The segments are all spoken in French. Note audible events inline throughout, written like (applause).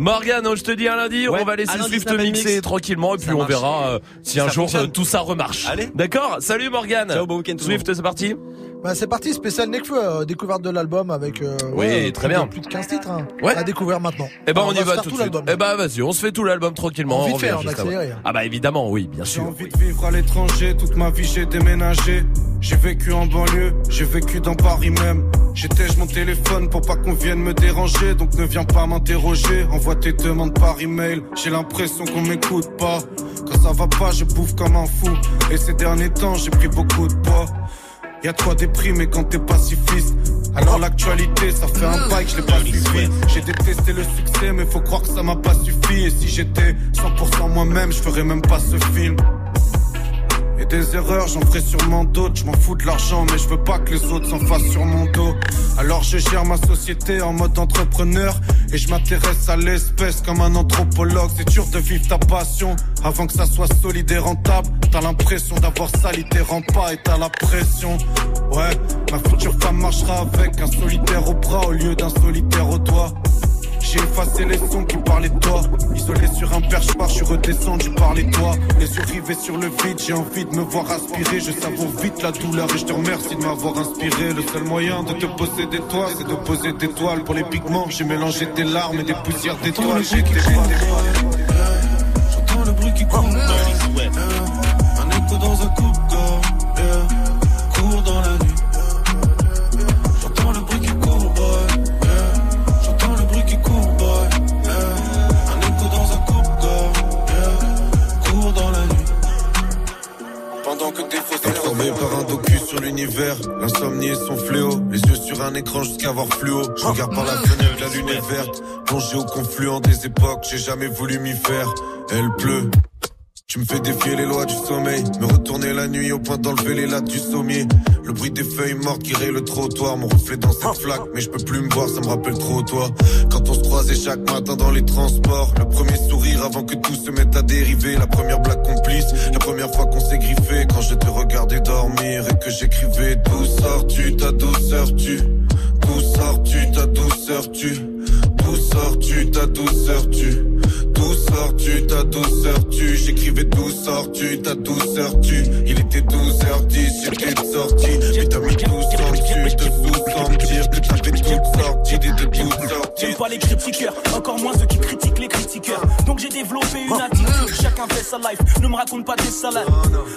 Morgane, je te dis un lundi, Ouais, on va laisser Swift mixer mix. tranquillement et puis Ça on verra euh, si un jour euh, tout ça remarche. Allez. D'accord? Salut Morgane. Ciao, bon week-end Swift, c'est parti Bah, c'est parti, spécial Nekfeu, euh, découverte de l'album avec euh, Oui, ouais, très plus de- bien. plus de 15 titres hein, Ouais. à découvrir maintenant. Eh ben Alors, on y va tout de suite. Eh ben vas-y, on se fait tout l'album tranquillement. Vite on fait, on après. Ah bah évidemment, oui, bien J'ai sûr. envie de vivre à l'étranger, toute ma vie j'ai déménagé. J'ai vécu en banlieue, j'ai vécu dans Paris même. J'étais mon téléphone pour pas qu'on vienne me déranger, donc ne viens pas m'interroger. Envoie tes demandes par email, j'ai l'impression qu'on m'écoute pas. Quand ça va pas, je bouffe comme un fou. Et ces derniers temps, j'ai pris beaucoup de poids. Y'a de quoi déprimer quand t'es pacifiste. Alors l'actualité, ça fait un bail que je l'ai pas suivi. J'ai détesté le succès, mais faut croire que ça m'a pas suffi. Et si j'étais 100% moi-même, je ferais même pas ce film. Et des erreurs, j'en ferai sûrement d'autres. Je m'en fous de l'argent, mais je veux pas que les autres s'en fassent sur mon dos. Alors je gère ma société en mode entrepreneur. Et je m'intéresse à l'espèce comme un anthropologue. C'est dur de vivre ta passion avant que ça soit solide et rentable. T'as l'impression d'avoir sali tes remparts et t'as la pression. Ouais, ma future femme marchera avec un solitaire au bras au lieu d'un solitaire au doigt. J'ai effacé les sons qui parlaient de toi. Isolé sur un perche je suis redescendu par les toits. Les yeux rivés sur le vide, j'ai envie de me voir aspirer. Je savoure vite la douleur et je te remercie de m'avoir inspiré. Le seul moyen de te posséder toi, c'est de poser des toiles pour les pigments. J'ai mélangé des larmes et des poussières d'étoiles. L'insomnie est son fléau. Les yeux sur un écran jusqu'à voir fluo. Je regarde par la fenêtre, la lune est verte. Plongé au confluent des époques, j'ai jamais voulu m'y faire. Elle pleut. Tu me fais défier les lois du sommeil, me retourner la nuit au point d'enlever les lattes du sommier. Le bruit des feuilles mortes qui rayent le trottoir, mon reflet dans cette flaque, mais je peux plus me voir, ça me rappelle trop toi. Quand on se croisait chaque matin dans les transports, le premier sourire avant que tout se mette à dériver, la première blague complice, la première fois qu'on s'est griffé, quand je te regardais dormir et que j'écrivais D'où sors-tu, ta douceur tu? D'où sors-tu, ta douceur tu? D'où sors-tu, ta douceur tu? Sors-tu, ta tu J'écrivais d'où sors-tu, ta douceur tu Il était 12h10, j'étais de sortie? Mais t'as mis tout sans dessus, te sous dire Que t'avais toutes sorties, de J'aime pas les critiqueurs, encore moins ceux qui critiquent les critiqueurs. Donc j'ai développé une attitude, chacun fait sa life. Ne me raconte pas tes salades.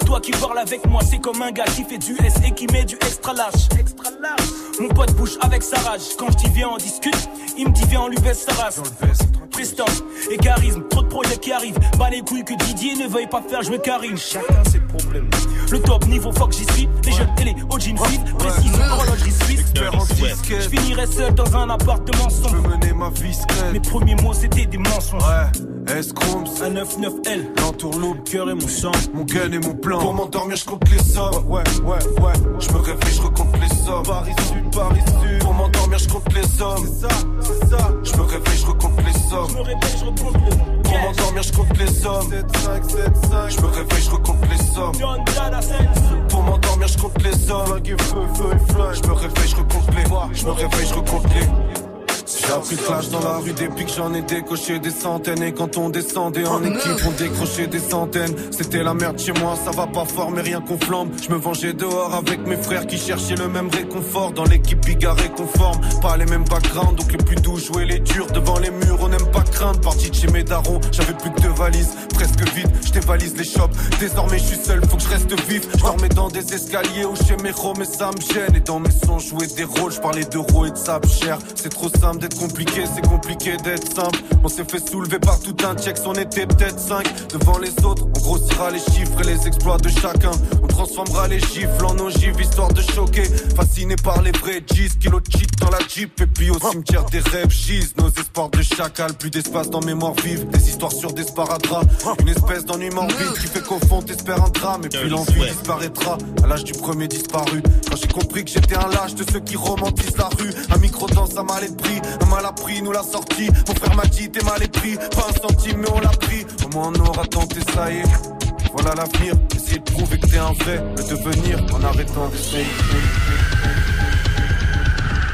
Toi qui parles avec moi, c'est comme un gars qui fait du S et qui met du extra large. Extra large. Mon pote bouge avec sa rage. Quand je dis viens, on discute. Il me dit viens, on lui baisse sa race. Prestance et charisme, trop de projets qui arrivent. Pas les couilles que Didier ne veuille pas faire jouer Karine. Chacun ses problèmes. Le top niveau, fuck j'y suis. Les jeunes les hauts jeans fit. Précise, horlogerie suisse. Je finirai seul dans un appartement Je sombre. veux mener ma vie Mes premiers mots c'était des mensonges. Ouais, escrombs, Un 9-9L, l'entourloupe cœur et mon sang. Mon gun et mon plan. Pour m'endormir, je compte les sommes. Ouais, ouais, ouais. Je me réveille, je recompte les sommes. Paris Sud, Paris Sud. Pour m'endormir, je compte les sommes. C'est ça, c'est ça. Je me réveille, je recompte les Je sommes. me réveille, je recompte le Pour m'endormir, je compte les sommes. 7, 5, 7, 5. Je me réveille, je recompte les sommes. Pour m'endormir, je compte les sommes. Flingue et feu, feu et flingue. Je me réveille, je recompte les. Je me réveille, je recompte les. J'ai appris le clash dans la rue depuis que j'en ai décoché des centaines. Et quand on descendait en équipe on décrochait des centaines. C'était la merde chez moi, ça va pas fort mais rien qu'on flambe. Je me vengeais dehors avec mes frères qui cherchaient le même réconfort. Dans l'équipe bigarrée conforme, pas les mêmes backgrounds Donc les plus doux jouaient les durs. Devant les murs On n'aime pas craindre, parti de chez mes darons J'avais plus que deux valises, presque vide, je dévalise les shops. Désormais je suis seul, faut que je reste vif. Je dormais dans des escaliers ou chez mes roms mais ça me gêne. Et dans mes sons jouais des rôles, je parlais d'euros et de sable cher. C'est trop simple d'être compliqué, c'est compliqué d'être simple. On s'est fait soulever par tout un check, on était peut-être cinq. Devant les autres, on grossira les chiffres et les exploits de chacun. On transformera les gifles en ogives histoire de choquer. Fasciné par les vrais G's, kilo de cheat dans la jeep. Et puis au cimetière des rêves gisent nos espoirs de chacal Plus d'espace dans mémoire vive, des histoires sur des sparadraps. Une espèce d'ennui morbide qui fait qu'au fond t'espères un drame. Et puis l'envie disparaîtra à l'âge du premier disparu. Quand j'ai compris que j'étais un lâche de ceux qui romantisent la rue Un micro dans sa mal pris, un mal appris nous l'a sorti. Mon frère m'a dit t'es mal épris, pas un centime mais on l'a pris. Au moins on aura tenté ça y est. Voilà l'avenir, essayer de prouver que t'es un vrai, le devenir en arrêtant d'essayer.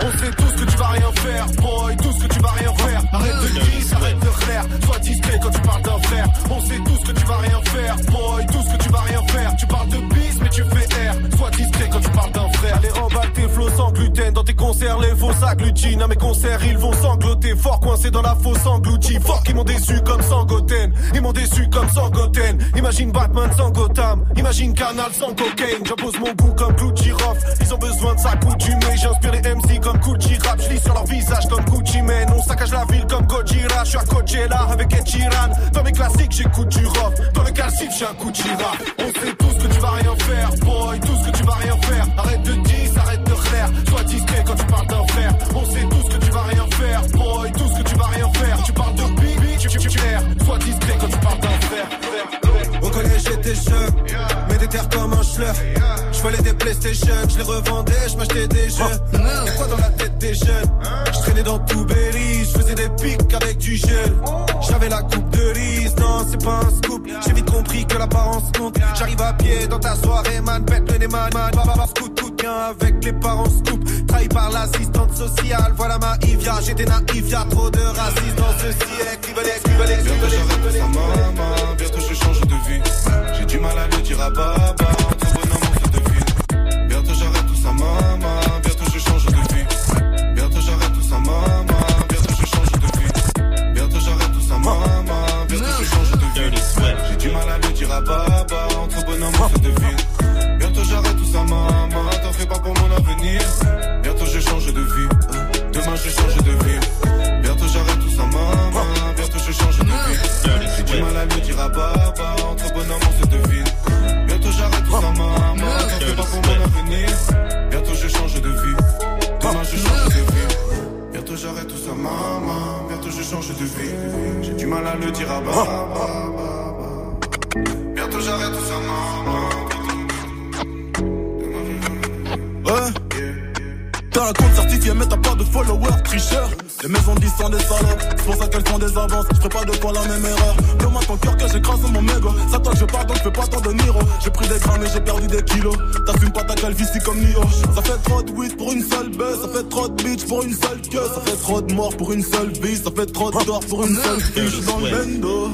On sait tous que tu vas rien faire, boy, tous que tu vas rien faire. Arrête de kiss, arrête de rire, sois discret quand tu parles d'un frère. On sait tous que tu vas rien faire, boy, tous que tu vas rien faire. Tu parles de bis, mais tu fais air, sois discret quand tu parles d'un frère. Allez, remballe tes flots sans gluten, dans tes concerts, les faux s'agglutinent. À mes concerts, ils vont sangloter, fort coincés dans la fosse engloutie. Fort qu'ils m'ont déçu comme sans Sangoten, ils m'ont déçu comme Sangoten. Imagine Batman sans Gotham, imagine Canal sans cocaine. J'impose mon goût comme Clou ils ont besoin de sa coutume, j'inspire les MC comme Gucci Rap. Je lis sur leur visage comme Gucci Man. On saccage la ville comme Gojira. Je suis à Coachella avec Ed. Dans mes classiques, j'écoute du rock. Dans le calcif, j'ai un coup de On sait tous que tu vas rien faire, boy. Tout ce que tu vas rien faire. Arrête de dire, arrête de faire. Sois discret quand tu parles d'enfer. On sait tous que tu vas rien faire, boy. Tout ce que tu vas rien faire. Tu parles de big, tu, tu, tu, Sois discret quand tu parles d'enfer. Au collège j'étais jeune, mais des terres comme un schleur. Je volais des PlayStation, je les revendais, je m'achetais des jeux. Y'a quoi dans la tête des jeunes Je traînais dans tout Berry, je faisais des pics avec du gel. J'avais la coupe de riz, non c'est pas un scoop. J'ai vite compris que l'apparence compte. J'arrive à pied dans ta soirée, man, bête le nez, man, man. Papa, scout, tout bien avec les parents scoop. Trahi par l'assistante sociale, voilà ma Ivia. J'étais naïf, y'a trop de racisme dans ce siècle. Veulent, ils veulent. maman, bientôt je change de vie. J'ai du mal à le dire à baba, tout bonhomme on se devine. Bientôt j'arrête tout ça, maman, bientôt je change de vie. Bientôt j'arrête tout ça, maman, bientôt je change de vie. Bientôt j'arrête tout ça, maman, bientôt je change de vie. J'ai du mal à le dire à baba, entre bonhomme on se devine. Bientôt j'arrête tout ça, maman, t'en fais pas pour mon avenir. Maman, bientôt je change de vie. J'ai du mal à le dire à baba. Bientôt j'arrête tout ça, maman. Ouais. Un compte certifié, mais t'as pas de followers, tricheur. Les maisons disent sont des salopes, c'est pour ça qu'elles font des avances. Je ferai pas de fois la même erreur. Donne-moi ton cœur que j'écrase mon mégot. Ça toi je pars donc je fais pas tant de Niro. J'ai pris des grammes et j'ai perdu des kilos. T'assumes pas ta calvitie comme Nio. Ça fait trop de weed pour une seule baisse. Ça fait trop de bitch pour une seule queue. Ça fait trop de mort pour une seule vie. Ça fait trop de tort pour une seule fille. J'suis dans le bendo.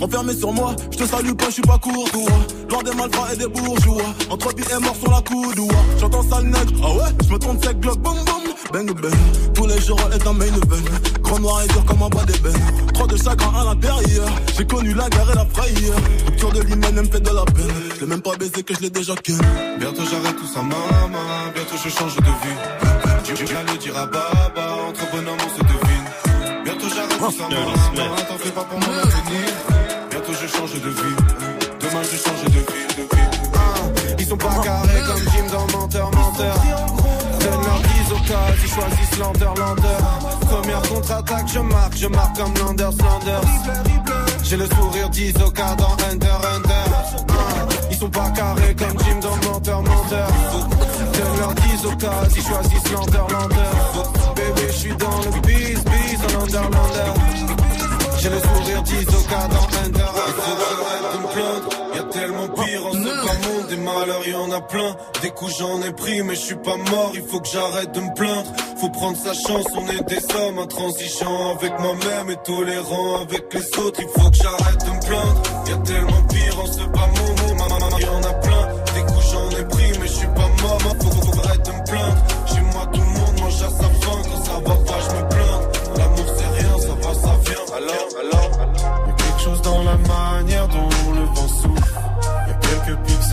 Renfermé sur moi, je te salue pas, je suis pas courtois. Loin des malfrats et des bourgeois. Entre vie et mort sur la coudoua. J'entends sale nègre, ah ouais, je me tourne sec, glock, boum boum. Bang bang, tous les jours est un main event. Grand noir et dur comme un bas d'ébène. Trop de chagrin à l'intérieur. J'ai connu la guerre et la frayeur. Rupture de l'hymen, elle me fait de la peine. Je l'ai même pas baisé que je l'ai déjà ken. Bientôt j'arrête tout ça, maman. Bientôt je change de vie. Tu viens le dire à baba. Entre bonhomme, on se devine. Bientôt j'arrête tout ça, maman. T'en fais pas pour mon avenir. Je change de vie. Demain je de vie. De vie. Ah, Ils sont pas carrés comme Jim dans Menteur, Menteur. Donne leur 10 au cas, ils choisissent lenteur, lenteur. Première contre-attaque, je marque, je marque comme Landers, Landers. J'ai le sourire 10 au cas dans Under, Under. Ah, Ils sont pas carrés comme Jim dans Menteur, Menteur. Donne leur 10 au cas, ils choisissent lenteur, lenteur. Bébé, je suis dans le bis, bis en Under, Under. J'ai le sourire 10 au cas dans de me tellement pire en ce bas monde, des malheurs y en a plein. Des coups j'en ai pris, mais je suis pas mort, il faut que j'arrête de me plaindre. Faut prendre sa chance, on est des hommes intransigeants avec moi-même et tolérants avec les autres. Il faut que j'arrête de me plaindre, y a tellement pire en ce bas monde,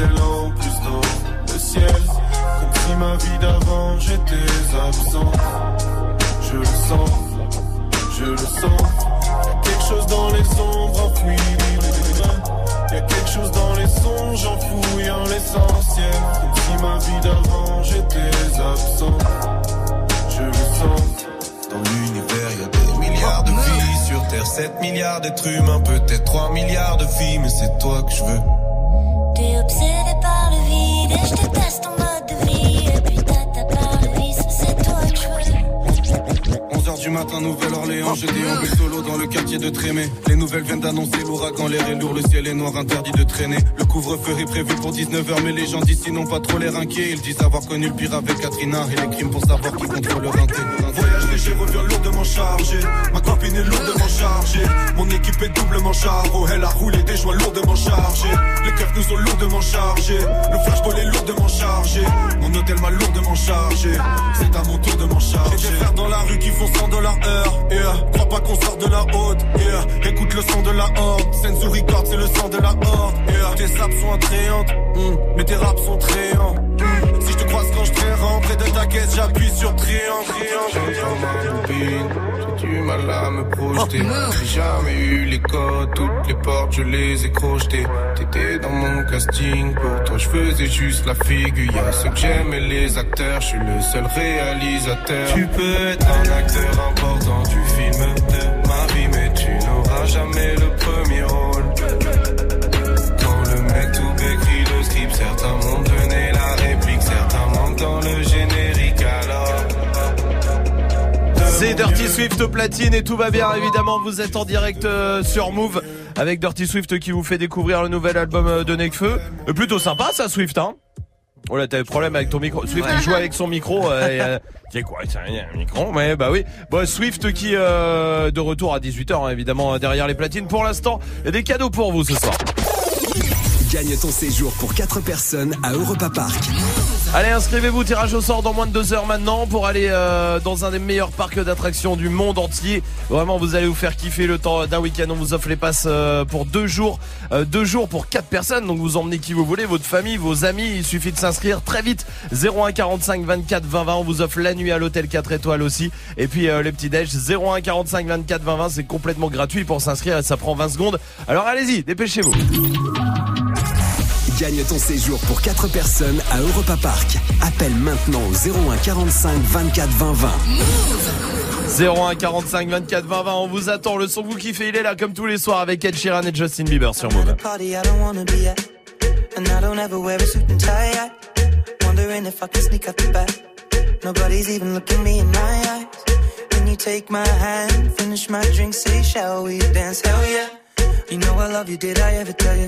en plus dans le ciel. Comme si ma vie d'avant j'étais absent. Je le sens, je le sens. Y a quelque chose dans les ombres enfouies. Y a quelque chose dans les songes en fouillant l'essentiel. Comme si ma vie d'avant j'étais absent. Je le sens. Dans l'univers, y a des milliards de vies sur Terre, 7 milliards d'êtres humains, peut-être 3 milliards de filles, mais c'est toi que je veux. T'es obsédé matin, Nouvelle-Orléans, je déambule solo dans le quartier de Trémé. Les nouvelles viennent d'annoncer l'ouragan, l'air est lourd, le ciel est noir, interdit de traîner. Le couvre-feu est prévu pour 19h, mais les gens d'ici n'ont pas trop l'air inquiets. Ils disent avoir connu le pire avec Katrina et les crimes pour savoir qui contrôle le rinté. Léger, revient lourdement chargé. Ma copine est lourdement chargée. Mon équipe coupé doublement charo. Elle a roulé des joints lourdement chargés. Les keufs nous ont lourdement chargés. Le flashball est lourdement chargé. Mon hôtel m'a lourdement chargé. C'est à mon tour de m'en charger. J'ai des frères dans la rue qui font 100 dollars heure. Crois pas qu'on sort de la haute. Yeah. Écoute le son de la horde. Senzu Record, c'est le sang de la horde. Tes saps sont attrayantes. Mm. Mais tes raps sont tréants. Mm. Je je te rentré de ta caisse, j'appuie sur triangle. triangle, triangle. J'ai du mal à me projeter. J'ai jamais eu les codes, toutes les portes, je les ai crochetées. T'étais dans mon casting, pour toi je faisais juste la figure. Y'a ceux que j'aime et les acteurs, je suis le seul réalisateur. Tu peux être un acteur important du film de ma vie, mais tu n'auras jamais le premier rôle. C'est Dirty Swift au platine et tout va bien évidemment vous êtes en direct euh, sur Move avec Dirty Swift qui vous fait découvrir le nouvel album euh, de Nekfeu. Euh, plutôt sympa ça Swift hein Oh là t'as des problèmes avec ton micro. Swift il joue avec son micro. Euh, et, euh, (laughs) c'est quoi C'est un micro? Mais bah oui. Bon Swift qui euh, de retour à 18h évidemment derrière les platines. Pour l'instant il y a des cadeaux pour vous ce soir. Gagne ton séjour pour 4 personnes à Europa Park. Allez, inscrivez-vous, tirage au sort dans moins de deux heures maintenant pour aller euh, dans un des meilleurs parcs d'attractions du monde entier. Vraiment, vous allez vous faire kiffer le temps d'un week-end. On vous offre les passes euh, pour deux jours, euh, deux jours pour quatre personnes. Donc vous emmenez qui vous voulez, votre famille, vos amis. Il suffit de s'inscrire très vite. 01 45 24 20 20. On vous offre la nuit à l'hôtel 4 étoiles aussi. Et puis les petits déj 01 45 24 20 20. C'est complètement gratuit pour s'inscrire. Ça prend 20 secondes. Alors allez-y, dépêchez-vous. Gagne ton séjour pour 4 personnes à Europa Park. Appelle maintenant au 01 45 24 20 20. 01 45 24 20 20. On vous attend. Le son que vous kiffez, il est là comme tous les soirs avec Ed Sheeran et Justin Bieber sur Move. party I don't wanna be at. And I don't ever wear a suit and tie. at. Wondering if I can sneak out the back. Nobody's even looking me in my eyes. When you take my hand, finish my drink, say, shall we dance? Hell yeah. You know I love you, did I ever tell you?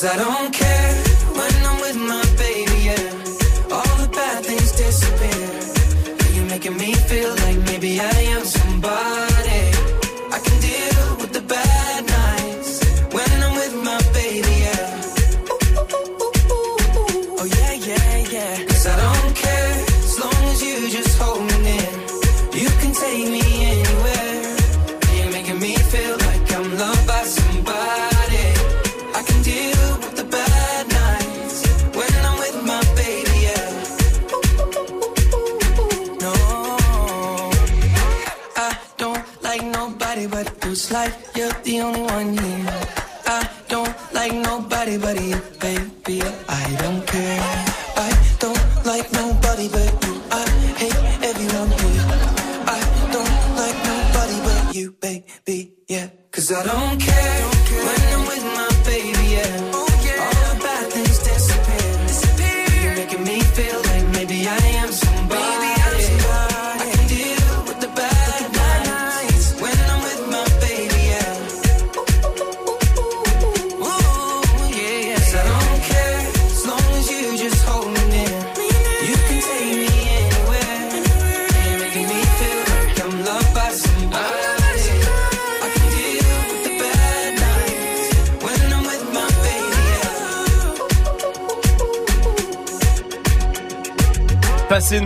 Cause I don't care when I'm with my baby, yeah. All the bad things disappear.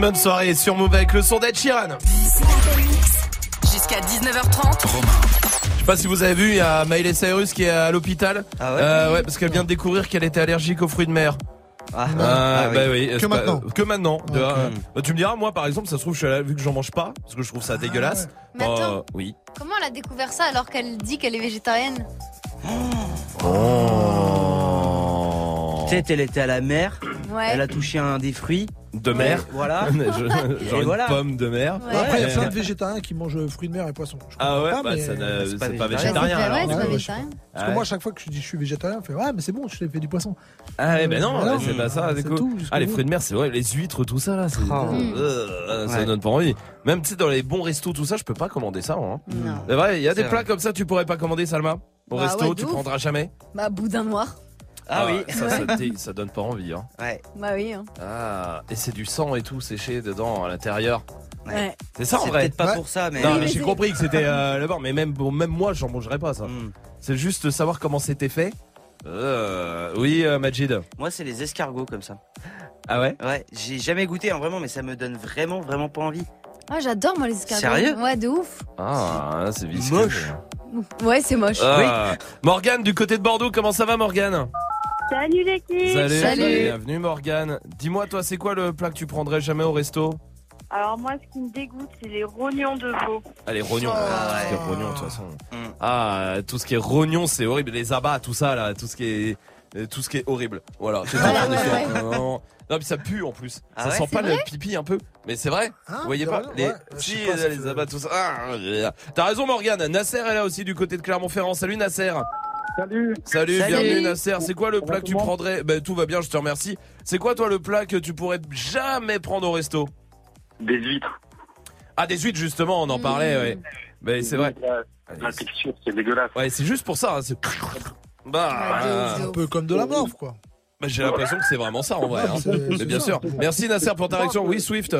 Bonne soirée sur Move avec le son d'Ed Sheeran. Jusqu'à 19h30. Je sais pas si vous avez vu, il y a Miley Cyrus qui est à l'hôpital. Ah ouais Euh, ouais, parce qu'elle vient de découvrir qu'elle était allergique aux fruits de mer. Ah, Ah, ah bah oui. Que pas- maintenant. que maintenant. Euh, bah, tu me diras, moi par exemple, ça se trouve, je suis allé- vu que j'en mange pas, parce que je trouve ça dégueulasse. Mais bah, attends. oui. Comment elle a découvert ça alors qu'elle dit qu'elle est végétarienne Peut-être elle était à la mer, Ouais. elle a touché un des fruits. De mer. Et Voilà. (laughs) Je- Genre Et une voilà. pomme de mer. Ouais. Après, il y a plein de végétariens qui mangent fruits de mer et poissons. Je Ah ouais, pas, bah, mais- ça c'est pas pas végétarien. Ouais, alors. pas ouais, végétarien. Parce que moi, à chaque fois que je dis je suis végétarien, on fait ouais, mais c'est bon, je t'ai fait du poisson. Ah ouais, ben non, Voilà. c'est pas ça, c'est tout, Ah, les fruits de mer, c'est vrai, les huîtres, tout ça là. Oh. Euh, ça Ouais. donne pas envie. Même tu sais, dans les bons restos, tout ça, je peux pas commander ça, hein. Non. C'est vrai, il y a des plats comme ça, tu pourrais pas commander, Salma Au Bah resto, tu prendras jamais Bah, boudin noir. Ah oui. Ça, (laughs) ça, donne pas envie, hein. Ouais. Bah oui. Hein. Ah, et c'est du sang et tout séché dedans, à l'intérieur. Ouais. C'est ça en C'est vrai peut-être pas Ouais. pour ça, mais. Non, Oui, mais j'ai compris que c'était (laughs) euh, là-bas, mais même, bon, même moi, j'en mangerais pas ça. Hmm. C'est juste savoir comment c'était fait. Euh, oui, euh, Majid. Moi, c'est les escargots comme ça. Ah ouais? Ouais, j'ai jamais goûté, hein, vraiment, mais ça me donne vraiment, vraiment pas envie. Ah, j'adore moi les escargots. Sérieux? Ouais, de ouf. Ah, c'est visqueux. Moche. Ouais, c'est moche. Ah. Morgane du côté de Bordeaux, comment ça va Morgane? Salut l'équipe Salut, Salut. bienvenue Morgane. Dis-moi toi, c'est quoi le plat que tu prendrais jamais au resto Alors moi ce qui me dégoûte c'est les rognons de veau. Ah les rognons, Oh. tout ce qui est rognons de toute façon. Mm. Ah, tout ce qui est rognons, c'est horrible. Les abats, tout ça là, tout ce qui est euh, tout ce qui est horrible. Voilà, c'est. Ouais, ouais, ouais. Non, mais ça pue en plus. Ah ça ouais, sent pas le pipi un peu, mais c'est vrai. Hein, Vous voyez pas les si pas, ça les abats tout ça. Ah, T'as raison Morgane. Nasser est là aussi du côté de Clermont-Ferrand. Salut Nasser. Salut Salut, Salut. bienvenue Nasser. C'est quoi le plat que tu prendrais? Ben tout va bien, je te remercie. C'est quoi toi le plat que tu pourrais jamais prendre au resto? Des huîtres. Ah des huîtres justement, on en Mmh. parlait. Ouais. Ben c'est vrai. La, texture c'est dégueulasse. Ouais, c'est juste pour ça. hein, c'est- Bah, de Un peu comme de la morve, quoi. bah, j'ai l'impression que c'est vraiment ça en vrai. hein. Mais bien sûr. Merci Nasser pour ta réaction. Oui Swift.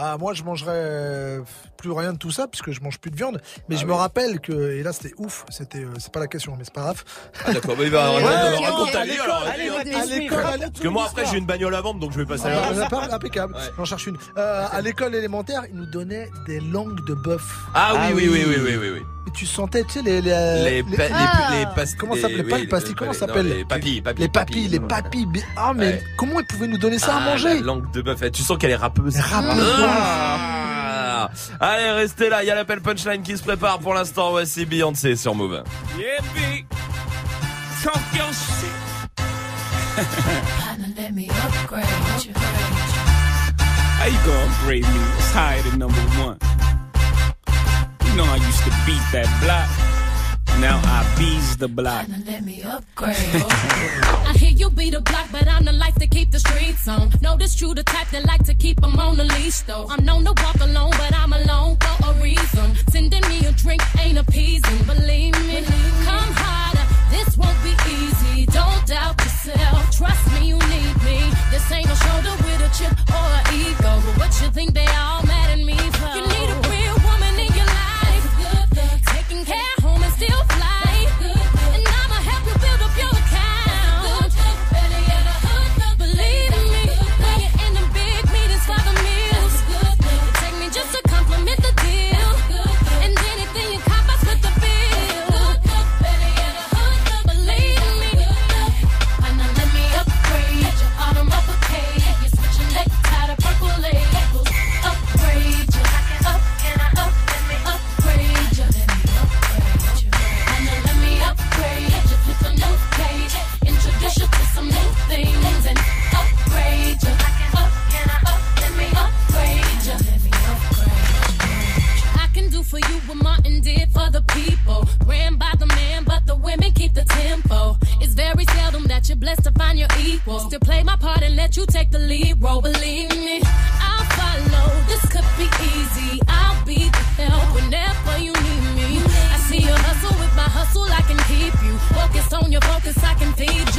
Bah moi je mangerais euh, plus rien de tout ça puisque je mange plus de viande. Mais Ah je oui. me rappelle que et là c'était ouf. C'était euh, c'est pas la question mais c'est pas grave. Ah d'accord. Bah, il va Ouais, raconte- À l'école, à Parce que moi après j'ai une bagnole à vendre donc je vais passer là. ouais, impe- impeccable. Ouais. J'en cherche une. Euh, à l'école élémentaire, ils nous donnaient des langues de bœuf. Ah oui Ah oui oui oui. oui oui oui. oui. Et tu sentais, tu sais, les. Les, Les les- Ah. les les pastilles. Comment ça s'appelait Pas le pastis, comment ça s'appelle? Les papilles, papilles. les papilles, les papilles. mais- Ah, mais Ouais. comment ils pouvaient nous donner ça à Ah, manger? La langue de bœuf. Eh, Tu sens qu'elle est rappeuse. Les rappeuse. Ah. Allez, restez là. Il y a l'appel punchline qui se prépare pour l'instant. Voici Beyoncé sur Move. Yeah, B. Talk. Let me upgrade. How you gonna upgrade me? It's higher than number one. You know I used to beat that block. Now I bees the block. Let me upgrade. (laughs) I hear you be the block, but I'm the life to keep the streets on. Notice you the type that like to keep 'em on the leash, though. I'm known to walk alone, but I'm alone for a reason. Sending me a drink ain't appeasing, believe me. Come harder, this won't be easy. Don't doubt yourself, trust me, you need me. This ain't a shoulder with a chip or an ego, but what you think they all mad at me for? You need a that you're blessed to find your equal. Still play my part and let you take the lead role. Believe me, I'll follow. This could be easy. I'll be the help whenever you need me. I see your hustle with my hustle. I can keep you focused on your focus. I can feed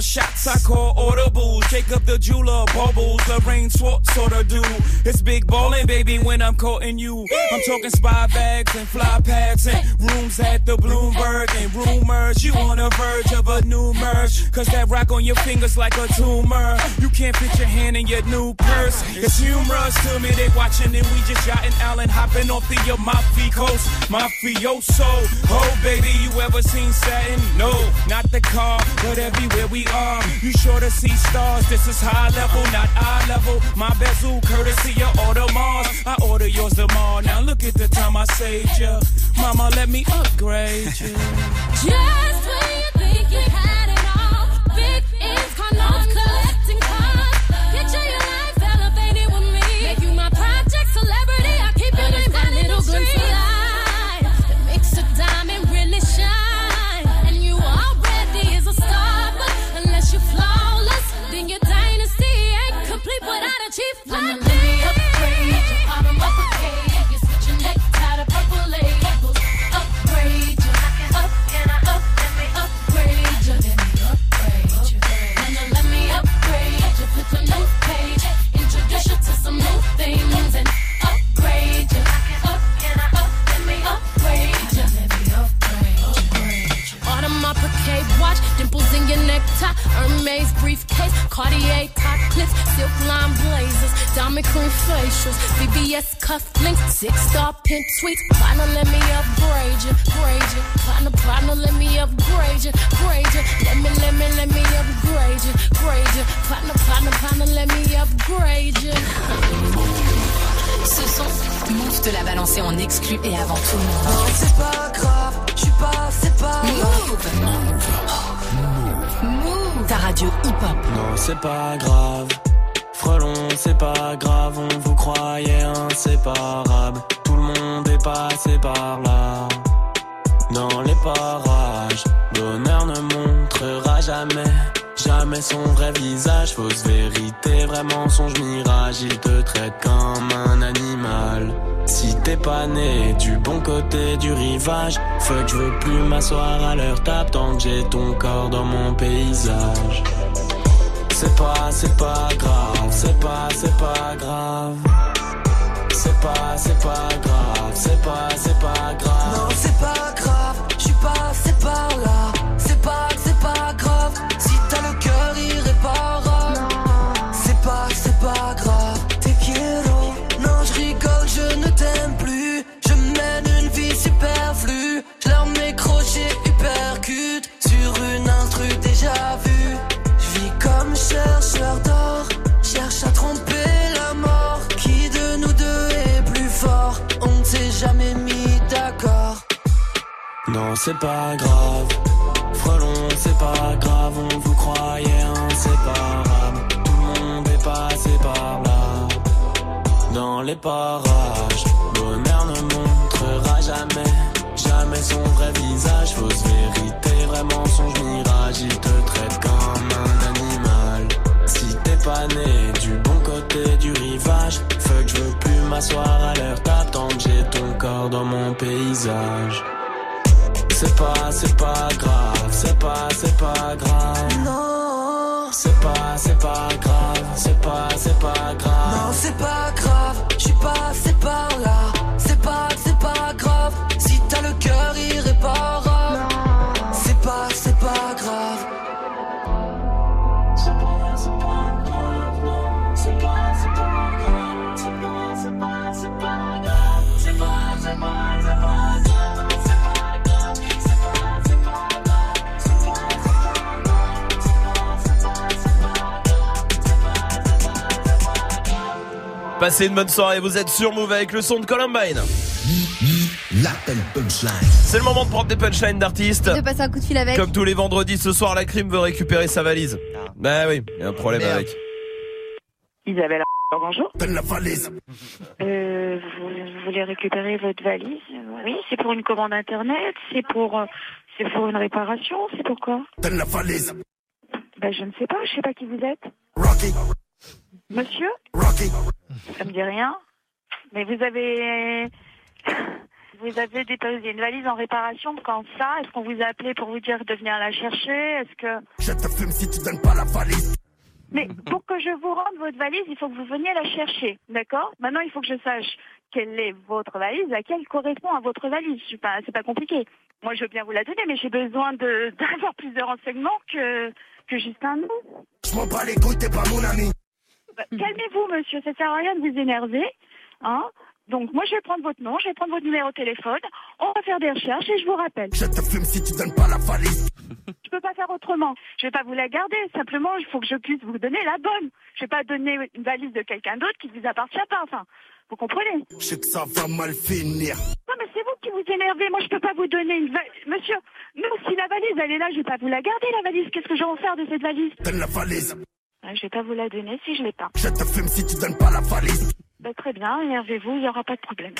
shots, I call. Jacob the jeweler, bubbles. Lorraine Swartz sorta do. It's big ballin', baby, when I'm courting you. I'm talking spy bags and fly pads and rooms at the Bloomberg and rumors. You on the verge of a new merge. Cause that rock on your fingers like a tumor. You can't fit your hand in your new purse. It's humorous to me, they watching and we just yachting Allen hopping off the mafi Coast. Mafioso. Oh, baby, you ever seen satin? No, not the car, but everywhere we are. You sure to see stars. This is high level, not eye level. My bezel, courtesy of Audemars. I order yours tomorrow. Now look at the time I saved ya. Mama, let me upgrade you. Just when you think you had it all, big ends, car Hermes briefcase, Cartier top clips, silk line blazers, diamond cream facials, VVS cufflinks, six star pimp suites. Partner, let me upgrade you, grade you. Partner, partner, let me upgrade you, grade you. Let me, let me, let me upgrade you, grade you. Partner, partner, partner, let me upgrade you. Ce son, Move te l'a balancé en exclu et avant tout le monde. Non, c'est pas grave, je suis pas, c'est pas grave. Move. Non, c'est pas grave. Frelon, c'est pas grave, on vous croyait inséparables. Tout le monde est passé par là. Dans les parages, l'honneur ne montrera jamais, jamais son vrai visage. Fausse vérité, vrai mensonge, mirage. Il te traite comme un animal. Si t'es pas né du bon côté du rivage, fuck, je veux plus m'asseoir à leur table tant que j'ai ton corps dans mon paysage. C'est pas, c'est pas grave, c'est pas, c'est pas grave. C'est pas, c'est pas grave, c'est pas, c'est pas grave. Non, c'est pas grave, je suis passé par là. Cherche à tromper la mort. Qui de nous deux est plus fort? On ne s'est jamais mis d'accord. Non, c'est pas grave. Frelon, c'est pas grave, on vous croyait inséparables. Tout le monde est passé par là. Dans les parages, bonheur ne montrera jamais, jamais son vrai visage. Fausse vérité, vrai mensonge, mirage. Il te traite comme pas né du bon côté du rivage, fuck, je veux plus m'asseoir à tant que j'ai ton corps dans mon paysage. C'est pas, c'est pas grave, c'est pas, c'est pas grave. Non, C'est pas, c'est pas grave, c'est pas, c'est pas grave. non, c'est pas grave, Passez une bonne soirée, vous êtes sur Move avec le son de Columbine. L'appel punchline. C'est le moment de prendre des punchlines d'artistes. De passer un coup de fil avec. Comme tous les vendredis, ce soir, la crime veut récupérer sa valise. Bah oui, il y a un problème Merde. avec. Isabelle, bonjour. Donne la valise. Euh, vous, vous voulez récupérer votre valise Oui, c'est pour une commande internet, c'est pour, euh, c'est pour une réparation, c'est pour quoi Donne la valise. Ben, je ne sais pas, je sais pas qui vous êtes. Rocky. Monsieur Rocky. Ça me dit rien. Mais vous avez, (laughs) vous avez déposé une valise en réparation quand ça? Est-ce qu'on vous a appelé pour vous dire de venir la chercher? Est-ce que... Je te fume si tu donnes pas la valise. Mais pour que je vous rende votre valise, il faut que vous veniez la chercher, d'accord? Maintenant, il faut que je sache quelle est votre valise, laquelle correspond à votre valise. Je suis pas, c'est pas compliqué. Moi, je veux bien vous la donner, mais j'ai besoin de (laughs) d'avoir plus de renseignements que que juste un nom. Je m'en bats les couilles, t'es pas mon ami. Bah, Calmez-vous, monsieur. Ça sert à rien de vous énerver, hein Donc, moi, je vais prendre votre nom, je vais prendre votre numéro de téléphone. On va faire des recherches et je vous rappelle. Je te fume si tu donnes pas la valise. (laughs) Je peux pas faire autrement. Je vais pas vous la garder. Simplement, il faut que je puisse vous donner la bonne. Je vais pas donner une valise de quelqu'un d'autre qui vous appartient pas. Enfin, vous comprenez? Je sais que ça va mal finir. Non, mais c'est vous qui vous énervez. Moi, je peux pas vous donner une valise. Monsieur, nous, si la valise, elle est là, je vais pas vous la garder, la valise. Qu'est-ce que je vais en faire de cette valise? Donne la valise. Je vais pas vous la donner si je l'ai pas. Je te fume si tu donnes pas la valise. Bah, très bien, énervez-vous, il y aura pas de problème.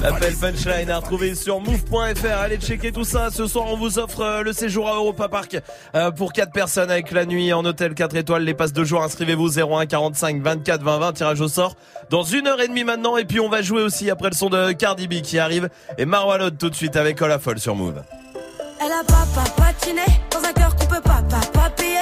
L'appel punchline à retrouver sur move.fr. Allez checker tout ça. Ce soir, on vous offre euh, le séjour à Europa Park euh, pour 4 personnes avec la nuit en hôtel 4 étoiles. Les passes de jour, inscrivez-vous 01 45 24 20 20. Tirage au sort dans une heure et demie maintenant. Et puis, on va jouer aussi après le son de Cardi B qui arrive. Et Marwalot tout de suite avec Ola Folle sur Move. Elle a papa patiné dans un cœur qu'on peut pas payer.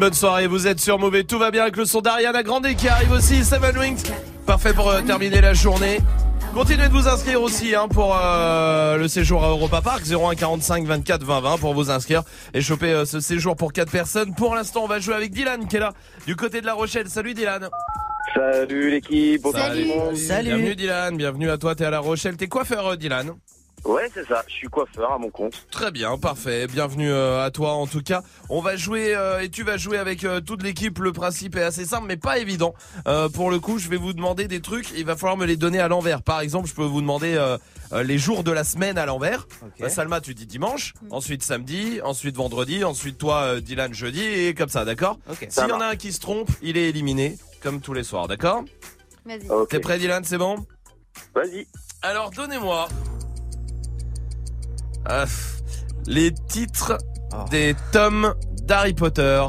Bonne soirée, vous êtes sur Mauvais, tout va bien avec le son d'Ariana Grande qui arrive aussi, Seven Wings. Parfait pour euh, terminer la journée. Continuez de vous inscrire aussi hein, pour euh, le séjour à Europa Park 01 45 24 20 20 pour vous inscrire et choper euh, ce séjour pour quatre personnes. Pour l'instant, on va jouer avec Dylan qui est là du côté de La Rochelle. Salut Dylan. Salut l'équipe, Salut. monde. Bienvenue Dylan, bienvenue à toi, t'es à La Rochelle. T'es coiffeur Dylan Ouais, c'est ça, je suis coiffeur à mon compte. Très bien, parfait. Bienvenue euh, à toi en tout cas. On va jouer euh, et tu vas jouer avec euh, toute l'équipe. Le principe est assez simple mais pas évident. Euh, pour le coup, je vais vous demander des trucs. Il va falloir me les donner à l'envers. Par exemple, je peux vous demander les jours de la semaine à l'envers. Euh, Salma, tu dis dimanche. Ensuite samedi. Ensuite vendredi. Ensuite toi, euh, Dylan, jeudi et comme ça, d'accord Ça S'il y en a un qui se trompe, il est éliminé comme tous les soirs, d'accord Vas-y. T'es prêt, Dylan? C'est bon? Vas-y. Alors donnez-moi euh, les titres des tomes d'Harry Potter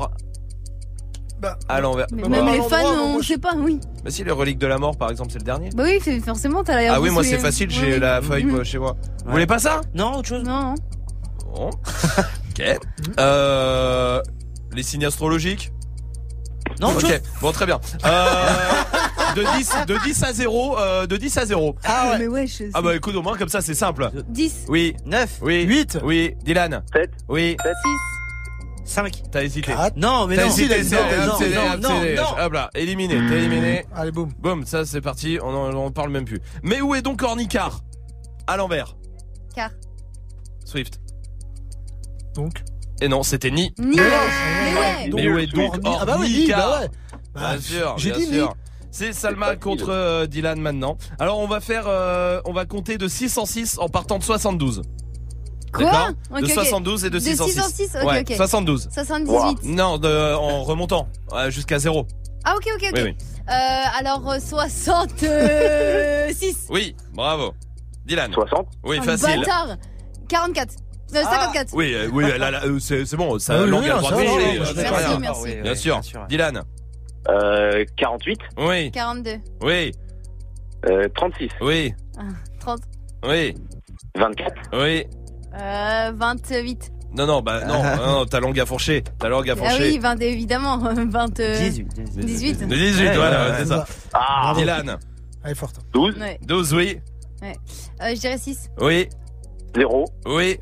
à l'envers. Mais Bah, même bah, les fans, on sait pas, oui. bah si, les reliques de la mort, par exemple, c'est le dernier. Bah oui, c'est- forcément, t'as l'air. Ah oui, moi c'est facile, j'ai oui. la feuille Mhm. chez moi. Vous voulez pas ça? Non, autre chose Non. Bon. (laughs) ok. Euh, les signes astrologiques? Non, ok. Bon, très bien. Euh, de 10, de 10 à 0, euh, de 10 à 0. Ah ouais. Mais ouais, je Ah bah écoute, au moins comme ça c'est simple. 10. Oui. 9. Oui. 8. Oui. Dylan. 7. Oui. 5. T'as hésité. Non, mais T'as non. hésité, Non, c'est non, abcédé, non, non, non. Hop là, éliminé, t'es éliminé. Allez, boum. Boum, ça c'est parti, on en, on en parle même plus. Mais où est donc Ornicar? À l'envers. Car. Swift. Donc Et non, c'était ni. Ni. Mais ouais. Mais est donc Ah bah oui, ni, Ornicar bah ouais. Bien sûr, j'ai bien dit ni. sûr. C'est Salma contre euh, Dylan maintenant. Alors on va faire, euh, on va compter de 6 en 6 en partant de 72. Quoi D'accord Ok, De ok. 72 et de De 6 en 6. 6 en 6, ok, ouais, ok. 72. 78. Non, de, en remontant euh, jusqu'à 0. Ah ok, ok, ok. Oui, oui. Euh, alors euh, 66. Oui, bravo. Dylan. 60. Oui, Oh, facile. Bâtard. 44. Euh, 54. Oui, euh, oui, là, là, euh, c'est c'est bon, ça Ah langue oui, a le non, droit de ça va, oui, euh, merci, Bien sûr. bien sûr. Dylan. Euh, 48. Oui, 42. oui, Euh, 36. oui, Ah, 30. oui, 24. oui. Euh, 28. Non, non, bah non, non, non, ta langue a fourché. Ta langue a Ah fourché. oui, 20, évidemment. (laughs) 20, euh, 18. 18. 18, Ouais, voilà, ouais, c'est ça. Ah, Dylan. Elle est forte. 12. Ouais. 12, oui, Euh, je dirais 6. oui, 0. oui,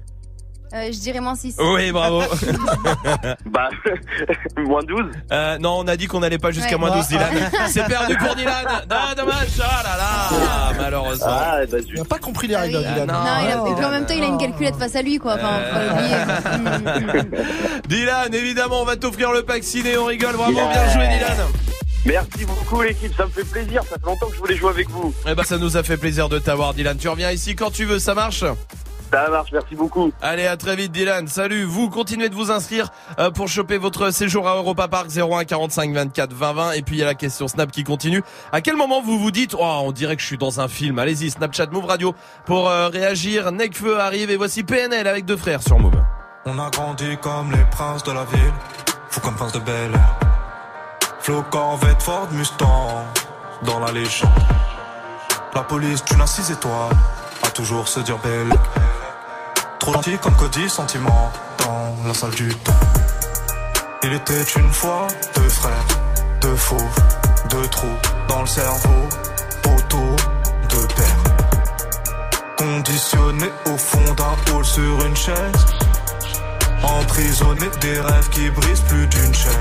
Euh, je dirais moins 6. oui, bravo. (laughs) Bah, (laughs) moins 12. Euh, non, on a dit qu'on n'allait pas jusqu'à Ouais. moins 12, Ah, Dylan. C'est perdu pour Dylan. (laughs) Ah, dommage. Ah là là, malheureusement. Ah, bah, Il n'a pas compris les Ah règles, oui. Dylan. Non, il a- et puis en même temps, il a une Oh. calculette face à lui, quoi. Enfin, faut pas l'oublier. Dylan, évidemment, on va t'offrir le pack ciné. On rigole vraiment. Bien joué, Dylan. Merci beaucoup l'équipe, ça me fait plaisir. Ça fait longtemps que je voulais jouer avec vous. Eh ben, ça nous a fait plaisir de t'avoir, Dylan. Tu reviens ici quand tu veux, ça marche? Ça marche, merci beaucoup. Allez, à très vite, Dylan. Salut. Vous continuez de vous inscrire euh, pour choper votre séjour à Europa Park 01 45 24 20 20. Et puis il y a la question Snap qui continue. À quel moment vous vous dites, oh, on dirait que je suis dans un film. Allez-y, Snapchat Move Radio pour euh, réagir. Necfeu arrive et voici PNL avec deux frères sur Move. On a grandi comme les princes de la ville, fou comme prince de Bel Air. Flo Corvette Ford Mustang, dans la légende. La police d'une à six étoiles, a toujours se dire belle. Trop gentil comme Cody, sentiment, dans la salle du temps. Il était une fois deux frères, deux fauves, deux trous dans le cerveau, poteau, deux pères. Conditionné au fond d'un hall sur une chaise. Emprisonné des rêves qui brisent plus d'une chaîne.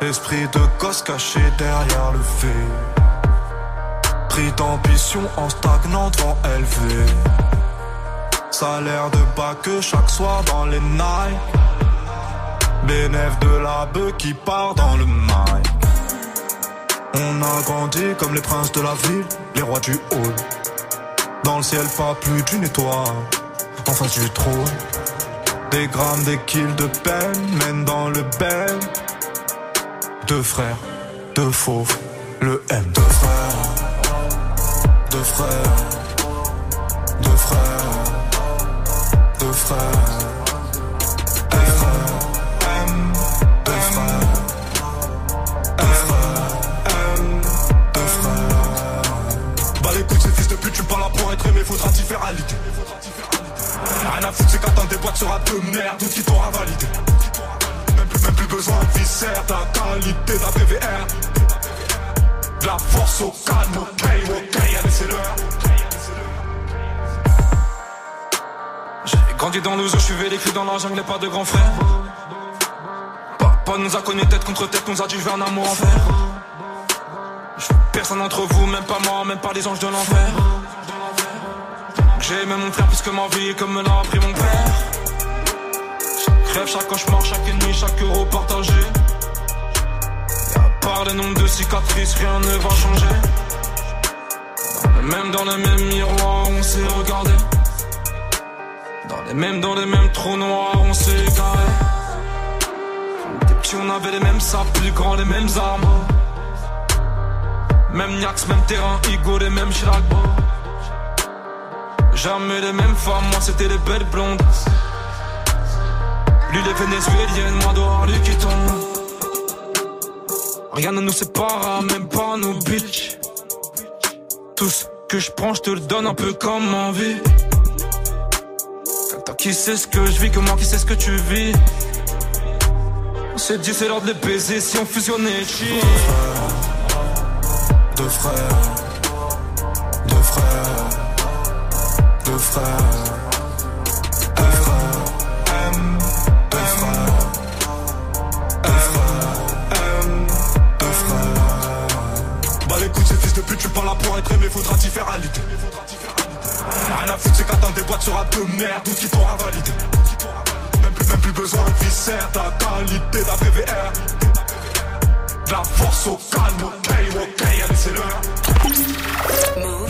Esprit de gosse caché derrière le fait. Pris d'ambition en stagnant devant élevé. Salaire de bas que chaque soir dans les nights. Bénéf de la bœuf qui part dans le mail. On a grandi comme les princes de la ville, les rois du hall. Dans le ciel, pas plus d'une étoile. En face du trône, des grammes, des kills de peine mènent dans le bel. Deux frères, deux fauves, le M. Deux frères, deux frères, l'idée. Rien à foutre, c'est qu'attendre des boîtes sera de merde, ou qui t'aura validé. Même plus, même plus besoin de viscère, ta qualité, ta PVR. De la force au calme, ok, ok, allez, c'est l'heure. J'ai grandi dans l'ozo, je suis vécu dans la jungle et pas de grand frère. Papa nous a connus tête contre tête, nous a dit je un amour enfer. Personne d'entre vous, même pas moi, même pas les anges de l'enfer. J'ai aimé mon frère plus que ma vie, comme me l'a appris mon père. Chaque rêve, chaque cauchemar, chaque nuit, chaque euro partagé. Et à part les nombres de cicatrices, rien ne va changer. Même dans le même miroir, on s'est regardé. Dans les mêmes, dans les mêmes trous noirs, on s'est égaré. Des petits, on avait les mêmes sables, plus grands, les mêmes armes. Même Niax, même terrain, Igo, les mêmes Chirac. Jamais les mêmes femmes, moi c'était les belles blondes. Lui les vénézuéliennes, moi dehors, lui qui tombe. Rien ne nous sépare, même pas nos bitches. Tout ce que je prends, je te le donne un peu comme envie. Toi qui sais ce que je vis, moi qui sais ce que tu vis. On s'est dit c'est l'heure de les baiser si on fusionnait chill. Deux frères, deux frères, deux frères, Bah les couilles, ces fils de pute, tu pas là pour être aimé, faudra t'y faire à l'idée. Rien à foutre, c'est qu'attendre des boîtes sera de merde, ou qui t'aura validé. Même plus, même plus besoin de viscère, ta qualité, ta PVR. De la force au calme, ok, ok, c'est l'heure.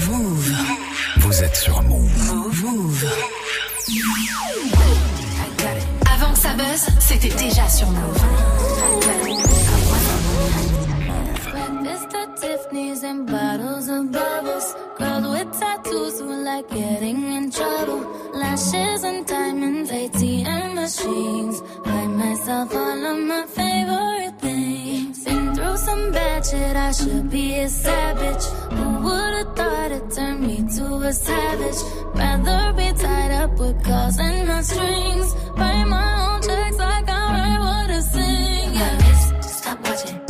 Move. Vous êtes sur Move. Move. Avant que ça buzz, c'était déjà sur Move. Mr. Tiffany's and bottles of bubbles. Girls with tattoos who like getting in trouble. Lashes and diamonds, ATM machines. Buy myself all of my favorite things. Been through some bad shit, I should be a savage. Who would've thought it turned me to a savage? Rather be tied up with calls and my strings. Write my own checks like I write what I sing. Yeah, stop watching.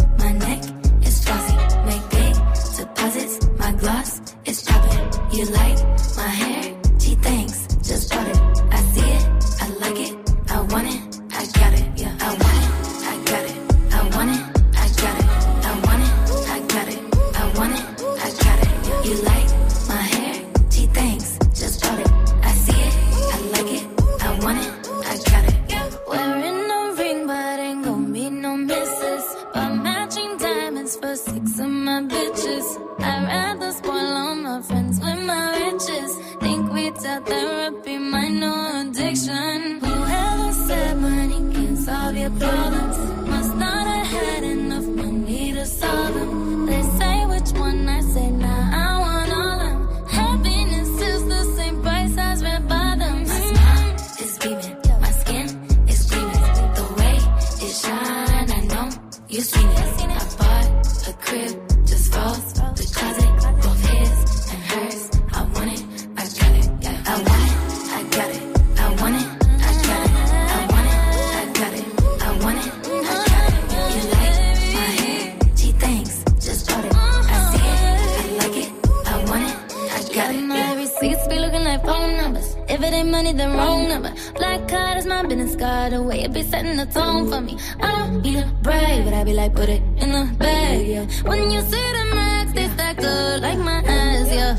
Money, then wrong number. Black card is my business card. The way it be setting the tone for me. I don't need a brag, but I be like, put it in the bag, yeah. When you see the max, they stack up like my ass, yeah.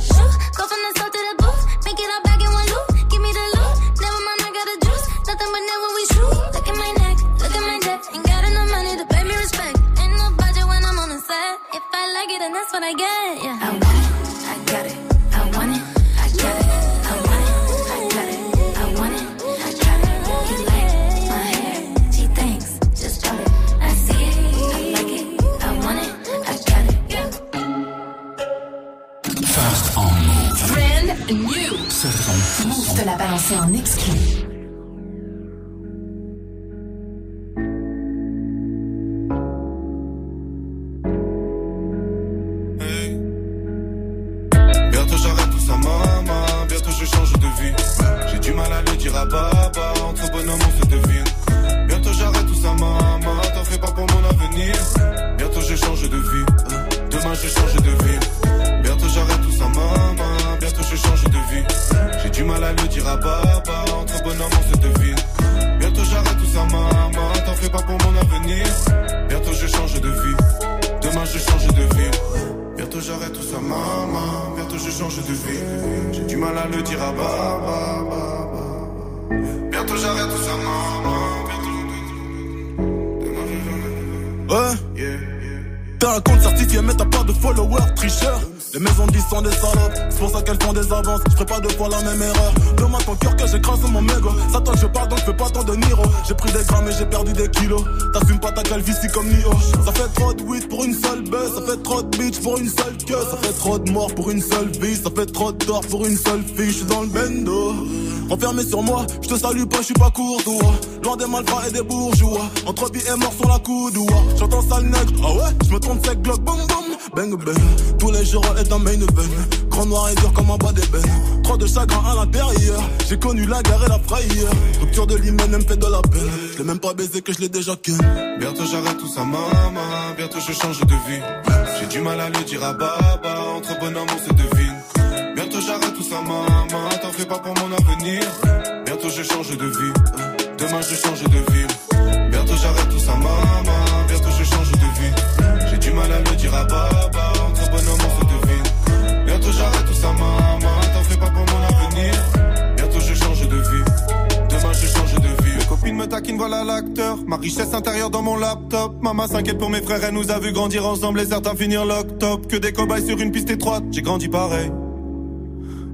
Go from the south to the booth, make it all back in one loop. Give me the loot, never mind, I got the juice. Nothing but never we shoot. Look at my neck, look at my neck. Ain't got enough money to pay me respect. Ain't no budget when I'm on the set. If I like it, then that's what I get, pour une seule fille. Je suis dans le bendo. Enfermé sur moi, je te salue pas, je suis pas courtois. Loin des malfrats et des bourgeois. Entre vie et mort sur la coudoua. J'entends sale nègre, ah ouais, je me trompe sec, glock, boum boum. Bang bang, tous les jours est un main event. Grand noir et dur comme un bas d'ébène. Trop de chagrin à l'intérieur. J'ai connu la guerre et la frayeur. Rupture de l'hymen, elle me fait de la peine. Je l'ai même pas baisé que je l'ai déjà ken. Bientôt j'arrête tout ça, maman. Bientôt je change de vie. J'ai du mal à le dire à baba. Entre bonhomme, on se devine. Avenir. Bientôt je change de vie. Demain je change de vie. Bientôt j'arrête tout ça, maman. Bientôt je change de vie. J'ai du mal à le dire à baba. Entre bonhomme, on se devine. Bientôt j'arrête tout ça, maman. T'en fais pas pour mon avenir. Bientôt je change de vie. Demain je change de vie. Mes copines me taquinent, voilà l'acteur. Ma richesse intérieure dans mon laptop. Maman s'inquiète pour mes frères, elle nous a vu grandir ensemble et certains finir lock-top. Que des cobayes sur une piste étroite, j'ai grandi pareil.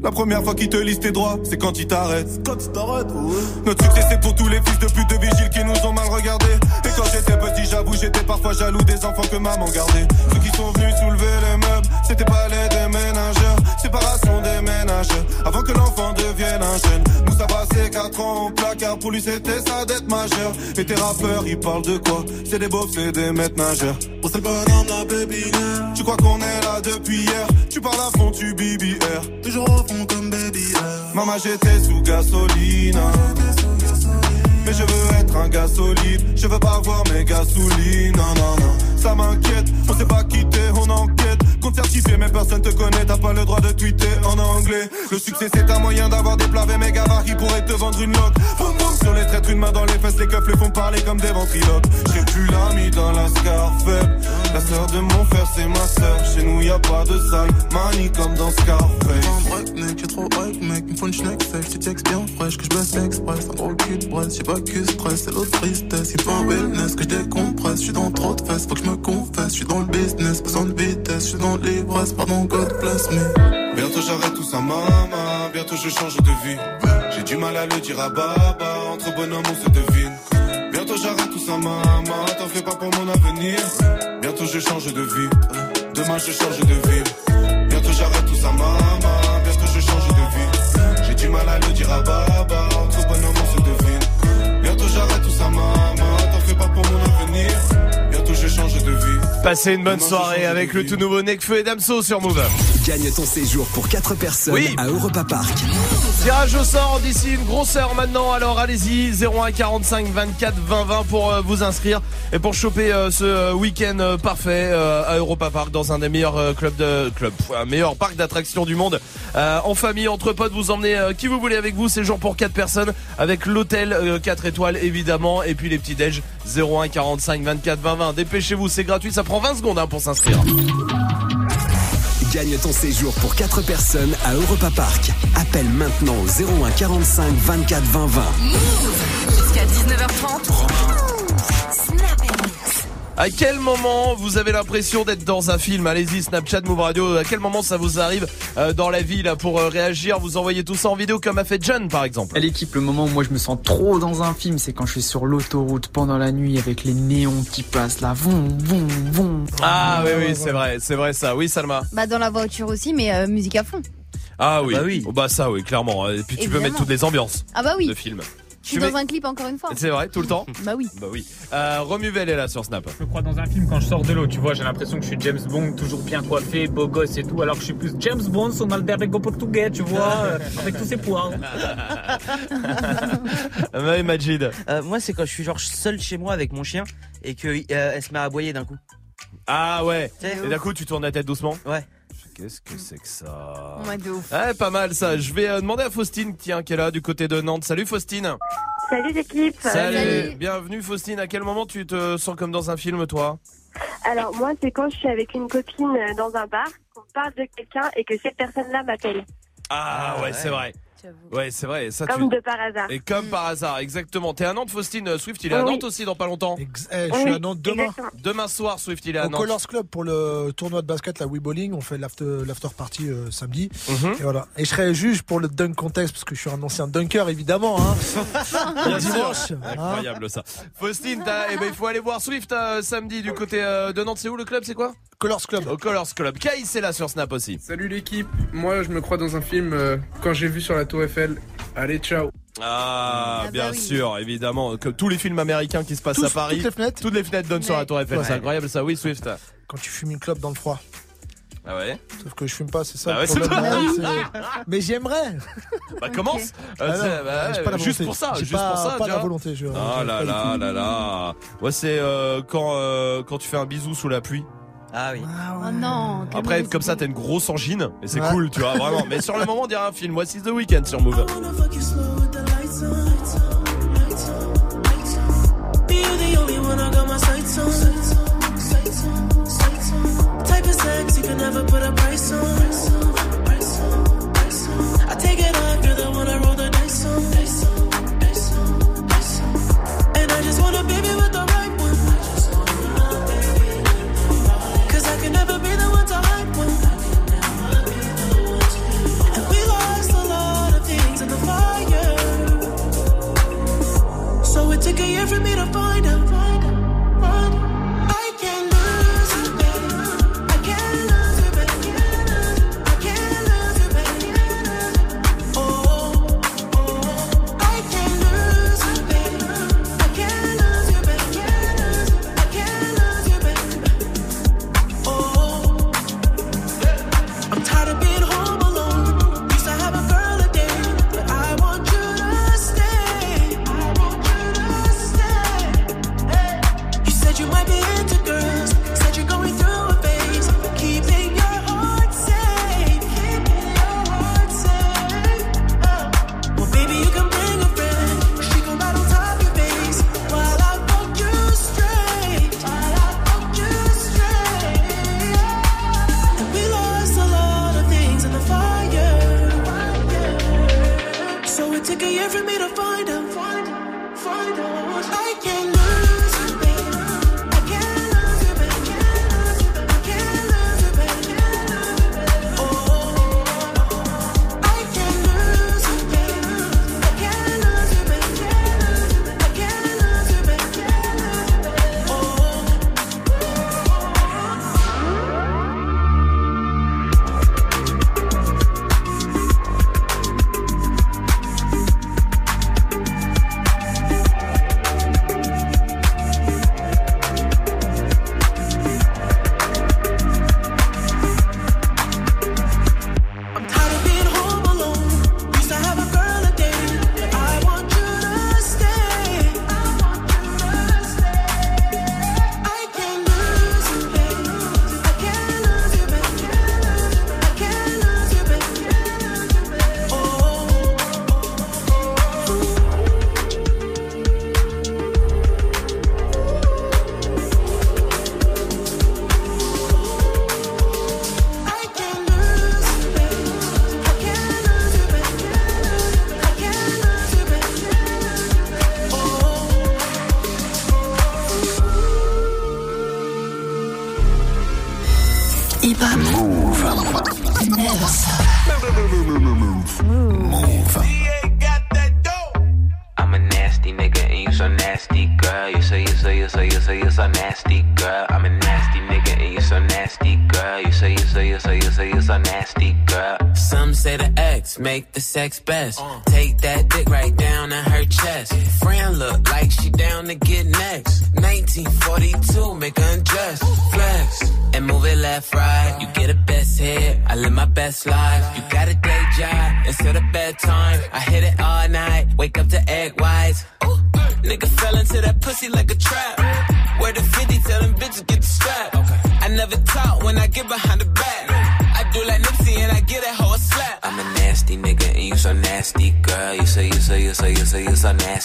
La première fois qu'ils te lisent tes droits, c'est quand ils t'arrêtent. Quand tu t'arrêtes, ouais. Notre succès c'est pour tous les fils de pute de vigiles qui nous ont mal regardés. Et quand j'étais petit, j'avoue, j'étais parfois jaloux des enfants que maman gardait. Ceux qui sont venus soulever les meubles, c'était pas les déménageurs. Séparation des ménageurs, avant que l'enfant devienne un jeune. Nous ça passé 4 ans au placard, pour lui c'était sa dette majeure. Et tes rappeurs, ils parlent de quoi? C'est des beaufs, c'est des maîtres nageurs. C'est le bonhomme, la. Tu crois qu'on est là depuis hier Tu parles à fond, tu BBR. Toujours au fond comme baby girl. Maman, j'étais sous gasoline. Mais je veux être un gars solide. Je veux pas voir mes gasolines. Non, non, non. Ça m'inquiète. On s'est pas quitté, on enquête. Mais personne te connaît. T'as pas le droit de tweeter en anglais. Le succès, c'est un moyen d'avoir des plats mes qui pourraient te vendre une loque. Sur les traîtres, une main dans les fesses. Les keufs les font parler comme des ventriloques. J'ai plus l'ami dans la Scarface. La sœur de mon frère, c'est ma sœur. Chez nous, y a pas de sale manie comme dans Scarface. Un break, mec, j'ai trop hype, mec. Me faut une schneck safe, tu textes bien fraîche, que je baisse express. Un gros cul de braise, j'ai pas que stress, c'est l'autre tristesse. Il faut un wellness, que je décompresse. Je suis dans trop de fesses, faut que je me confesse. Je suis dans le business, besoin de vitesse. Je dans l'ivresse, pardon, God bless me. Bientôt j'arrête tout ça, maman. Bientôt je change de vie. J'ai du mal à le dire à baba. Entre bonhommes, on se devine. Bientôt j'arrête tout ça, maman. T'en fais pas pour mon avenir. Bientôt je change de vie. Demain je change de vie. Bientôt j'arrête tout ça, maman. Bientôt je change de vie. J'ai du mal à le dire à baba. Entre bonhommes, on se devine. Bientôt j'arrête tout ça, maman. T'en fais pas pour mon avenir. Bientôt je change de vie. Passez une bonne soirée avec le tout nouveau Necfeu et Damso sur Move. Gagne ton séjour pour 4 personnes Oui. à Europa Park. Tirage au sort d'ici une grosse heure maintenant. Alors allez-y 01 45 24 20 20 pour euh, vous inscrire et pour choper euh, ce euh, week-end parfait à Europa Park dans un des meilleurs clubs de club, un meilleur parc d'attractions du monde. En famille, entre potes, vous emmenez qui vous voulez avec vous. Séjour pour 4 personnes avec l'hôtel euh, 4 étoiles évidemment et puis les petits déj 01 45 24 20 20. Dépêchez-vous, c'est gratuit, ça prend 20 secondes hein, pour s'inscrire. Gagne ton séjour pour 4 personnes à Europa Park. Appelle maintenant au 01 45 24 20 20. Jusqu'à 19h30. À quel moment vous avez l'impression d'être dans un film? Allez-y, Snapchat, Move Radio. À quel moment ça vous arrive euh, dans la vie là pour euh, réagir? Vous envoyez tout ça en vidéo comme a fait John par exemple. À l'équipe, le moment où moi je me sens trop dans un film, c'est quand je suis sur l'autoroute pendant la nuit avec les néons qui passent là, vont, vont, vont. Ah oui oui c'est vrai, c'est vrai ça. Oui Salma. Bah dans la voiture aussi, mais euh, musique à fond. Ah oui. bah oui. Oh, bah ça oui clairement. Et puis tu peux mettre toutes les ambiances Ah bah oui. de film. Je suis dans mets- un clip encore une fois. C'est vrai tout le temps. Bah oui. Bah oui. Euh, Romuvel est là sur Snap. Je me crois dans un film quand je sors de l'eau, tu vois, j'ai l'impression que je suis James Bond, toujours bien coiffé, beau gosse et tout, alors que je suis plus James Bond, son albergo portugais, tu vois, (laughs) euh, avec tous ses poids. Ouais (laughs) Majid. Euh, moi, c'est quand je suis genre seul chez moi avec mon chien et que euh, elle se met à aboyer d'un coup. Ah ouais. Et d'un coup tu tournes la tête doucement. Ouais. Qu'est-ce que c'est que ça Ouais, de ouf. Ouais, pas mal ça. Je vais euh, demander à Faustine, tiens, qui est là du côté de Nantes. Salut Faustine. Salut l'équipe. Salut. Bienvenue Faustine. À quel moment tu te sens comme dans un film, toi? Alors moi, c'est quand je suis avec une copine euh, dans un bar, qu'on parle de quelqu'un et que cette personne-là m'appelle. Ah, ouais, c'est vrai. Ouais, c'est vrai. Ça, Comme tu... de par hasard. Et comme par hasard, exactement. T'es à Nantes, Faustine. Euh, Swift, il est à Oui. Nantes aussi dans pas longtemps. eh, je suis à Nantes demain. Demain soir, Swift, il est à Au Nantes. Colors Club pour le tournoi de basket, la Wii Bowling, on fait l'after party euh, samedi. Mhm. Et voilà. Et je serai juge pour le dunk contest parce que je suis un ancien dunker évidemment. Hein. (laughs) Dimanche. hein. Incroyable ça. Faustine, eh ben, il faut aller voir Swift euh, samedi du côté euh, de Nantes. C'est où le club C'est quoi? Colors Club. Au Colors Club. Kai, c'est là sur Snap aussi. Salut l'équipe, moi je me crois dans un film euh, quand j'ai vu sur la tour Eiffel. Allez, ciao. Ah, bah bien oui. sûr, évidemment. Comme tous les films américains qui se passent Tous- à Paris. toutes les fenêtres. Toutes les fenêtres donnent sur la Tour Eiffel. Ouais. C'est incroyable ça. Oui, Swift. Quand tu fumes une clope dans le froid. Ah ouais Sauf que je fume pas, c'est ça Bah le ouais, c'est problème. pas- c'est- Mais j'aimerais. Bah commence. Ah Euh, c'est- bah, j'ai pas la juste pour ça, J'ai juste pas- pour ça. pas la volonté, je- Ah là là là là. Ouais, c'est euh, quand euh, quand tu fais un bisou sous la pluie. Ah oui. Oh non. quel Après, comme ça, t'as une grosse angine et c'est Ouais. cool, tu vois, vraiment. Mais sur le moment, on dirait un film. Voici The Weeknd sur Move. Type of sex you can never put a price on. For me to find sex best. Take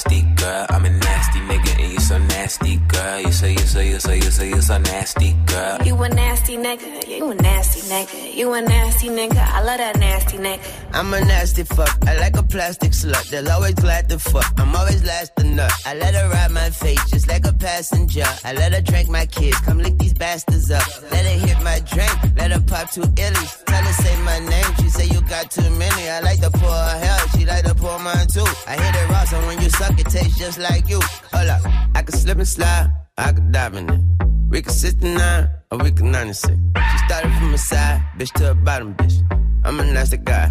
nasty girl. I'm a nasty nigga and you so nasty girl. You say you say you say you say you so nasty girl. You a nasty nigga, you a nasty nigga, you a nasty nigga. I love that nasty nigga. I'm a nasty fuck. I like a plastic slut. They'll always glad to fuck. I'm always last I let her ride my face just like a passenger. I let her drink my kids. Come lick these bastards up. Let her hit my drink. Let her pop two illies. Tell her say my name. She say you got too many. I like to pour her hell. She like to pour mine too. I hit it raw, so when you suck, it tastes just like you. Hold up. I can slip and slide. I can dive in it. We can 69 or we can 96. She started from the side, bitch to the bottom, bitch. I'm a nasty guy,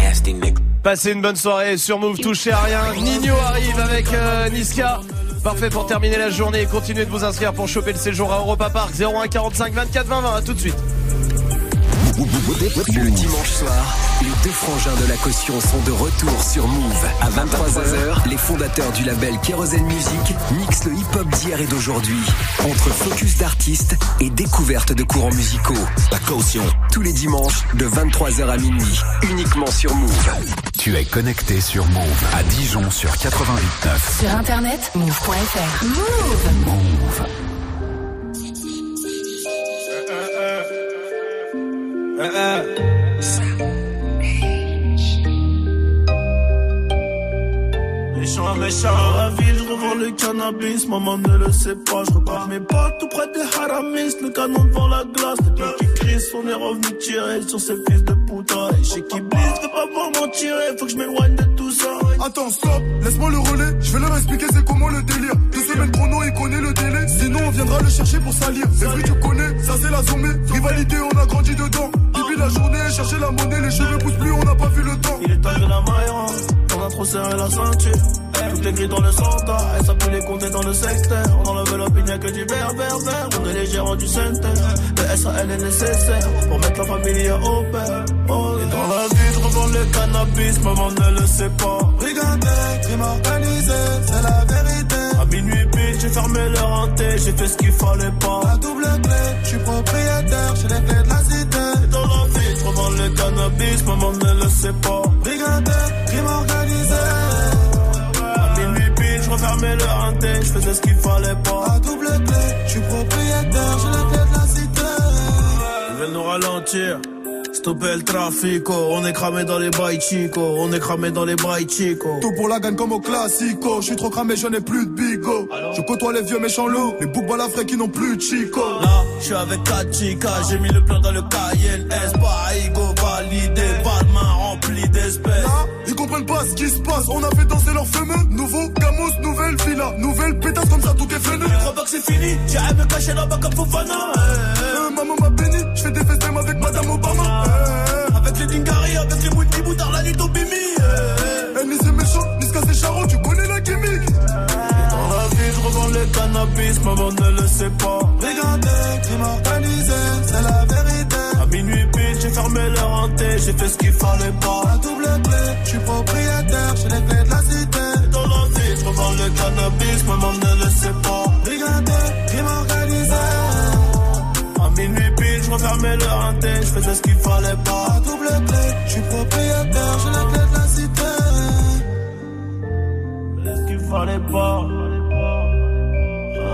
Passez une bonne soirée sur Move, touchez à rien. Nino arrive avec euh, Niska. Parfait pour terminer la journée. Continuez de vous inscrire pour choper le séjour à Europa Park 01 45 24 20 20. À tout de suite. Le dimanche soir, les deux frangins de la caution sont de retour sur Move. À 23h, les fondateurs du label Kerosene Music mixent le hip-hop d'hier et d'aujourd'hui. Entre focus d'artistes et découverte de courants musicaux. La caution. Tous les dimanches, de 23h à minuit. Uniquement sur Move. Tu es connecté sur Move à Dijon sur 88.9. Sur internet, move.fr. Move. Move. Méchant, méchant, dans la ville, je revends le cannabis, maman ne le sait pas, je repars mes potes tout près des haramis, le canon devant la glace, les deux qui crient, on est revenu tirer sur ces fils de putain, et chez qui blisse, je pas voir m'en tirer, faut que je m'éloigne de tout ça. Attends, stop, laisse-moi le relais, je vais leur expliquer c'est comment le délire. Deux semaines chrono, il connaît le délai, sinon on viendra le chercher pour salir. Les fruits tu connais, ça c'est la zombie, rivalité, on a grandi dedans. Depuis la journée, chercher la monnaie, les cheveux poussent plus, on n'a pas vu le temps. Il est temps de la maillon, on a trop serré la ceinture. Tout est gris dans le centre, elle s'appelle les compter dans le secteur. On enlève l'opinion que du vert, vert, vert. On est les gérants du centre. Le SAL est nécessaire pour mettre la famille au père. Oh, et dans la vie, revends le cannabis, maman ne le sait pas. Brigandé, crime organisé, c'est la vérité. À minuit pile, j'ai fermé le renté, j'ai fait ce qu'il fallait pas. La double clé, je suis propriétaire, j'ai les clés de la cité. Le cannabis, maman ne le sait pas. Brigandé, crime organisé. À minuit pile, je refermais le renté, je faisais ce qu'il fallait pas. La double clé, je suis propriétaire, j'ai les clés de la cité. Ils veulent nous ralentir. Stopper le trafic, oh. on est cramé dans les bails chico, on est cramé dans les bails chico. Tout pour la gagne comme au classico, je suis trop cramé, je n'ai plus de bigo. Je côtoie les vieux méchants loups, les boucs balafrés qui n'ont plus de chico. Là, je suis avec 4 chicas, j'ai mis le plan dans le Cayenne S, Paigo validé, pas de main remplie d'espèces. Là, ils comprennent pas ce qui se passe, on a fait danser leurs fameux. Nouveau Gamos, nouvelle villa, nouvelle pétasse comme ça, tout est freiné. Je crois pas que c'est fini, j'arrive me cacher là-bas comme Fofana. Euh, maman m'a béni, je fais des festins avec les Mouti Boutard, la Lito Bimi. Eh, ni c'est méchant, ni c'est charron, tu connais la gimmick. Dans la vie, je revends le cannabis, maman ne le sait pas. Regardez, crime organisé, c'est la vérité. À minuit pile, j'ai fermé leur hanté, j'ai fait ce qu'il fallait pas. La double clé, je suis propriétaire, j'ai les clés de la cité. Dans la vie, je revends le cannabis, maman ne le sait pas. Regardez, crime organisé. À minuit pile, je refermais leur hanté, je faisais ce qu'il fallait pas. La double clé, je suis propriétaire, j'ai les clés de la cité. Faisais ce qu'il fallait pas.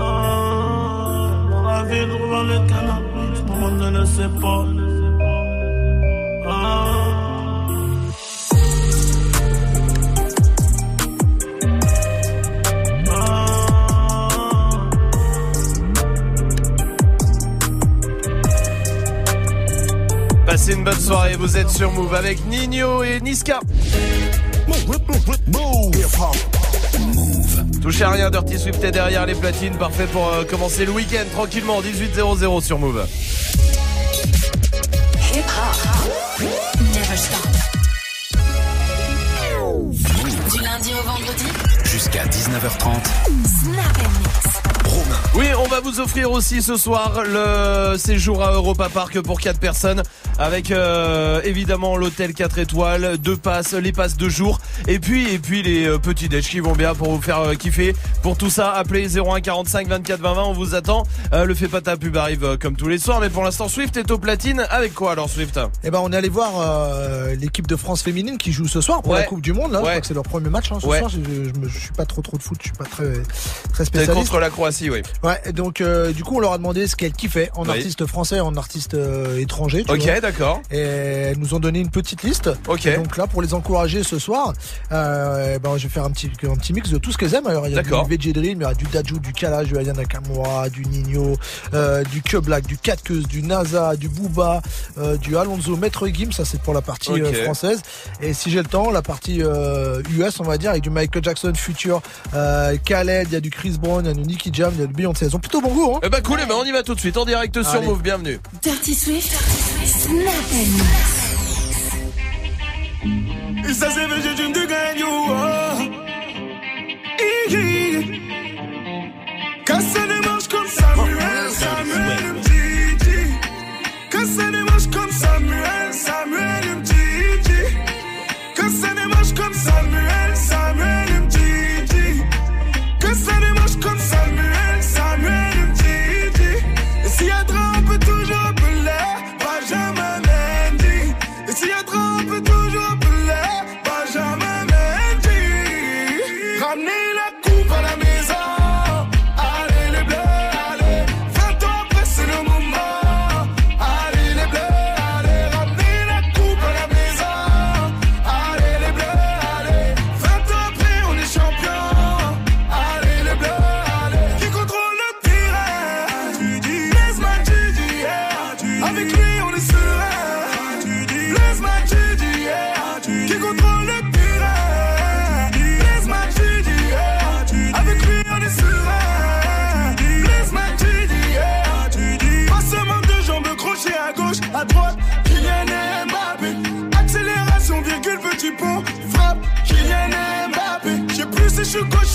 Ah, Dans la vie, revends le cannabis, maman ne le sait pas. Ah. Passez une bonne soirée, vous êtes sur Move avec Nino et Niska. Touchez à rien, Dirty Swift est derrière les platines, parfait pour euh, commencer le week-end tranquillement, 18.00 sur Move. Hip hop. Never stop. Du lundi au vendredi. Jusqu'à 19h30. Snap and mix. Oui, on va vous offrir aussi ce soir le séjour à Europa Park pour 4 personnes avec euh, évidemment l'hôtel 4 étoiles, deux passes, les passes de jour et puis et puis les euh, petits déj qui vont bien pour vous faire euh, kiffer. Pour tout ça, appelez 01 45 24 20 20, on vous attend. Euh, le fait pas ta pub arrive euh, comme tous les soirs mais pour l'instant Swift est au platine avec quoi alors Swift? Eh ben, on est allé voir euh, l'équipe de France féminine qui joue ce soir pour Ouais. la Coupe du Monde. Là, je Ouais. c'est leur premier match hein, ce Ouais. soir. Je, je, me- je suis pas trop trop de foot, je suis pas très très spécialiste. contre la Croatie, oui. Ouais, donc euh, du coup on leur a demandé ce qu'elles kiffaient en Oui. artiste français, en artiste étranger. tu Ok, vois. D'accord. Et elles nous ont donné une petite liste. Ok. Et donc là, pour les encourager ce soir, euh, ben, je vais faire un petit, un petit mix de tout ce qu'elles aiment. Alors il y a du. Veggie Dream, il y a du Daju, du Kalash, du Ayana Nakamura, du Nino, euh, du Que Black, du Catkeus, du NASA, du Booba, euh, du Alonso, Maître Gims, ça c'est pour la partie euh, française. Et si j'ai le temps, la partie euh, US, on va dire, avec du Michael Jackson, Future, euh, Khaled, il y a du Chris Brown, il y a du Nicky Jam, il y a du Beyoncé. Elles ont plutôt bon goût, hein Eh ben cool, eh ben on y va tout de suite en direct sur Allez. Move, bienvenue. Dirty Swift. Snap and mix. Et ça c'est vrai, j'ai une de gagne, oh. Igi. Quand ça Samuel, Samuel Mtiti. Ça démarche comme ça comme Samuel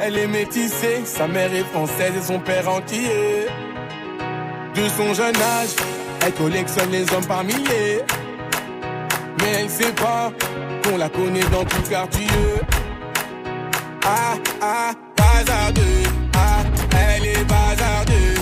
Elle est métissée, sa mère est française et son père entier. De son jeune âge, elle collectionne les hommes par milliers. Mais elle sait pas qu'on la connaît dans tout quartier. Ah, ah, bazardeux. Ah, elle est bazardeux.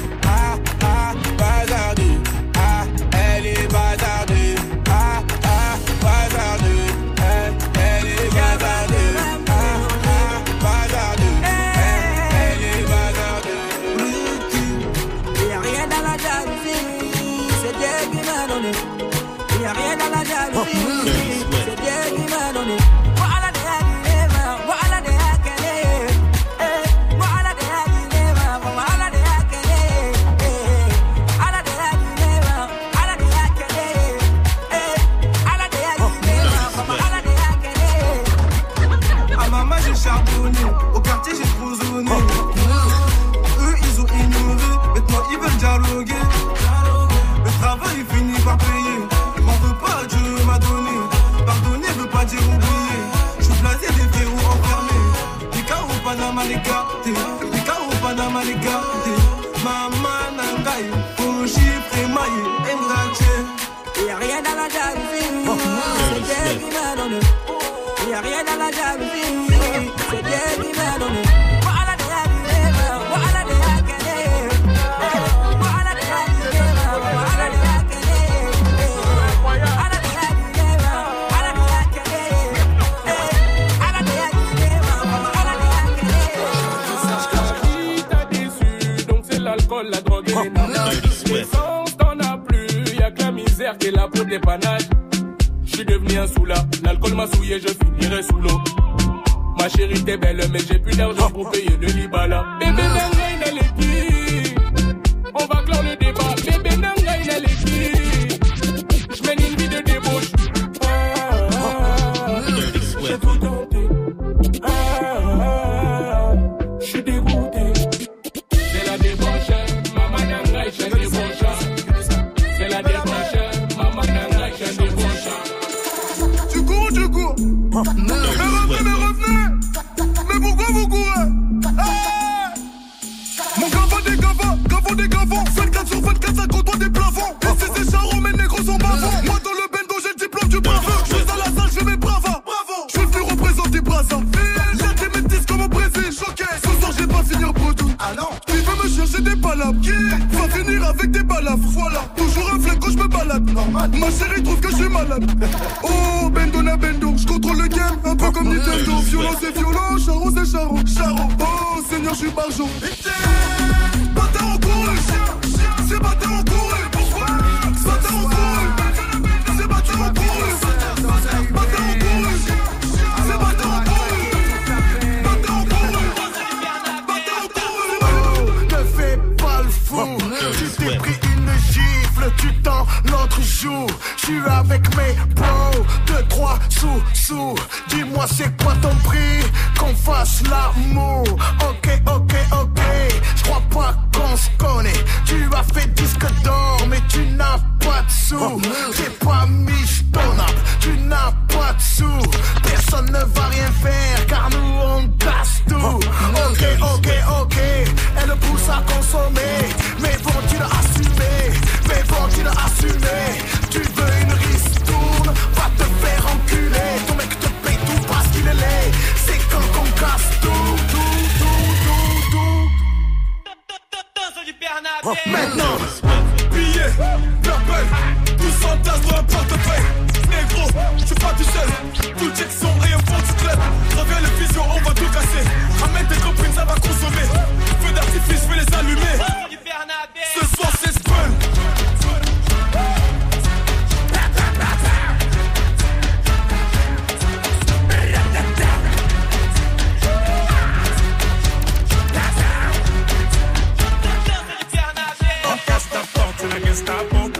m'a souillé, je finirai sous l'eau. Ma chérie, t'es belle, mais j'ai plus d'argent pour ah. payer le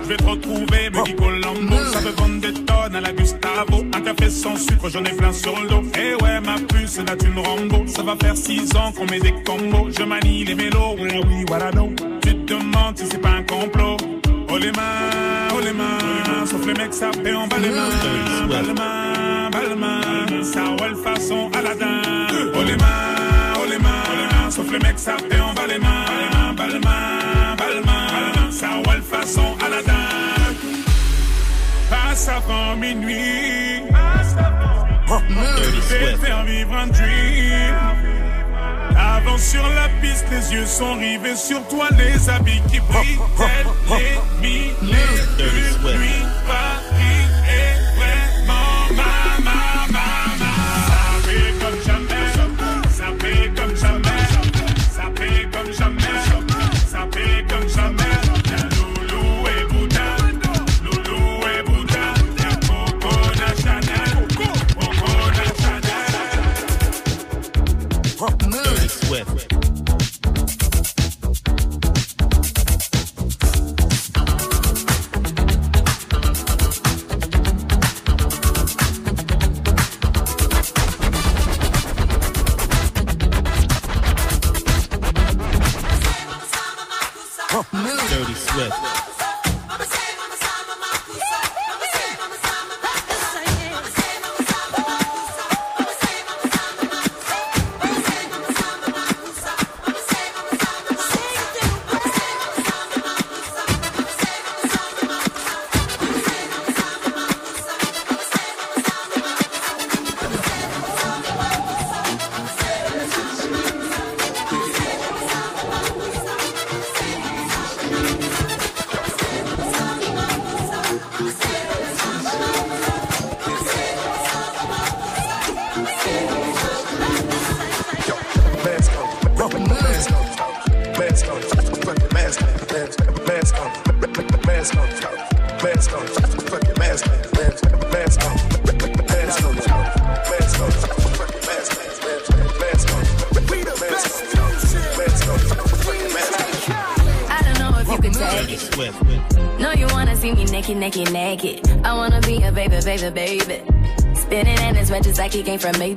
je vais te retrouver, me dit Colombo. Ça veut vendre des tonnes à la Gustavo. Un café sans sucre, j'en ai plein sur le dos. Et ouais, ma puce, là tu me rambo. Ça va faire 6 ans qu'on met des combos. Je manie les mélos, oui, oui, voilà donc. Tu te demandes si c'est pas un complot. Oh les mains, oh sauf les mecs ça paie en bas les mains. Bas les ça roule façon Aladdin. Oh les mains, oh les sauf les mecs ça paie en bas les mains. Bas les mains. Powell façon Aladdin. Passe avant minuit. Passe avant minuit. Je vais faire vivre un dream. Avant sur la piste, les yeux sont rivés sur toi, les habits qui brillent, tels les mille,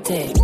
Day.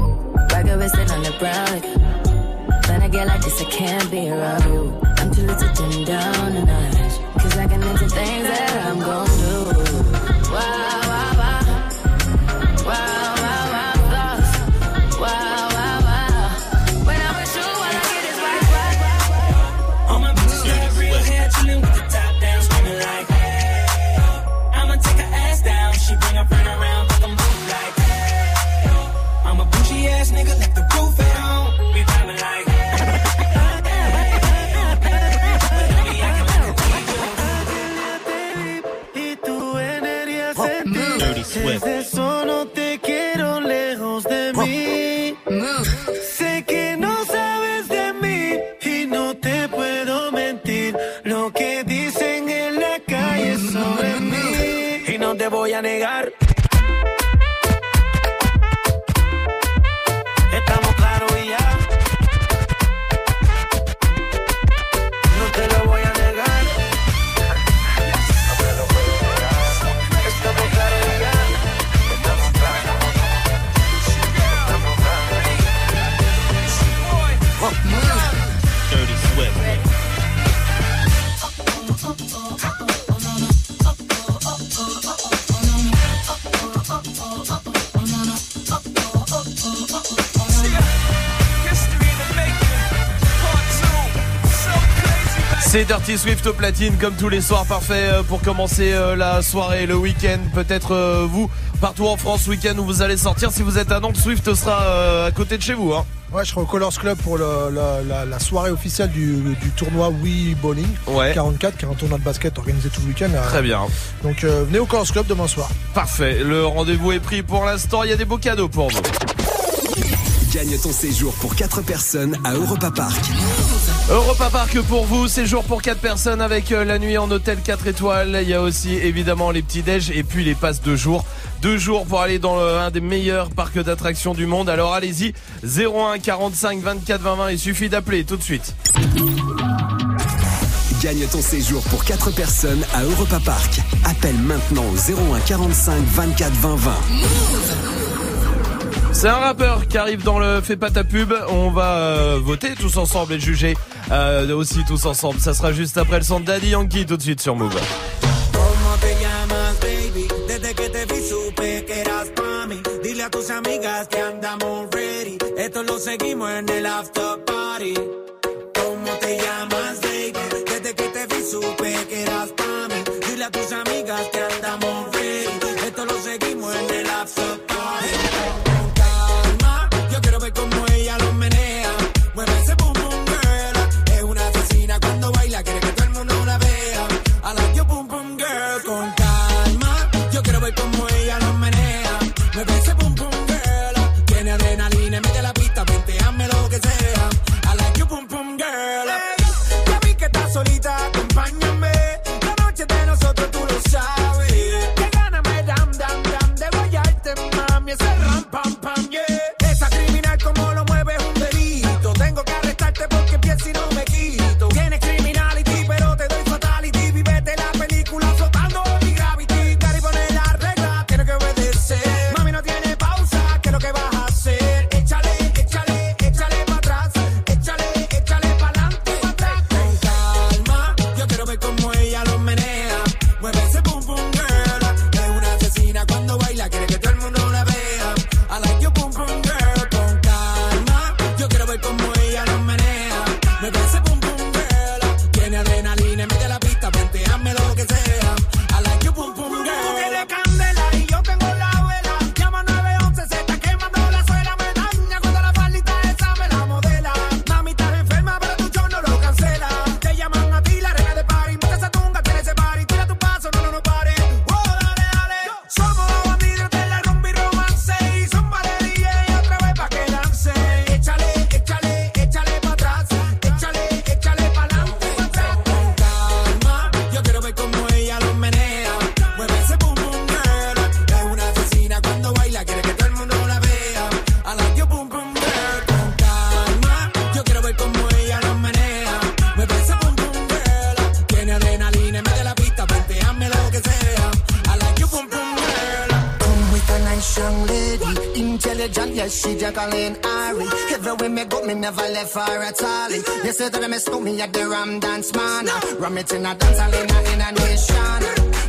Dirty Swift au platine comme tous les soirs parfait euh, pour commencer euh, la soirée, le week-end. Peut-être euh, vous partout en France week-end où vous allez sortir. Si vous êtes à Nantes, Swift sera à côté de chez vous. Hein. Ouais, je serai au Colors Club pour le- la, la- la soirée officielle du, du tournoi Wii Bowling Ouais. 44, qui est un tournoi de basket organisé tout le week-end. Très bien. Donc euh, venez au Colors Club demain soir. Parfait. Le rendez-vous est pris pour l'instant. Il y a des beaux cadeaux pour vous. Gagne ton séjour pour 4 personnes à Europa Park. Europa Park pour vous, séjour pour 4 personnes avec euh, la nuit en hôtel 4 étoiles. Il y a aussi évidemment les petits déj et puis les passes de jour. Deux jours pour aller dans un des meilleurs parcs d'attractions du monde. Alors allez-y, 01 45 24 20 20. Il suffit d'appeler tout de suite. Gagne ton séjour pour 4 personnes à Europa Park. Appelle maintenant au 01 45 24 20 20. C'est un rappeur qui arrive dans le Fais pas ta pub. On va euh, voter tous ensemble et juger euh, aussi tous ensemble. Ça sera juste après le son de Daddy Yankee tout de suite sur Move. Say that I miss me at the Ram Dance Man. Ram it in a dance hall in a, in a nation.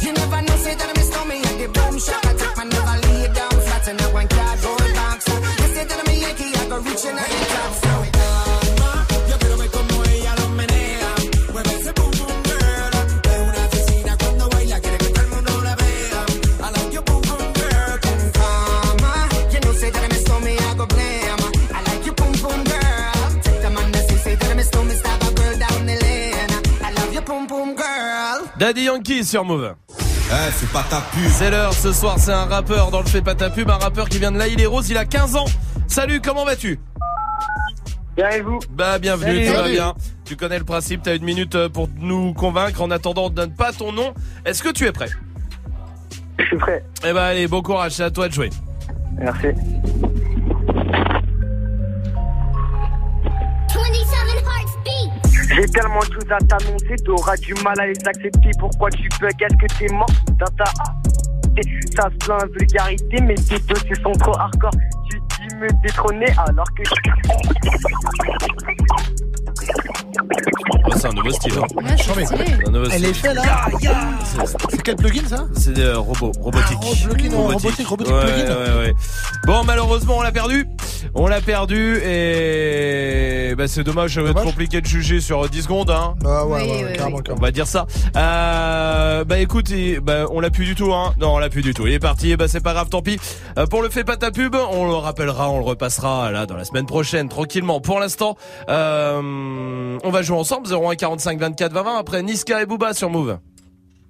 You never know, say that I miss me at the boom shop. I take my never lay down flat in a one Daddy Yankee sur Move. Eh, c'est pas ta pub. C'est l'heure ce soir, c'est un rappeur dans le Fais pas ta pub, un rappeur qui vient de l'Aïle les Roses, il a 15 ans. Salut, comment vas-tu? Bien et vous? Bah bienvenue, Salut. tout va bien. Tu connais le principe, t'as une minute euh, pour nous convaincre. En attendant, on ne donne pas ton nom. Est-ce que tu es prêt? Je suis prêt. Eh ben allez, bon courage, c'est à toi de jouer. Merci. T'annoncer, t'auras du mal à les accepter. Pourquoi tu bug Est-ce que t'es mort dans ta Ça se plaint vulgarité, mais tes dossiers sont trop hardcore. Tu dis me détrôner alors que. Oh, c'est un nouveau style. hein. Ouais, c'est un nouveau Elle style. est faite là. C'est quel plugin ça? C'est des euh, robots, robotiques. Ah, plugin, robotique, robotique, Ouais, plugin. ouais, ouais. Bon, malheureusement, on l'a perdu. On l'a perdu et bah, c'est dommage, ça va être compliqué de juger sur 10 secondes. Hein. Bah ouais, ouais, carrément, On va dire ça. Euh, bah écoute, bah, on l'a plus du tout. Hein. Non, on l'a plus du tout. Il est parti. Bah c'est pas grave, tant pis. Euh, pour le fait pas ta pub, on le rappellera, on le repassera là dans la semaine prochaine tranquillement. Pour l'instant, euh, on va jouer ensemble 01 45 24 20 20 après Niska et Booba sur Move.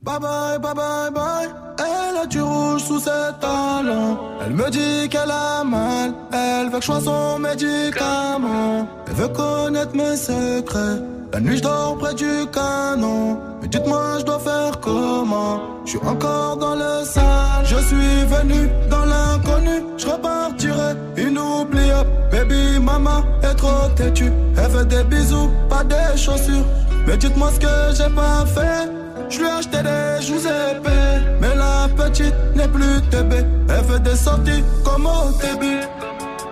Bye bye, bye bye, bye. Elle a du rouge sous ses talons. Elle me dit qu'elle a mal. Elle veut que je sois son médicament. Elle veut connaître mes secrets. La nuit, je dors près du canon. Mais dites-moi, je dois faire comment? Je suis encore dans le sale. Je suis venu dans l'inconnu. Je repartirai inoubliable. Baby, maman est trop têtue. Elle veut des bisous, pas des chaussures. Mais dites-moi ce que j'ai pas fait. Je lui ai acheté des épais Mais la petite n'est plus TB Elle fait des sorties comme au début.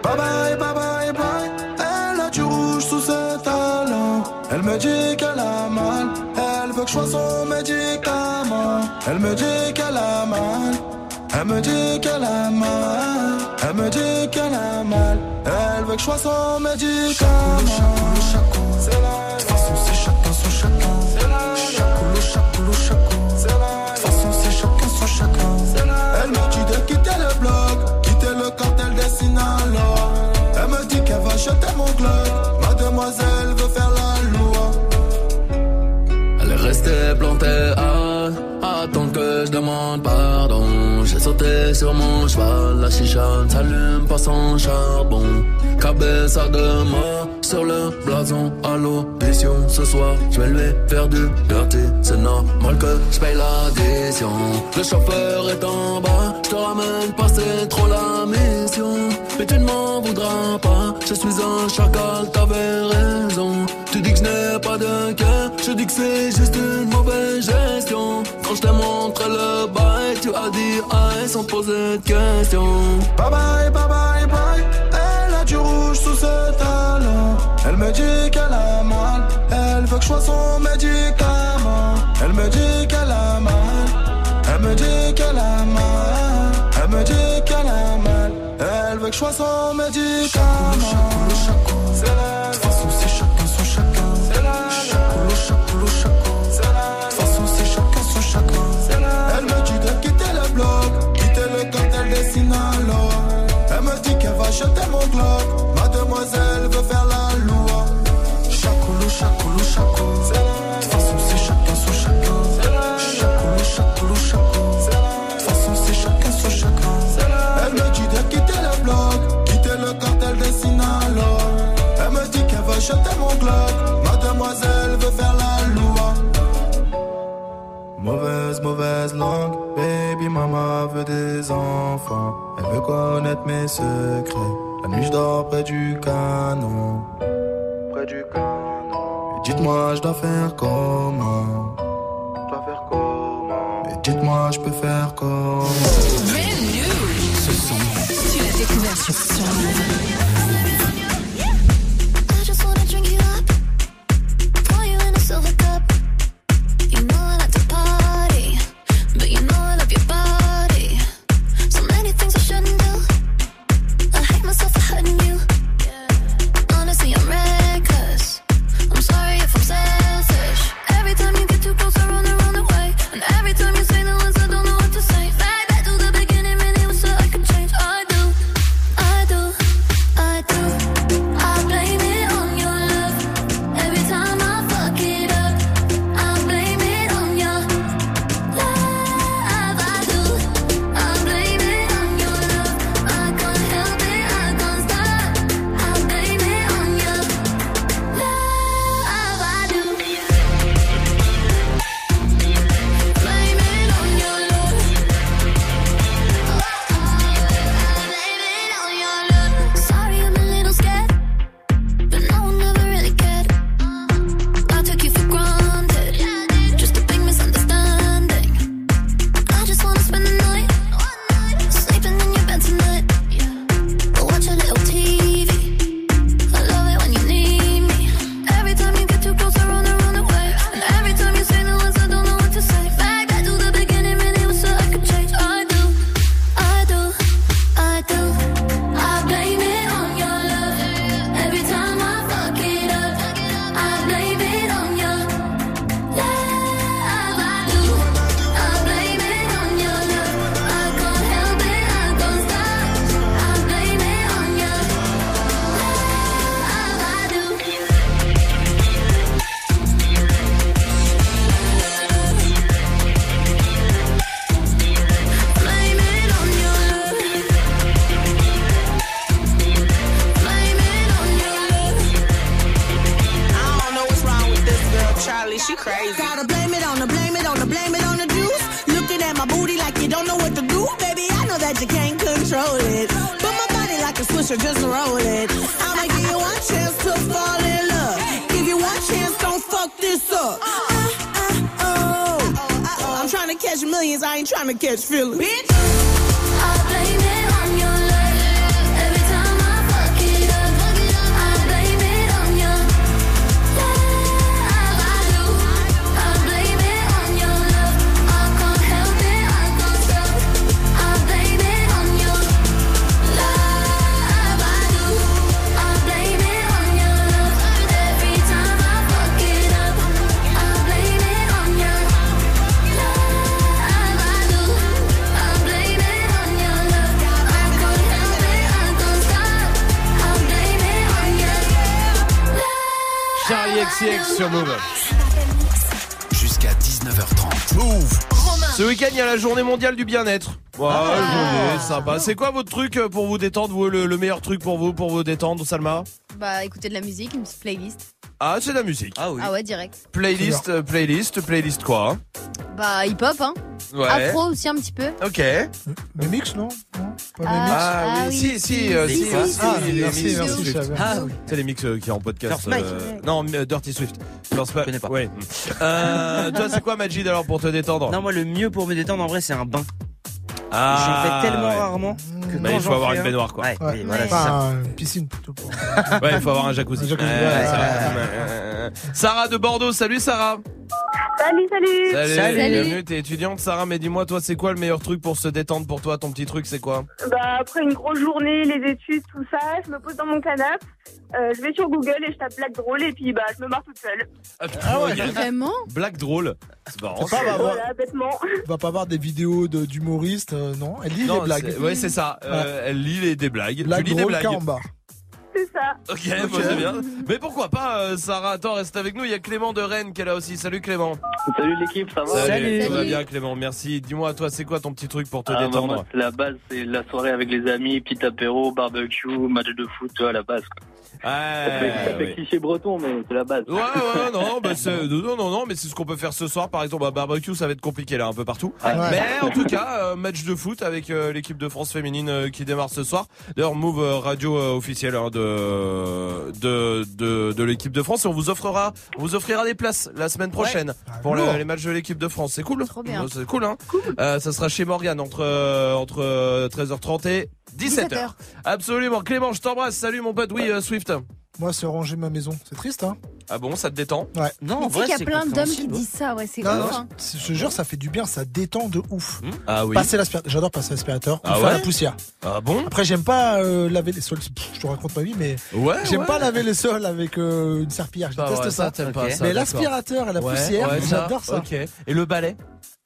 Bye bye, bye bye, bye. Elle a du rouge sous ses talons. Elle me dit qu'elle a mal. Elle veut que je sois son médicament. Elle me dit qu'elle a mal. Elle me dit qu'elle a mal. Elle me dit qu'elle a mal. Elle veut que je sois son médicament. C'est la jeter mon glock Mademoiselle veut faire la loi Elle est restée plantée à attendre que je demande pardon. J'ai sauté sur mon cheval, la chicha ne s'allume pas sans charbon. Cabeza de mort sur le blason à l'audition. Ce soir, je vais lui faire du dirty. C'est normal que je paye l'addition. Le chauffeur est en bas, je te ramène pas, c'est trop la mission. Mais tu ne m'en voudras pas, je suis un chacal, t'avais raison. Tu dis que je n'ai pas de cœur, je dis que c'est juste une mauvaise gestion. Quand je t'ai montré le bail, tu as dit aïe sans poser de questions. Bye bye, bye bye, bye Elle a du rouge sous ses talons Elle me dit qu'elle a mal Elle veut que je sois son médicament que je sois médicament C'est la De toute façon c'est chacun son chacun. C'est la chacun C'est la De toute façon c'est chacun son chacun. C'est la Elle me dit de quitter le bloc Quitter le cartel des Sinaloa Elle me dit qu'elle va jeter mon glock. Mademoiselle veut faire la loi. Chacoulou, chacoulou, chacun jeter mon glock Mademoiselle veut faire la loi Mauvaise, mauvaise langue, baby mama veut des enfants. Elle veut connaître mes secrets. La nuit je dors près du canon. Près du canon. Dites-moi, je dois faire comment? Je dois faire comment? Dites-moi, je peux faire comment? Brand new. Ce son, tu l'as découvert sur sur du bien-être. Ouais, journée sympa. C'est quoi votre truc pour vous détendre, vous, le, le meilleur truc pour vous, pour vous détendre, Salma? Bah écouter de la musique, une petite playlist. Ah, c'est de la musique. Ah ouais, direct. Playlist, euh, playlist, playlist quoi Bah hip-hop, hein. Ouais. Afro aussi un petit peu. Ok. Les mix, non? Non? Pas Ah, mix Ah, oui, si, si, euh, si, si, si, si, si, Ah, les merci, merci, Swift. Ah, oui. C'est les mix euh, qui est en podcast. Euh, Non, Dirty Swift. Je pense pas. Ouais. Euh, toi, c'est quoi, Majid, alors, pour te détendre? Non, moi, le mieux pour me détendre, en vrai, c'est un bain. Ah, J'en fais tellement ouais. rarement que Bah, quand il faut avoir une un- baignoire, quoi. Ouais, Ouais. oui, voilà, ça. une piscine plutôt. pour- Ouais, il faut avoir un jacuzzi. Un. Sarah de Bordeaux, salut Sarah. Salut, salut. Salut, bienvenue, t'es étudiante Sarah, mais dis-moi toi c'est quoi le meilleur truc pour se détendre pour toi, ton petit truc c'est quoi? Bah, après une grosse journée, les études, tout ça, je me pose dans mon canapé, euh, je vais sur Google et je tape blague drôle et puis bah je me marre toute seule. Ah ouais, Vraiment? Blague drôle. C'est marrant. Faut pas ça. avoir- Voilà, bêtement. (laughs) Tu vas pas avoir des vidéos de- d'humoristes, euh, non? Elle lit Non, les blagues. c'est- Ouais, c'est ça. Euh, elle lit les, des blagues. Blague tu lis des drôle, blagues. C'est ça. Ok, bon, c'est bien. Mais pourquoi pas, euh, Sarah Attends, reste avec nous. Il y a Clément de Rennes qui est là aussi. Salut Clément. Salut l'équipe, ça va Tout va bien Clément, merci. Dis-moi, toi, c'est quoi ton petit truc pour te Ah, bah, détendre moi, c'est la base, c'est la soirée avec les amis, petit apéro, barbecue, match de foot, vois, la base. Quoi. Ouais. cliché breton, mais c'est la base. Ouais, ouais, non, bah c'est, non, non, non, mais c'est ce qu'on peut faire ce soir. Par exemple, bah, barbecue, ça va être compliqué là, un peu partout. Ouais. Mais en tout cas, euh, match de foot avec euh, l'équipe de France féminine euh, qui démarre ce soir. D'ailleurs, Move Radio euh, officiel hein, de de de, de l'équipe de France. Et on vous offrera, on vous offrira des places la semaine prochaine pour le- lourd. les matchs de l'équipe de France. C'est cool. Trop bien. C'est cool, hein. Euh, ça sera chez Morgan entre entre euh, 13h30 et 17h. 17h. Absolument. Clément, je t'embrasse. Salut mon pote. Oui, euh, Swift. Moi, c'est ranger ma maison. C'est triste, hein Ah bon, ça te détend? Ouais. Non, Mais tu sais qu'il y a plein d'hommes qui disent ça, ouais, c'est Non, ouf. non, hein. je je te jure, ça fait du bien, ça détend de ouf. Ah oui. Passer l'aspirateur, j'adore passer l'aspirateur Ah faire ouais? la poussière. Ah bon? Après, j'aime pas euh, laver les sols. Pff, Je te raconte ma vie, mais Ouais. j'aime ouais. pas laver les sols avec euh, une serpillière. Je Ah déteste ouais, ça. t'aimes pas Ok. ça, mais d'accord. l'aspirateur et la Ouais, poussière, ouais, ça, j'adore ça. Ok. Et le balai?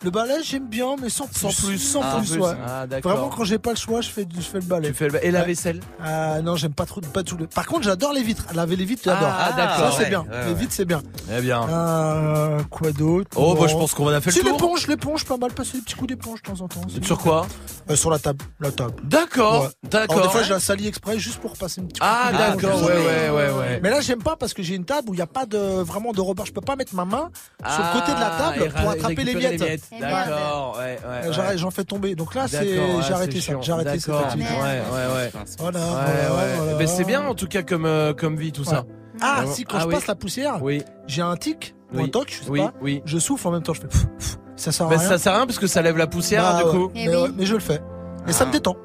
Le balai, j'aime bien, mais sans plus. Sans plus. Sans Ah, plus, plus. ouais. Ah. Vraiment, quand j'ai pas le choix, je fais, je fais le balai. Tu fais le ba- Et la vaisselle Ah non, j'aime pas trop, pas tout le. Par contre, j'adore les vitres. Laver les vitres, j'adore. Ah, d'accord. Ça, c'est ouais, bien. ouais, les vitres, c'est bien. Eh bien. Euh, quoi d'autre Oh, Bon. bah, je pense qu'on en a fait Si le tour. l'éponge, l'éponge, pas mal passer des petits coups d'éponge de temps en temps. Sur quoi Euh, Sur la table, la table. D'accord. D'accord. Des fois, je la salis exprès juste pour passer une petite. Ah, d'accord. Ouais, ouais, ouais, ouais. Mais là, j'aime pas parce que j'ai une table où il n'y a pas de vraiment de rebord. Je peux pas mettre ma main sur le côté de la table pour ra- attraper les miettes. Eh. D'accord. Ouais, ouais. Euh, ouais. J'en fais tomber. Donc là, c'est j'ai arrêté ça. J'ai arrêté activité. Ouais, ouais, ouais. Voilà. Ouais, voilà, ouais. voilà. Ben, c'est bien en tout cas comme euh, comme vie tout ça. Ah, si quand Ah je oui. passe la poussière, Oui. j'ai un tic ou un Oui. toc, je sais Oui, pas. oui. Je souffle en même temps, je fais. pff, pff. Ça sert à Ben, rien. ça sert à rien parce que ça lève la poussière Bah, du coup. Eh Mais, oui. ouais, mais je le fais. Et ça me détend.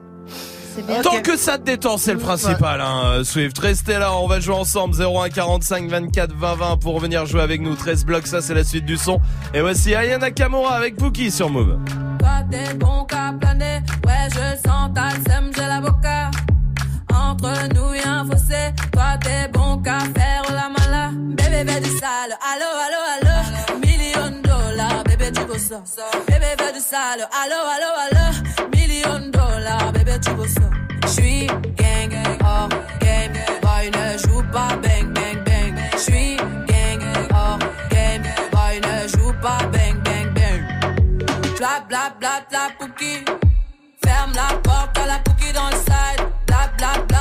Bien. Tant que ça te détend, c'est le principal, hein, euh, Swift. Restez là, on va jouer ensemble. 01 45 24 20 20 pour venir jouer avec nous. 13 blocs, ça c'est la suite du son. Et voici Ayana Kamura avec Pookie sur Move. Toi t'es bon qu'à planer, ouais je sens ta sème, j'ai l'avocat. Entre nous y'a un fossé, toi t'es bon qu'à faire la mala. Bébé fais du sale, allo allo allo. Million dollars, bébé tu veux ça. Bébé fais du sale, allo allo allo. Million dollars, tu ça? J'suis gang, hors game, boy ne joue pas bang bang bang. J'suis gang, hors game, boy ne joue pas bang bang bang. Bla bla bla bla pouki. Ferme la porte à la pouki dans le side. Bla bla bla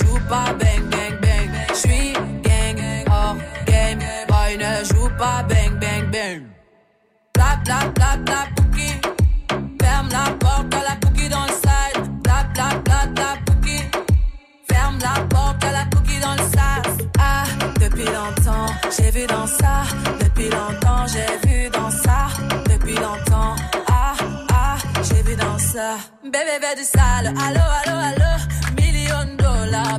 Joue pas bang, bang, bang. J'suis gang, hors game. Boy ne joue pas bang, bang, bang. Bla bla bla bla pouki. Ferme la porte à la pouki dans le side. Bla bla bla bla pouki. Ferme la porte à la pouki dans le sas. Ah, depuis longtemps, j'ai vu dans ça. Depuis longtemps, j'ai vu dans ça. Depuis longtemps, ah ah, j'ai vu dans ça. Bébé veut du sale. Allo allo allo.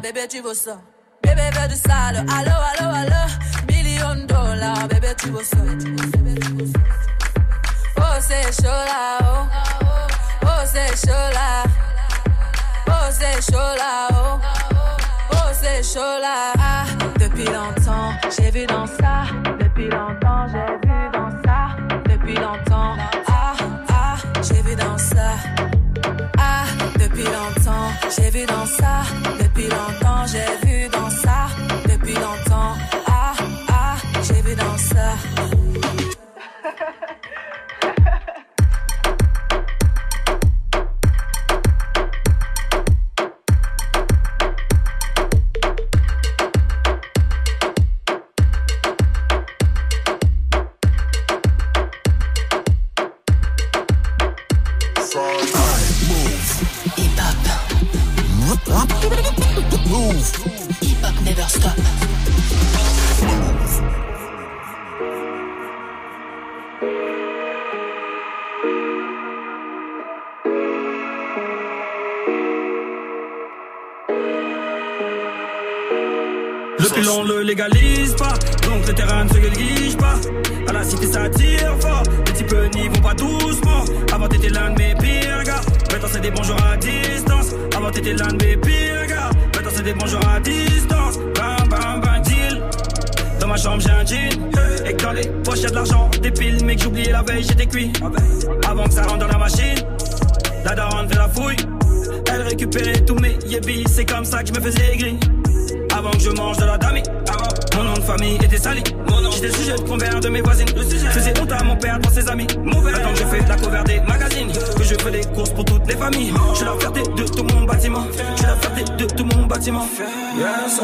Bébé tu veux ça. Bébé veut du sale. Allo allo allo. Million dollars, bébé tu veux ça. Oh, c'est chaud là, oh. Oh, c'est chaud là. Oh, c'est chaud là, oh. Oh, c'est chaud là. Ah, depuis longtemps, j'ai vu dans ça. Depuis longtemps, j'ai vu dans ça. Depuis longtemps, ah, ah, j'ai vu dans ça. Depuis longtemps, j'ai vu dans ça. Depuis longtemps, j'ai vu dans ça. Le pilon le légalise pas, donc le terrain ne se néglige pas. À la cité ça tire fort, les types n'y vont pas doucement. Avant t'étais l'un de mes pires gars, maintenant c'est des bonjours à distance. Avant t'étais l'un de mes pires gars, maintenant c'est des bonjours à distance. Bam bam bam deal. Dans ma chambre j'ai un jean, et que dans les poches y'a de l'argent, des piles, mais que j'oubliais la veille j'étais cuit. Avant que ça rentre dans la machine, la daronne fait la fouille. Elle récupérait tous mes yébis, c'est comme ça que je me faisais aigri. Avant que je mange de la dami, mon nom de famille était sali. J'étais sujet de convers de mes voisines. Le sujet faisait honte à mon père dans ses amis. Mauvais. Attends que je fais la cover des magazines, que je fais des courses pour toutes les familles. Je suis la fierté de tout mon bâtiment. Je suis la fierté de tout mon bâtiment. Yes,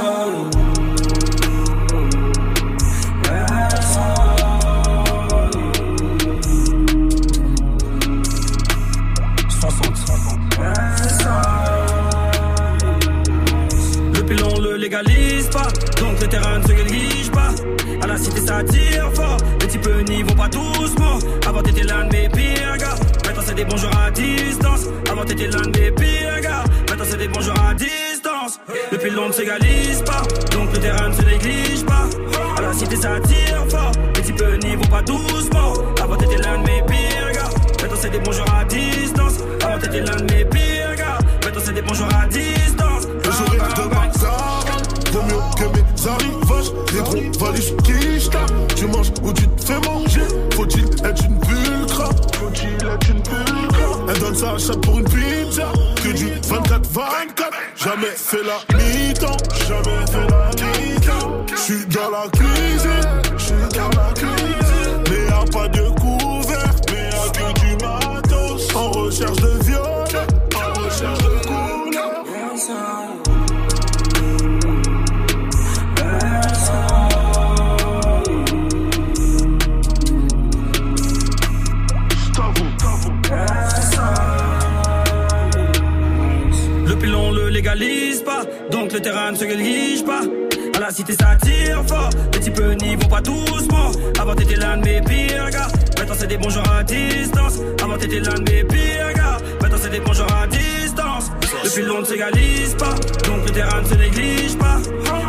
se néglige pas.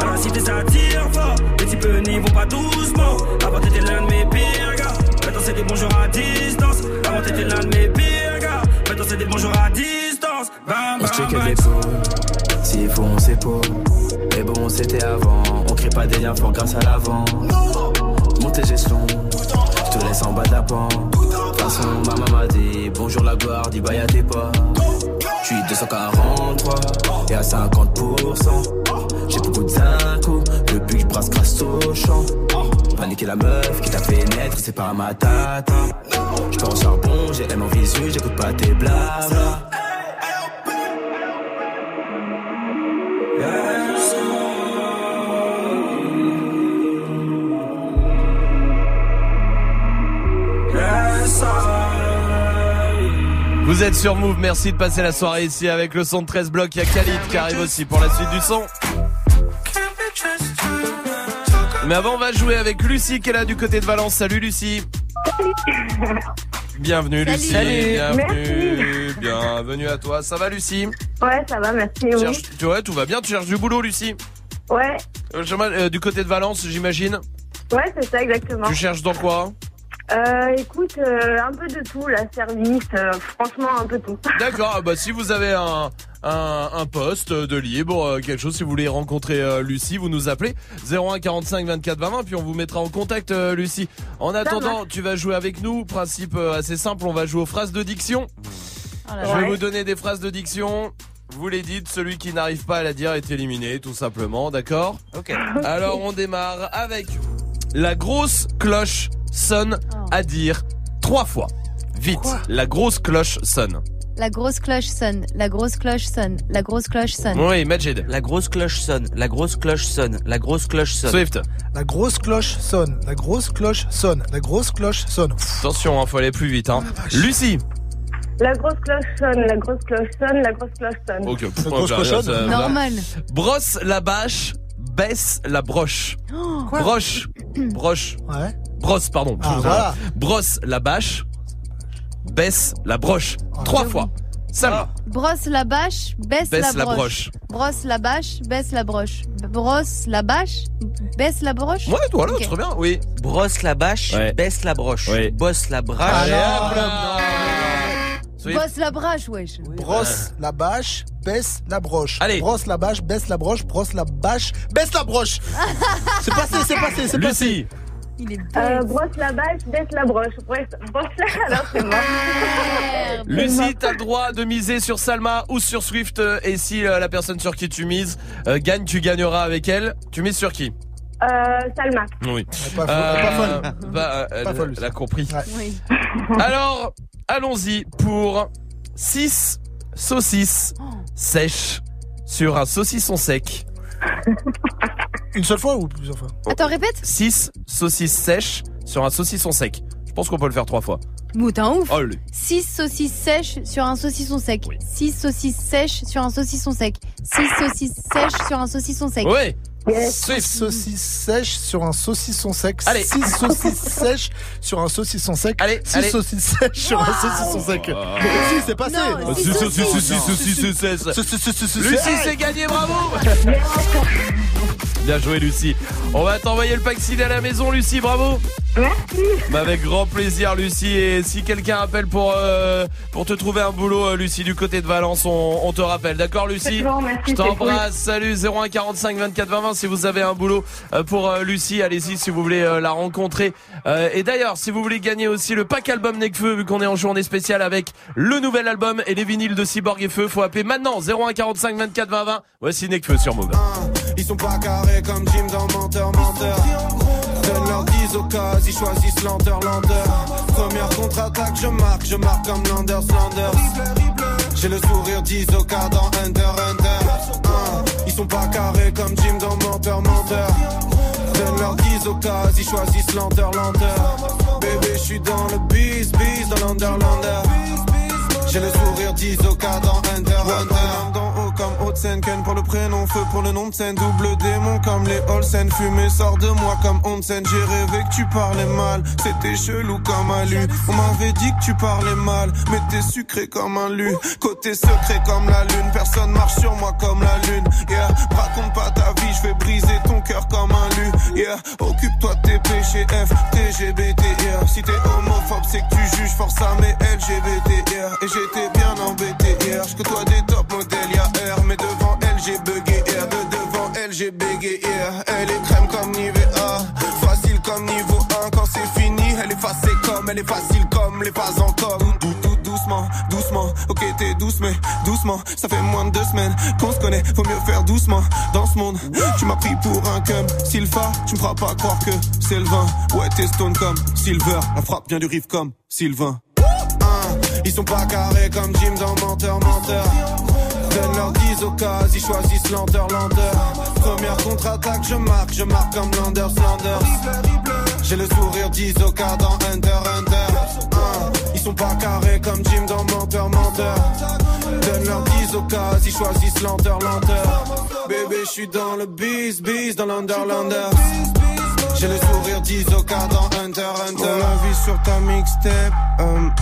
À la cité ça tire fort, les types n'y vont pas doucement. Avant t'étais l'un de mes pires gars, maintenant c'est des bonjours à distance. Avant t'étais l'un de mes pires gars, maintenant c'est des bonjours à distance. Bam, On se bam, check bam. l'épaule, s'il faut on s'épaule. Mais bon, c'était avant, on crée pas des liens forts grâce à l'avant. Monter gestion, je te laisse en dépend. De toute façon, maman m'a dit bonjour la gloire, dis bye à tes pas. Je suis 243 et à 50%. J'ai beaucoup de zinco depuis que je brasse grâce au champ. Paniquer la meuf qui t'a fait naître, c'est pas ma tata. Je au charbon, j'ai M en visu, j'écoute pas tes blabla. Vous êtes sur Move, merci de passer la soirée ici avec le son de 13 blocs. Il y a Khalid qui arrive aussi pour la suite du son. Mais avant, on va jouer avec Lucie qui est là du côté de Valence. Salut Lucie. (laughs) Bienvenue Salut. Lucie. Salut. Bienvenue. Bienvenue à toi. Ça va Lucie? Ouais, ça va, merci. Tu Oui. cherches- tu vois, tout va bien. Tu cherches du boulot Lucie? Ouais, Euh, euh, Du côté de Valence, j'imagine? ouais, c'est ça, exactement. Tu cherches dans quoi? Euh, écoute, euh, un peu de tout, la service, euh, franchement, un peu tout. (laughs) D'accord, ah bah si vous avez un, un, un poste de libre, euh, quelque chose, si vous voulez rencontrer euh, Lucie, vous nous appelez 01 45 24 20 20, puis on vous mettra en contact euh, Lucie. En attendant, tu vas jouer avec nous, principe euh, assez simple, on va jouer aux phrases de diction. Je vais Ouais. vous donner des phrases de diction. Vous les dites, celui qui n'arrive pas à la dire est éliminé, tout simplement, d'accord? Ok. Alors on démarre avec la grosse cloche sonne à dire trois fois. Vite, la grosse cloche sonne. La grosse cloche sonne, la grosse cloche sonne, la grosse cloche sonne. Oui, Majid. La grosse cloche sonne, la grosse cloche sonne, la grosse cloche sonne. Swift. La grosse cloche sonne, la grosse cloche sonne, la grosse cloche sonne. Attention, hein, faut aller plus vite. Hein. Lucie. La grosse cloche sonne, la grosse cloche sonne, la grosse cloche sonne. Ok. La grosse cochonne Normal. Brosse la bâche, baisse la broche. Quoi Broche. (clears throat) Broche. Ouais. Brosse, pardon. Ah, voilà. Brosse la bâche, baisse la broche. Trois fois. Salma. Brosse la bâche, baisse, Baisse la la broche. Brosse la bâche, baisse la broche. Brosse la bâche, baisse la broche. Ouais, voilà, Ok. très bien, oui. Brosse la bâche, Ouais. baisse la broche. Ouais. Bosse la Ah, brache. Bosse la brache, wesh. Brosse la bâche, baisse la broche. Allez. Brosse la bâche, baisse la broche, brosse la bâche, baisse la broche. (laughs) c'est passé, c'est passé, c'est passé. Lucie. Il est Euh, brosse la bâche, baisse la broche. Brosse, brosse la, (laughs) alors c'est mort. Lucie, t'as le droit de miser sur Salma ou sur Swift. euh, Et si euh, la personne sur qui tu mises euh, gagne, tu gagneras avec elle. Tu mises sur qui? Euh, Salma. Oui. Pas, folle, pas folle. bah, euh, elle, Pas folle, elle a compris. Ouais. Oui. Alors, allons-y pour 6 saucisses sèches sur un saucisson sec. Une seule fois ou plusieurs fois Attends, répète. 6 saucisses sèches sur un saucisson sec. Je pense qu'on peut le faire trois fois. Mou, t'es un ouf. Oh, le- 6 saucisses sèches sur un saucisson sec. 6 saucisses sèches sur un saucisson sec. 6 saucisses sèches sur un saucisson sec. Ouais. Yes. Six saucisses sèches sur un saucisson sec. Allez. 6 saucisses (laughs) sèches sur un saucisson sec. Allez, 6 allez. saucisses sèches sur un saucisson sec. Oh. Si, c'est passé. Non, six si, si, si, saucisses. si, si, si, si, si, si. Si, si, si, si, si, Lucie, si. c'est gagné, bravo Bien joué, Lucie. On va t'envoyer le pack à la maison, Lucie, bravo Merci. Bah, avec grand plaisir, Lucie. Et si quelqu'un appelle pour, euh, pour te trouver un boulot, euh, Lucie, du côté de Valence, on, on te rappelle. D'accord, Lucie? Bon, merci, Je t'embrasse. Salut, 01 45 24 20 20. Si vous avez un boulot euh, pour euh, Lucie, allez-y si vous voulez euh, la rencontrer. Et d'ailleurs, si vous voulez gagner aussi le pack album Necfeu, vu qu'on est en journée spéciale avec le nouvel album et les vinyles de Cyborg et Feu, faut appeler maintenant 01 45 24 20 20. Voici Necfeu sur Move. Ils sont pas carrés comme Jim dans Menteur, Menteur. Donne leur 10 au cas, ils choisissent lenteur, lenteur. Première contre-attaque, je marque, je marque comme Landers, Landers. J'ai le sourire 10 au cas dans Under, Under. Hein, Ils sont pas carrés comme Jim dans Menteur, Menteur. Donne leur 10 au cas, ils choisissent lenteur, lenteur. Bébé, je suis dans le bis, bis dans l'Underlander. J'ai le sourire 10 au cas dans Under, Under. Comme Haute-Seine, Ken pour le prénom, feu pour le nom de scène. Double démon comme les Olsen. Fumée sort de moi comme Onsen. J'ai rêvé que tu parlais mal. C'était chelou comme un lu. On m'avait dit que tu parlais mal. Mais t'es sucré comme un lu. Côté secret comme la lune. Personne marche sur moi comme la lune. Yeah. Raconte pas ta vie, je vais briser ton cœur comme un lu. Yeah. Occupe-toi de tes péchés F, TGBT. Yeah. Si t'es homophobe, c'est que tu juges force à mes LGBT. Yeah. Et j'étais bien embêté hier. Je côtoie des top modèles, y'a R. Mais devant elle, j'ai bugué. De devant elle, j'ai bégé hier. Elle est crème comme Nivea. Facile comme niveau 1. Quand c'est fini, elle est facée comme elle est facile comme les pas en com. Doucement, doucement, ok t'es douce mais doucement, ça fait moins de deux semaines qu'on se connaît, faut mieux faire doucement dans ce monde. Tu m'as pris pour un cum, Silva, tu me feras pas croire que c'est le vin. Ouais t'es stone comme Silver, la frappe vient du riff comme Sylvain. Ils sont pas carrés comme Jim dans Menteur, Menteur. Donne leur 10 occasions, ils choisissent lenteur, lenteur. Première contre-attaque, je marque, je marque comme Landers. J'ai le sourire 10 cas dans Hunter, Hunter. Ils sont pas carrés comme Jim dans Menteur, Menteur. Donne leur 10 occasions, ils choisissent lenteur. Bébé, je suis dans le bis, bis dans l'Underlanders. J'ai le sourire 10 cas dans Hunter, Hunter. On la sur ta mixtape. Um.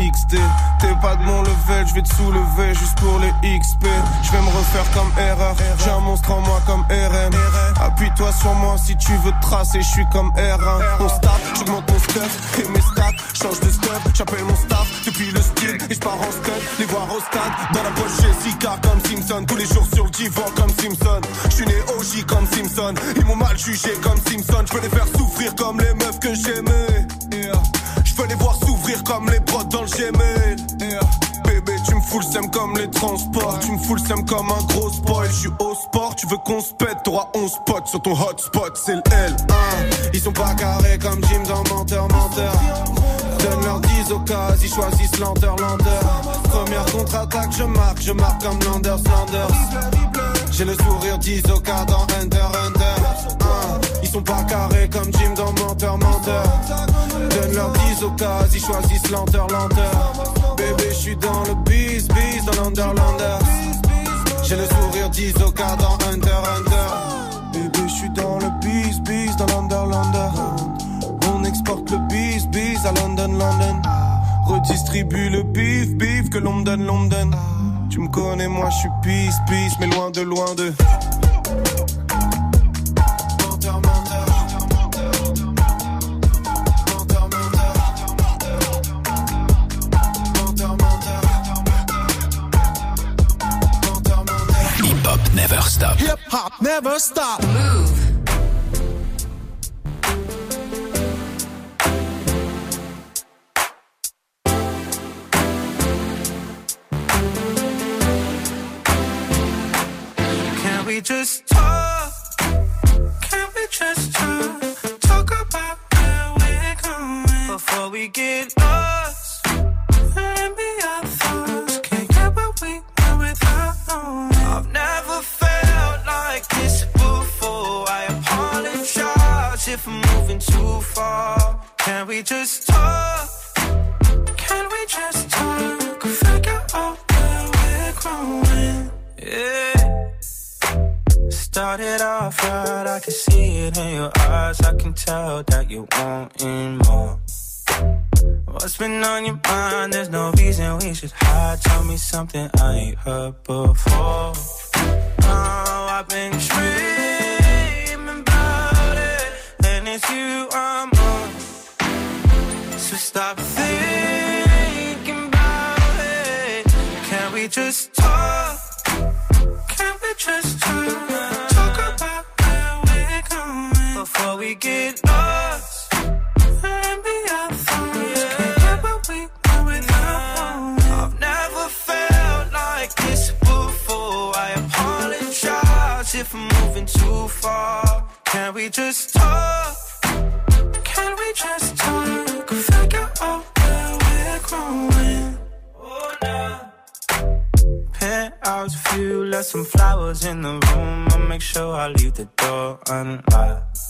XD. T'es pas de mon level, je vais te soulever juste pour les XP. Je vais me refaire comme erreur. J'ai un monstre en moi comme RM. Appuie-toi sur moi si tu veux tracer, je suis comme R1. On start, j'augmente mon stuff et mes stats. Change de stuff, j'appelle mon staff depuis le style et je pars en stud. Les voir au stade, dans la poche Jessica comme Simpson. Tous les jours sur le divan comme Simpson. Je suis né OG comme Simpson. Ils m'ont mal jugé comme Simpson. Je veux les faire souffrir comme les meufs que j'aimais. Je veux les voir s'ouvrir comme les potes dans le Gmail. Bébé, tu me fous le seum comme les transports. Tu me fous le seum comme un gros spoil. Je suis au sport, tu veux qu'on se pète? T'auras 11 potes sur ton hotspot, c'est le L1. Ils sont pas carrés comme Jim dans Menteur, Menteur. Donne leur 10 occasions, ils choisissent lenteur, lenteur. Première contre-attaque, je marque, je marque comme Landers, Landers. J'ai le sourire 10 cas dans Hunter, Hunter. Ils sont pas carrés comme Jim dans Menteur, Menteur. Donne leur 10 occasions, ils choisissent lenteur. Bébé, je suis dans le bis, bis dans l'Underlander. J'ai le sourire 10 cas dans Hunter, Hunter. Bébé, je suis dans le bis, bis dans l'Underlander. On exporte le bis, bis à London, London. Redistribue le bif, bif que l'on me donne. Tu me connais, moi je suis peace, peace, mais loin de loin de. Hip hop never stop. Hip hop never stop. Tell that you're wanting more. What's been on your mind? There's no reason we should hide. Tell me something I ain't heard before. Oh, I've been dreaming about it, and it's you I'm on. So stop thinking about it. Can we just talk? Can we just talk? We get lost. And be our thoughts. Can't get what we want without knowing. I've never felt like this before. I apologize if I'm moving too far. Can we just talk? Can we just talk? Figure out where we're growing. Oh, nah. Penthouse view, left some flowers in the room. I'll make sure I leave the door unlocked.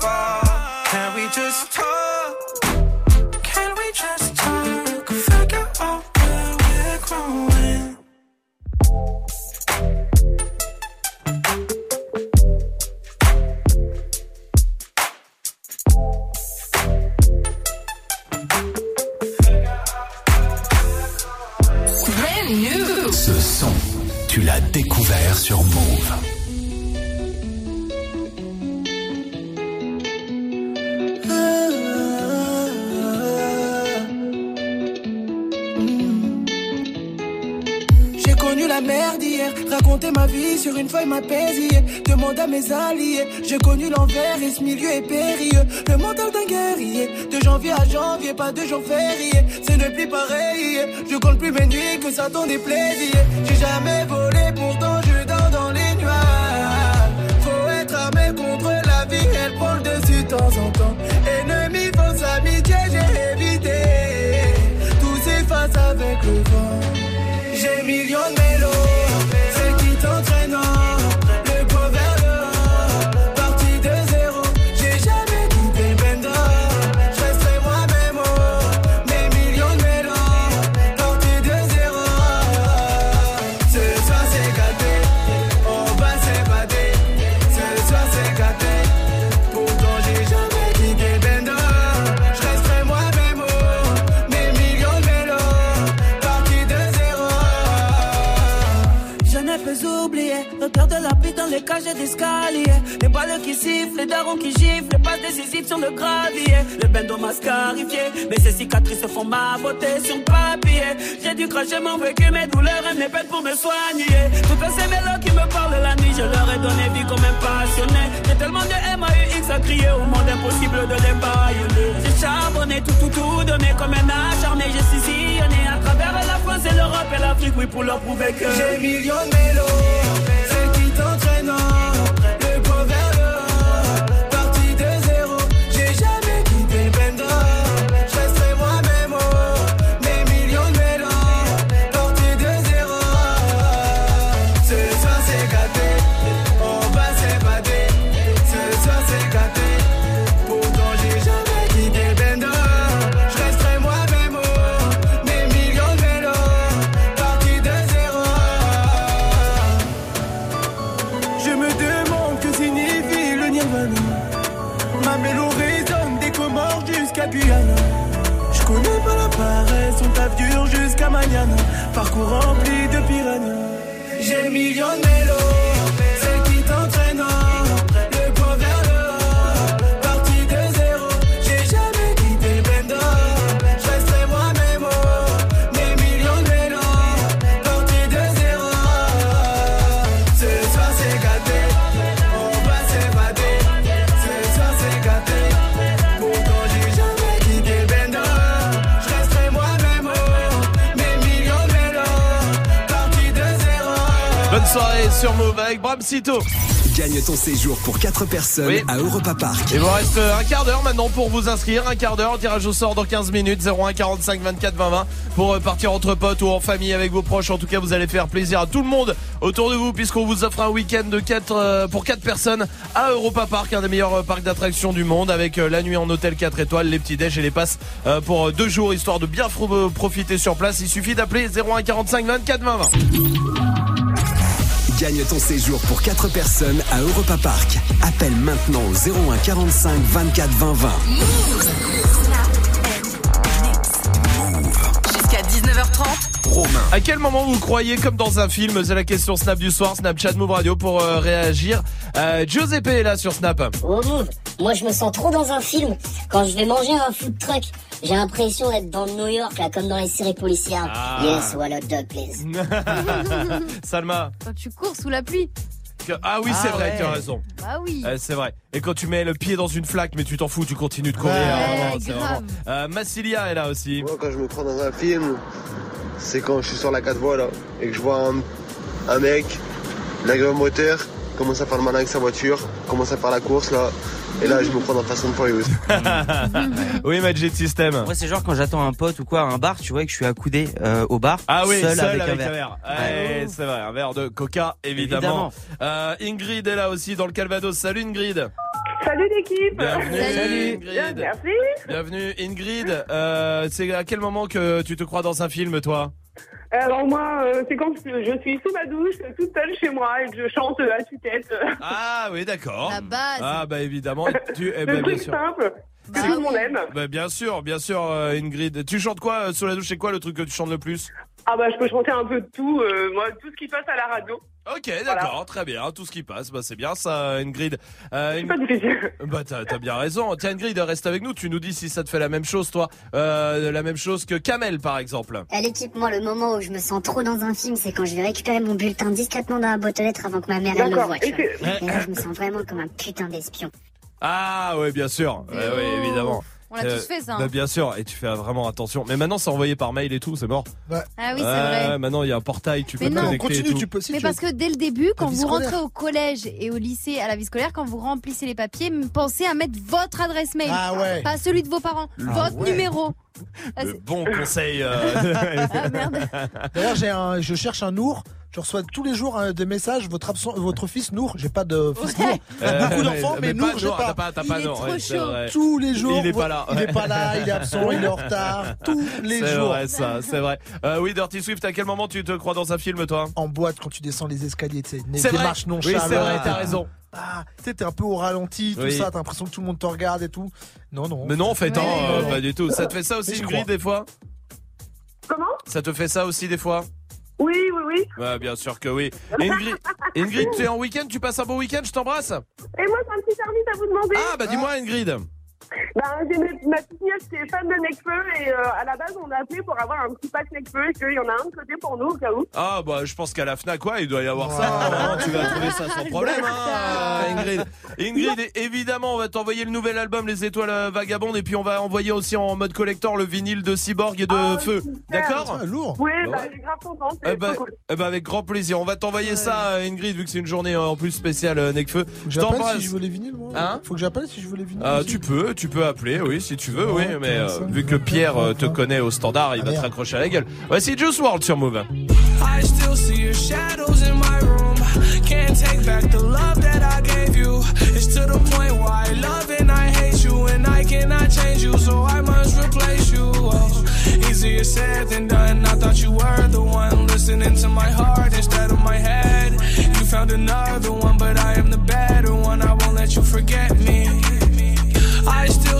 far. Can we just talk? Can we just talk? Figure out where we're growing. Brand new. Ce son, tu l'as découvert sur Move. J'ai connu la merde hier, raconter ma vie sur une feuille m'apaisait. Demande à mes alliés, j'ai connu l'envers et ce milieu est périlleux. Le mental d'un guerrier, de janvier à janvier, pas de jour férié. C'est ne plus pareil, je compte plus mes nuits que ça t'en déplaisir. J'ai jamais volé, pourtant je dors dans les nuages. Faut être armé contre la vie, elle prend le dessus de temps en temps. Ennemi, fausse amitié, j'ai évité. Tout s'efface avec le vent. J'ai millions cages d'escalier. Les balles qui sifflent, les darons qui giflent, les passes décisives sur le gravier. Le bendo m'a scarifié, mais ces cicatrices font ma beauté sur papier. J'ai dû cracher mon vécu, mes douleurs et mes peines pour me soigner. Toutes ces mélos qui me parlent la nuit, je leur ai donné vie comme un passionné. J'ai tellement de MAUX à crier au monde impossible de les baïonner. J'ai charbonné, tout, tout, tout donné comme un acharné. J'ai sillonné à travers la France et l'Europe et l'Afrique, oui, pour leur prouver que j'ai millions de mélos. Parcours rempli de piranhas. J'ai millions de sur Move avec Bram Sito. Gagne ton séjour pour 4 personnes Oui. à Europa Park. Il vous reste euh, un quart d'heure maintenant pour vous inscrire. Un quart d'heure, tirage au sort dans 15 minutes. 01 45 24 20 20 pour euh, partir entre potes ou en famille avec vos proches. En tout cas, vous allez faire plaisir à tout le monde autour de vous puisqu'on vous offre un week-end de 4, euh, pour 4 personnes à Europa Park, un des meilleurs parcs d'attractions du monde avec euh, la nuit en hôtel 4 étoiles, les petits déj et les passes euh, pour euh, deux jours histoire de bien profiter sur place. Il suffit d'appeler 01 45 24 20 20. Gagne ton séjour pour 4 personnes à Europa Park. Appelle maintenant au 01 45 24 20 20. Jusqu'à 19h30. Romain. À quel moment vous croyez comme dans un film C'est la question Snap du soir, Snapchat Move Radio pour euh, réagir. Euh, Giuseppe est là sur Snap. Oh Move, moi je me sens trop dans un film. Quand je vais manger un food truck, j'ai l'impression d'être dans New York, là, comme dans les séries policières. Ah. Yes, hot dog, please. (laughs) Salma. Quand tu cours sous la pluie. que- Ah oui, c'est Ah vrai, ouais. tu as raison. Bah oui. Euh, c'est vrai. Et quand tu mets le pied dans une flaque, mais tu t'en fous, tu continues de courir. Ouais, c'est vraiment- Euh, Massilia est là aussi. Moi, quand je me prends dans un film, c'est quand je suis sur la 4 voies là et que je vois un, un mec, au moteur, commence à faire le malin avec sa voiture, commence à faire la course là, et là je me prends dans Fast and Furious. (laughs) oui, Magic System. Moi, c'est genre quand j'attends un pote ou quoi à un bar, tu vois, et que je suis accoudé euh, au bar, Ah oui, seul, seul, avec, un verre. Ouais, c'est vrai, un verre de coca, évidemment. Évidemment. Euh, Ingrid est là aussi dans le Calvados. Salut Ingrid. Salut l'équipe Bienvenue, Salut. Bien, Ingrid. Merci Bienvenue Ingrid. Euh, c'est à quel moment que tu te crois dans un film, toi? Alors moi, euh, c'est quand je suis sous ma douche, toute seule chez moi, et que je chante à tue-tête. Ah oui, d'accord. La base. Ah bah évidemment. Et tu, eh (laughs) Le ben, bien truc sûr. simple. C'est- tout le monde aime. Bah, bien sûr, bien sûr, euh, Ingrid. Tu chantes quoi euh, sous la douche? C'est quoi le truc que tu chantes le plus? Ah bah je peux chanter un peu de tout, euh, moi tout ce qui passe à la radio. Ok, d'accord, très bien. Tout ce qui passe, bah c'est bien ça, Ingrid. Euh, C'est pas difficile. (laughs) Bah t'as t'as bien raison. Tiens, Ingrid, reste avec nous. Tu nous dis si ça te fait la même chose, toi, euh, la même chose que Kamel, par exemple. À l'équipe, moi, le moment où je me sens trop dans un film, c'est quand je vais récupérer mon bulletin discrètement dans la boîte aux lettres avant que ma mère elle le D'accord. voie. tu Et vois. c'est- Et là, je me sens vraiment comme un putain d'espion. Ah ouais, bien sûr. Ouais, ouais, évidemment. On l'a tous fait, ça, hein. Bah, bien sûr. Et tu fais vraiment attention. Mais maintenant, c'est envoyé par mail et tout, c'est mort. Ah oui, c'est Ouais, vrai. Maintenant, il y a un portail, tu Mais peux non. te connecter et tout. Mais parce que dès le début, quand vous scolaire. rentrez au collège et au lycée à la vie scolaire, quand vous remplissez les papiers, pensez à mettre votre adresse mail, Ah ouais. pas celui de vos parents, Ah votre ouais. numéro. Ah, Le c'est- bon conseil. euh. (laughs) Ah, merde. D'ailleurs, j'ai un, je cherche un Nour. Je reçois tous les jours euh, des messages. Votre absent, votre fils Nour. J'ai pas de fils Nour. Euh, Beaucoup d'enfants, mais, mais Nour, pas j'ai pas. t'as pas- Il est trop ouais, c'est chaud. Tous les jours. Il est pas là. Il est pas là. Il est absent. il est en retard. (laughs) Tous les C'est jours. vrai, ça, c'est vrai. Euh, oui, Dirty Swift, à quel moment tu te crois dans un film, toi? En boîte, quand tu descends les escaliers, tu sais, C'est vrai. démarche Oui, c'est vrai, t'as raison. Ah, tu sais, t'es un peu au ralenti, tout Oui. ça. T'as l'impression que tout le monde te regarde et tout. Non, non. Mais non, en fait, hein, Ouais. euh, pas du tout. Ça te fait ça aussi, Ingrid, des fois? Comment? Ça te fait ça aussi, des fois? Oui, oui, oui. Ouais, bien sûr que oui. Ingrid, Ingrid tu es en week-end, tu passes un bon week-end, je t'embrasse Et moi j'ai un petit service à vous demander. Ah, bah dis-moi, Ingrid. Ben, j'ai ma, ma petite nièce qui est fan de Necfeu et euh, à la base on a appelé pour avoir un petit pack Necfeu et qu'il y en a un de côté pour nous au cas où. Ah, bah je pense qu'à la FNAC, quoi, il doit y avoir ça. hein, tu vas trouver ça sans problème, hein, Ingrid. Ingrid, évidemment, on va t'envoyer le nouvel album Les Étoiles Vagabondes et puis on va envoyer aussi en mode collector le vinyle de Cyborg et de Feu. D'accord Lourd. Oui, Bah bah, ouais. j'ai grave contente. Eh ben, eh ben, avec grand plaisir. On va t'envoyer ça, euh, Ingrid, vu que c'est une journée euh, en plus spéciale Necfeu. Je J'appelle t'embrasse. si je veux les vinyles, moi. Hein Faut que j'appelle si je veux les vinyles. Ah, aussi. tu peux, tu peux appeler, oui, si tu veux, oui, mais euh, vu que Pierre euh, te connaît au standard, il va te raccrocher à la gueule. Voici Juice WRLD sur Move. I still see your shadows in my room. Can't take back the love that I gave you. It's to the point where I love and I hate you, and I cannot change you, so I must replace you. Oh, easier said than done. I thought you were the one listening to my heart instead of my head. You found another one, but I am the better one. I won't let you forget me.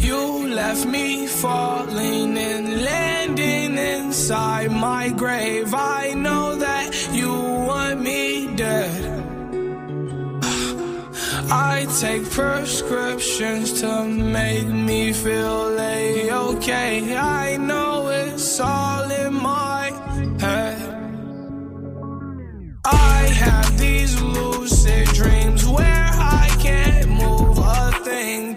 You left me falling and landing inside my grave. I know that you want me dead. I take prescriptions to make me feel a-okay. I know it's all in my head. I have these lucid dreams where I can't move a thing,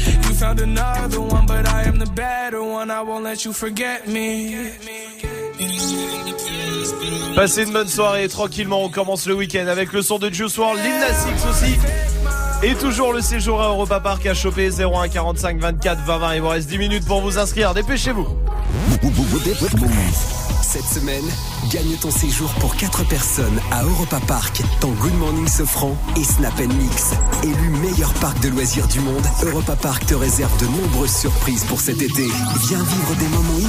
Passez une bonne soirée tranquillement. On commence le week-end avec le son de Juice WRLD, Lil aussi. Et toujours le séjour à Europa Park à choper 01 45 24 20 20. Il vous reste 10 minutes pour vous inscrire. Dépêchez-vous. Cette semaine, gagne ton séjour pour 4 personnes à Europa Park dans Good Morning Sofran et Snap Mix. Élu meilleur parc de loisirs du monde, Europa Park te réserve de nombreuses surprises pour cet été. Viens vivre des moments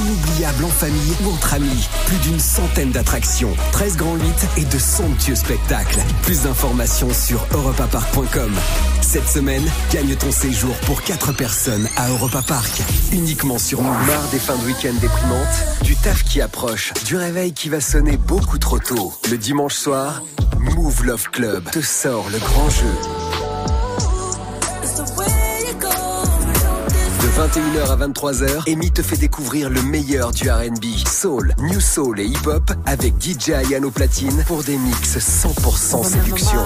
en famille ou entre amis. Plus d'une centaine d'attractions, 13 grands 8 et de somptueux spectacles. Plus d'informations sur europapark.com. Cette semaine, gagne ton séjour pour 4 personnes à Europa Park. Uniquement sur Move. Marre des fins de week-end déprimantes, du taf qui approche, du réveil qui va sonner beaucoup trop tôt. Le dimanche soir, Move Love Club te sort le grand jeu. 21h à 23h, Amy te fait découvrir le meilleur du R&B, soul, new soul et hip-hop avec DJ Ayano Platine pour des mix 100% séduction.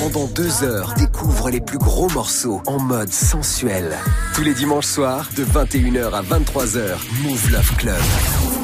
Pendant deux heures, découvre les plus gros morceaux en mode sensuel. Tous les dimanches soirs, de 21h à 23h, Move Love Club.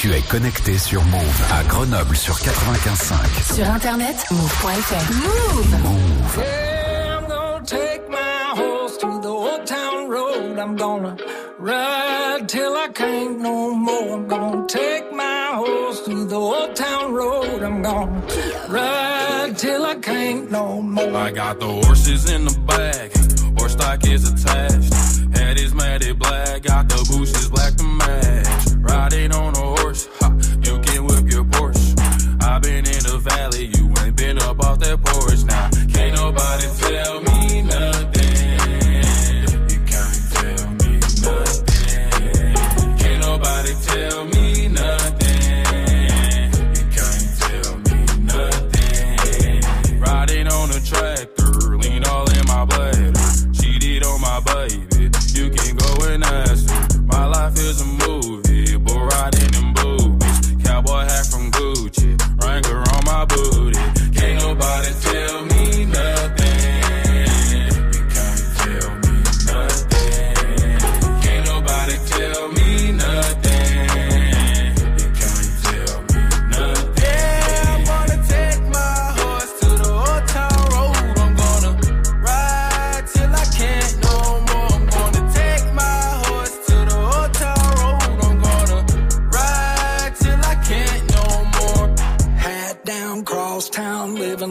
Tu es connecté sur Move à Grenoble sur 95.5. Sur internet, move.fr. Move. Yeah, I'm gonna take my horse to the old town road. I'm gonna ride till I can't no more. I'm gonna take my horse to the old town road. I'm gonna ride till I can't no more. I got the horses in the back, horse stock is attached. Head is matted black, got the bushes black to match. Riding on a horse, ha, you can whip your Porsche. I've been in the valley, you ain't been up off that porch. Now, can't nobody tell me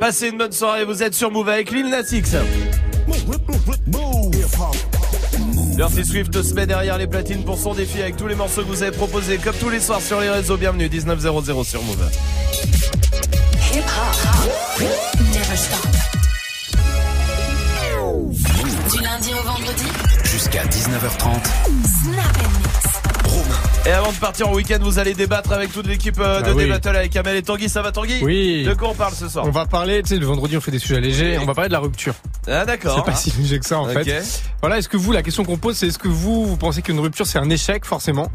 Passez une bonne soirée, vous êtes sur Move avec Lil Nas X. Dirty Swift se met derrière les platines pour son défi avec tous les morceaux que vous avez proposés comme tous les soirs sur les réseaux. Bienvenue 1900 sur Move. Hip hop. Never stop. Du lundi au vendredi. Jusqu'à 19h30. Snap. Et avant de partir en week-end, vous allez débattre avec toute l'équipe euh, de Bah oui. Débattle avec Amel et Tanguy. Ça va Tanguy Oui. De quoi on parle ce soir On va parler, tu sais, le vendredi on fait des sujets légers, on va parler de la rupture. Ah d'accord. C'est pas si léger que ça en Ok. fait. Voilà, est-ce que vous, la question qu'on pose, c'est est-ce que vous, vous pensez qu'une rupture c'est un échec forcément?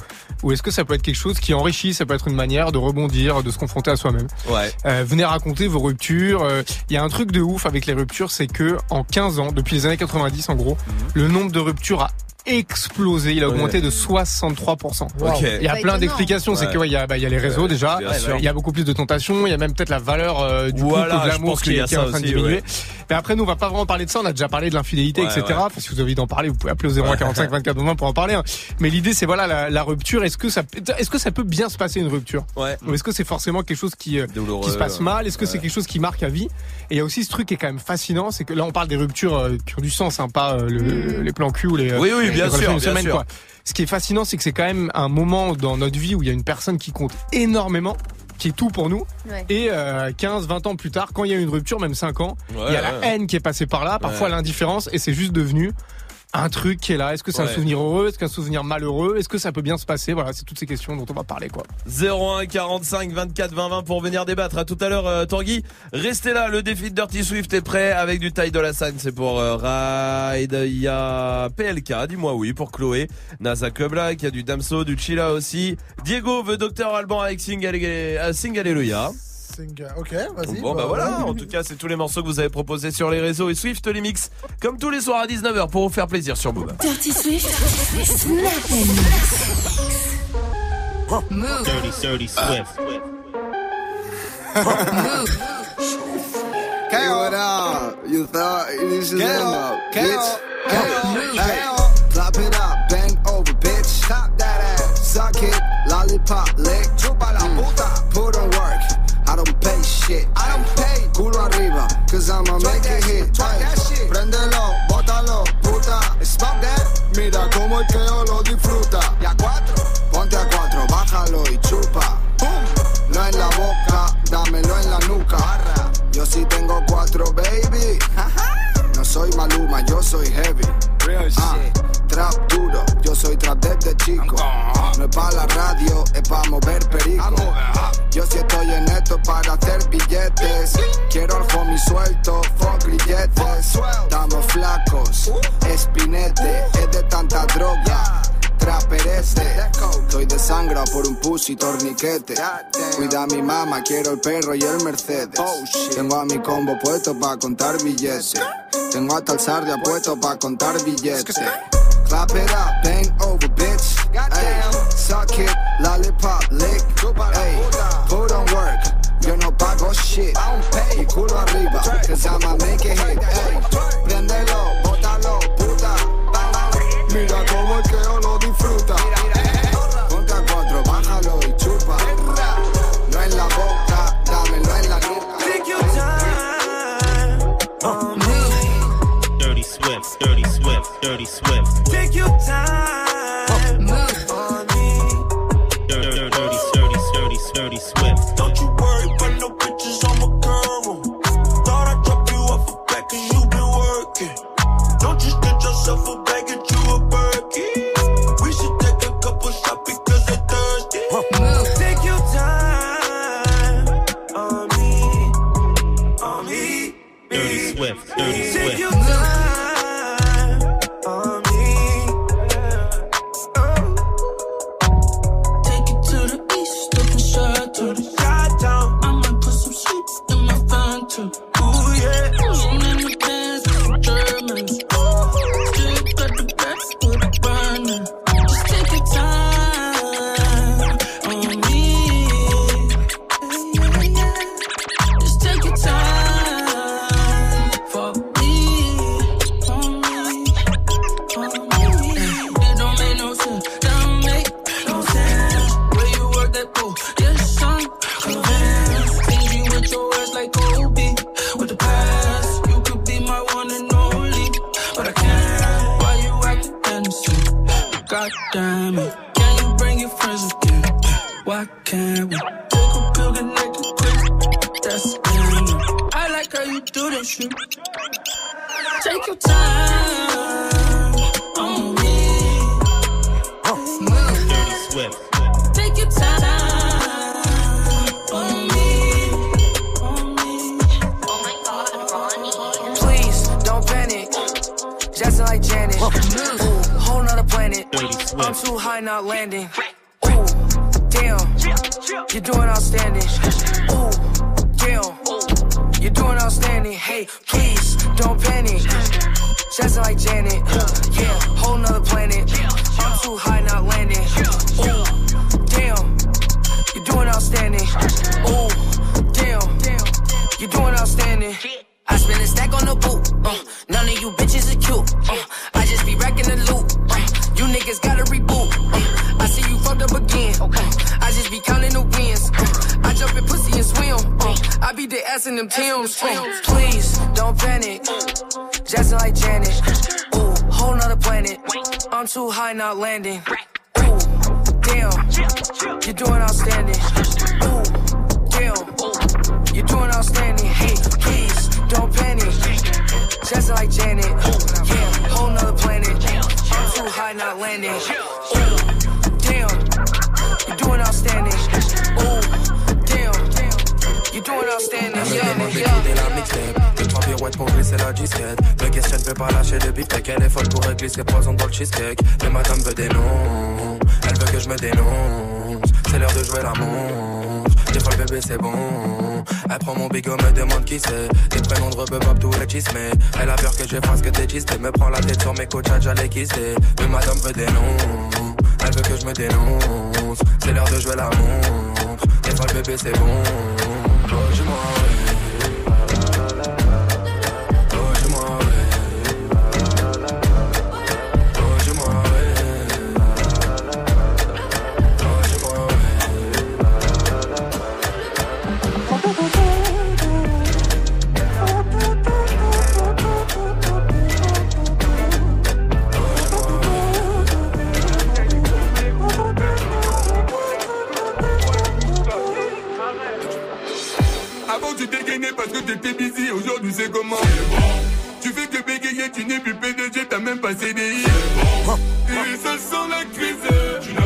Ou est-ce que ça peut être quelque chose qui enrichit, ça peut être une manière de rebondir, de se confronter à soi-même? Ouais. Euh, venez raconter vos ruptures. Euh, Il y a un truc de ouf avec les ruptures, c'est que en 15 ans, depuis les années 90 en gros, le nombre de ruptures a explosé, il a augmenté Ouais. de 63%. Ok. Il y a plein d'explications, c'est Ouais. que ouais, il y, a, bah, il y a les réseaux déjà, il y a beaucoup plus de tentations, il y a même peut-être la valeur euh, du Voilà, couple, de l'amour qui, est- en train de diminuer. Mais après, nous, on va pas vraiment parler de ça, on a déjà parlé de l'infidélité, Ouais, etc. ouais. Enfin, si vous avez envie d'en parler, vous pouvez appeler au 01 45 24 20 pour en parler. hein. Mais l'idée, c'est voilà, la, la rupture, est-ce que ça, peut- est-ce que ça peut bien se passer une rupture? Ouais. Ou est-ce que c'est forcément quelque chose qui, euh, Douloureux, qui se passe mal? Est-ce que c'est quelque chose qui marque à vie? Et il y a aussi ce truc qui est quand même fascinant, c'est que là, on parle des ruptures euh, qui ont du sens, hein, pas euh, le- les plans cul ou les, Oui, oui, les bien relations sûr, bien semaine, sûr. quoi. Ce qui est fascinant, c'est que c'est quand même un moment dans notre vie où il y a une personne qui compte énormément qui est tout pour nous Ouais. et euh, 15 20 ans plus tard quand il y a une rupture même 5 ans Ouais, il y a ouais. la haine qui est passée par là parfois Ouais. l'indifférence et c'est juste devenu un truc qui est là est-ce que c'est Ouais. un souvenir heureux? Est-ce qu'un souvenir malheureux? Est-ce que ça peut bien se passer? Voilà c'est toutes ces questions dont on va parler quoi 01 45 24 20 20 pour venir débattre. À tout à l'heure, euh, Tanguy. Restez là, le défi de Dirty Swift est prêt avec du taille de la. C'est pour euh, Ride. Il y a PLK, dis-moi oui, pour Chloé. NASA Club Black, il y a du Damso, du Chilla aussi. Diego veut Docteur Alban avec Sing, Alle- Sing Alléluia. Sing- Ok, vas-y. Bon bah voilà, en tout cas c'est tous les morceaux que vous avez proposés sur les réseaux et Swift les mix comme tous les soirs à 19h pour vous faire plaisir sur Boom. Dirty Swift, Move. Dirty, dirty Swift. Hey, what up? You thought Get enough, up, bitch? Hey, hey, clap it up, bend over, bitch. Tap that ass, suck it, lollipop lick. Cause I'ma make it hit. Hey, Prendelo, bótalo, puta. Stop that. Mira como el que yo lo disfruta. Y a cuatro, ponte a cuatro, bájalo y chupa. No en la boca, dámelo en la nuca. Yo sí tengo cuatro, baby. No soy Maluma, yo soy heavy. Ah, trap duro, yo soy trap desde chico. No es pa' la radio, es pa' mover perico. Yo sí estoy en esto para hacer billetes. Quiero al homie suelto, fuck grilletes. Estamos flacos, espinete, es de tanta droga. Traperese, estoy de sangra por un pussy torniquete. Cuida a mi mamá, quiero el perro y el Mercedes. Tengo a mi combo puesto pa' contar billetes. Tengo hasta el sardia puesto pa' contar billetes. Clap it up, bend over, bitch. Ay, suck it, lollipop lick. Ay, put on work. Yo no pago shit. Y culo arriba, cause I'ma make it hit. Ay, Swift, Dirty Swift, Dirty Swift. Take your time don't panic. Just like Janet, yeah, whole nother planet. I'm too high, not I be the ass in them. Uh, please don't panic. Just like Janet. Ooh, whole nother planet. I'm too high, not landing. Ooh, damn, you're doing outstanding. Ooh, damn, you're doing outstanding. Hey, please don't panic. Just like Janet. Yeah, whole nother planet. I'm too high, not landing. Ooh, damn, you're doing outstanding. You're doing outstanding. Yeah, Liquider la mixtape Deux trois pirouettes pour glisser la disquette. Le question ne peut pas lâcher le beefcake Elle est folle pour glisser poison dans le cheesecake. Mais madame veut des noms. Elle veut que je me dénonce. C'est l'heure de jouer la montre Des fois le bébé c'est bon. Elle prend mon bigot me demande qui c'est. Des prénoms de rebeu tous les chismés Elle a peur que je fasse que des chistés Me prend la tête sur mes coachs j'allais kisser. Mais madame veut des noms. Elle veut que je me dénonce. C'est l'heure de jouer la montre Des fois le bébé c'est bon Oh, je parce que t'étais busy, aujourd'hui c'est comment Tu fais que bégayer, tu n'es plus PDG, t'as même pas CDI Et ça sent la crise,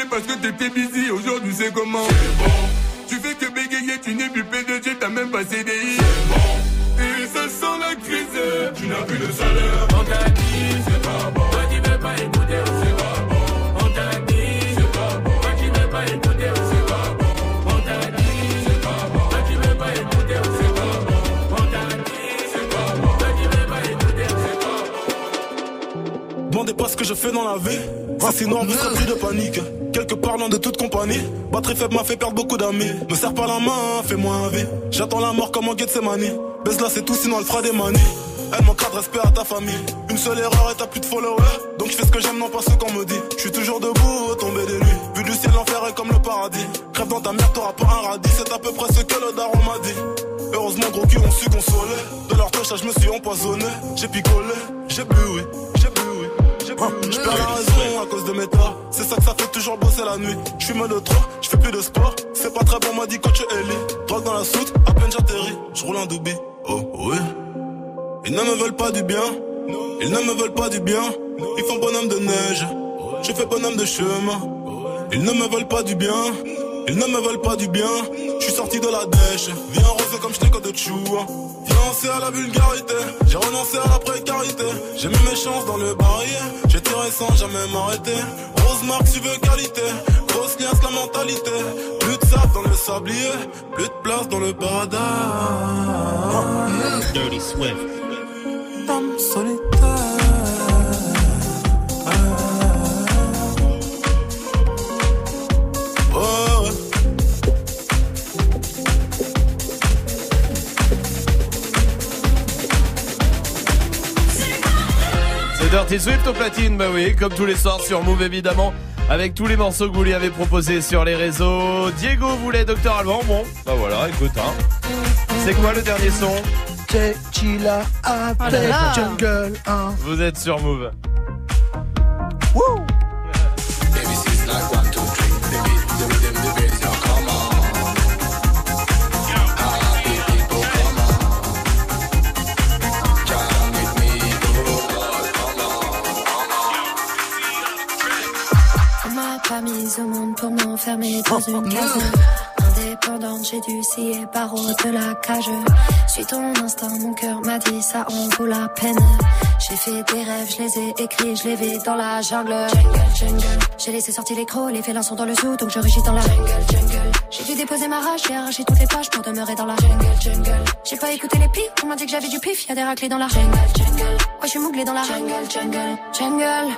tu parce que t'étais busy, aujourd'hui c'est comment Tu fais que bégayer, tu n'es plus PDG, t'as même pas CDI Et ça sent la crise, tu n'as plus de salaire. On t'a dit, c'est pas bon. Toi qui veux pas écouter, c'est pas bon. On t'a dit, c'est pas bon. Toi qui veux pas écouter, c'est pas bon. On t'a dit, c'est pas bon. Toi qui veux pas écouter, c'est pas bon. On t'a dit, c'est pas bon. Toi qui veux pas écouter, c'est pas bon. Demandez pas ce que je fais dans la vie. Ça c'est noir, vous serez plus de panique. Part loin de toute compagnie. Batterie faible m'a fait perdre beaucoup d'amis. Me serre pas la main, fais-moi un. J'attends la mort comme en guette ses manies. Baisse là, c'est tout, sinon elle fera des manies. Elle manquera de respect à ta famille. Une seule erreur et t'as plus de followers. Donc je fais ce que j'aime, non pas ce qu'on me dit. Je suis toujours debout, tombé des nuits. Vu du ciel, l'enfer est comme le paradis. Crève dans ta mère, t'auras pas un radis. C'est à peu près ce que le daron m'a dit. Heureusement, gros cul, on su consoler. De leur touche, je me suis empoisonné. J'ai picolé. J'ai bu, oui. Oui. Je perds la raison à cause de mes torts. C'est ça que ça fait toujours bosser la nuit. Je fume de trop, je fais plus de sport. C'est pas très bon, m'a dit coach Ellie. Drogue dans la soute, à peine j'atterris. Je roule un doubé. Oh, oui. Ils ne me veulent pas du bien. Ils ne me veulent pas du bien. Ils font bonhomme de neige. Je fais bonhomme de chemin. Ils ne me veulent pas du bien. Ils ne me veulent pas du bien. Je suis sorti de la dèche. Viens rosé comme je de chou. Financé à la vulgarité. J'ai renoncé à la précarité. J'ai mis mes chances dans le barillet. J'ai tiré sans jamais m'arrêter. Rose marque, tu veux qualité. Grosse liasse, la mentalité. Plus de sable dans le sablier. Plus de place dans le paradis. Dirty Swift. Dame solitaire. Dirty Swift au platine, bah oui, comme tous les soirs sur Move évidemment, avec tous les morceaux que vous lui avez proposés sur les réseaux. Diego voulait Docteur Alban, bon, bah voilà, écoute, hein. C'est quoi le dernier son? Oh. Jungle 1. Vous êtes sur Move. M'enfermer dans une case. Indépendante, j'ai dû scier barreau de la cage. Suis ton instinct, mon cœur m'a dit ça en vaut la peine. J'ai fait des rêves, je les ai écrits, je les vis dans la jungle. Jungle, jungle. J'ai laissé sortir les crocs, les félins sont dans le zoo, donc je rugis dans la jungle, jungle. J'ai dû déposer ma rage, j'ai arraché toutes les pages pour demeurer dans la jungle, jungle. J'ai pas écouté les pires, on m'a dit que j'avais du pif, y'a des raclés dans la jungle, jungle. Ouais, je suis mouglé dans la jungle, jungle, jungle.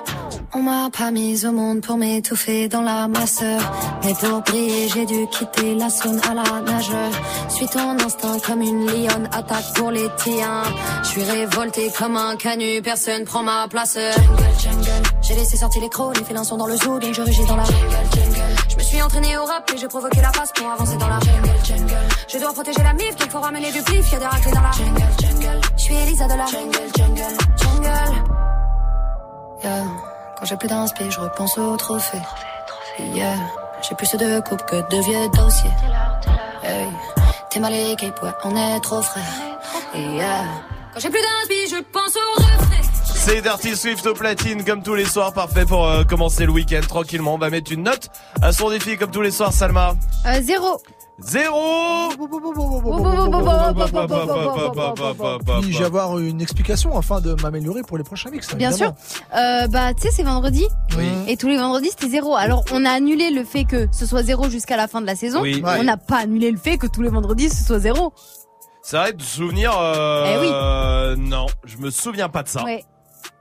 On m'a pas mise au monde pour m'étouffer dans la masse. Mais pour briller, j'ai dû quitter la zone à la nage. Suis ton instinct comme une lionne, attaque pour les tiens. Je suis révolté comme un canut, personne prend ma place. J'ai laissé sortir les crocs, les félins sont dans le zoo, donc je rugis dans la jungle, jungle. Je me suis entraîné au rap et j'ai provoqué la passe pour avancer dans la jungle, jungle. Je dois protéger la mif, qu'il faut ramener du pif, y'a des raclés dans la jungle, jungle. Je suis Elisa de la jungle, jungle, jungle. Quand j'ai plus d'inspi, je repense au trophée. Yeah. J'ai plus de coupe que de vieux dossiers. Hey. T'es mal équipe, ouais, on est trop frais. Yeah. Quand j'ai plus d'inspi, je pense au refrain. C'est Dirty Swift au platine comme tous les soirs, parfait pour euh, commencer le week-end tranquillement. On va mettre une note à son défi comme tous les soirs, Salma. Euh, zéro. Zéro Puis-je avoir une explication afin de m'améliorer pour les prochains mix Bien sûr. Euh, bah, tu sais, c'est vendredi. Oui. Et tous les vendredis, c'était zéro. Alors, on a annulé le fait que ce soit zéro jusqu'à la fin de la saison. Oui. On n'a pas annulé le fait que tous les vendredis, ce soit zéro. C'est vrai de souvenir. Euh, Eh oui. euh, non, je me souviens pas de ça. Ouais.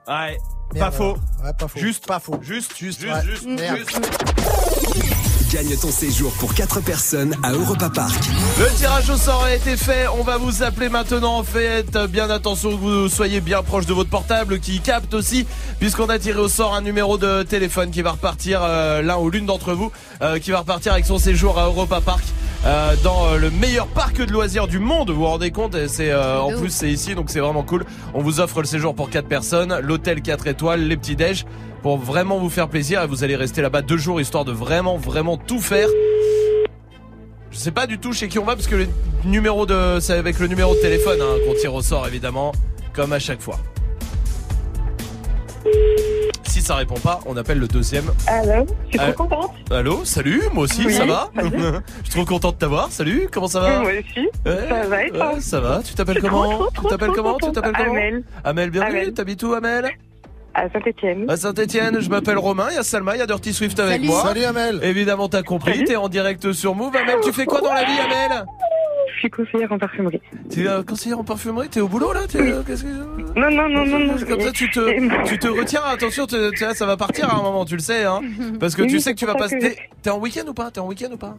Ouais. Pas faux. Ouais, pas faux. Juste. Pas faux. Juste, juste, ouais. juste, Merde. juste. Gagne ton séjour pour 4 personnes à Europa Park. Le tirage au sort a été fait. On va vous appeler maintenant. Faites bien attention que vous soyez bien proche de votre portable qui capte aussi, puisqu'on a tiré au sort un numéro de téléphone qui va repartir, euh, l'un ou l'une d'entre vous, euh, qui va repartir avec son séjour à Europa Park. euh, dans euh, le meilleur parc de loisirs du monde, vous vous rendez compte? Et C'est euh, en plus c'est ici donc c'est vraiment cool. On vous offre le séjour pour 4 personnes, l'hôtel 4 étoiles, les petits déj pour vraiment vous faire plaisir et vous allez rester là-bas deux jours histoire de vraiment vraiment tout faire. Je sais pas du tout chez qui on va parce que le numéro de c'est avec le numéro de téléphone hein, qu'on tire au sort évidemment comme à chaque fois. Si ça répond pas, on appelle le deuxième. Allô, je suis trop contente? Allô, salut, moi aussi, Oui, ça va? salut. (laughs) Je suis trop content de t'avoir. Salut, comment ça va? Moi aussi. Ouais, Ça va et toi? ouais, Ça va. Tu t'appelles Je suis comment? trop, trop, Tu trop, t'appelles trop comment? Tu contente. t'appelles comment? Amel. Amel, bienvenue. Amel. T'habites où, Amel? À Saint-Etienne. À Saint-Etienne. Je m'appelle Romain. Il y a Salma, il y a Dirty Swift avec Salut. moi. Salut, Amel. Évidemment, t'as compris. T'es en direct sur Move. Amel, tu fais quoi dans la vie, Amel? Je suis conseillère en parfumerie. Tu es euh, conseillère en parfumerie? T'es au boulot là? T'es, euh, qu'est-ce que- Non, non, non, non, non. Comme ça, tu te, tu te retiens. Attention, tu- tu vois, ça va partir à un moment, tu le sais, hein. Parce que Oui, tu sais que tu c'est vas pour ça passer. que T'es, t'es en week-end ou pas? T'es en week-end ou pas?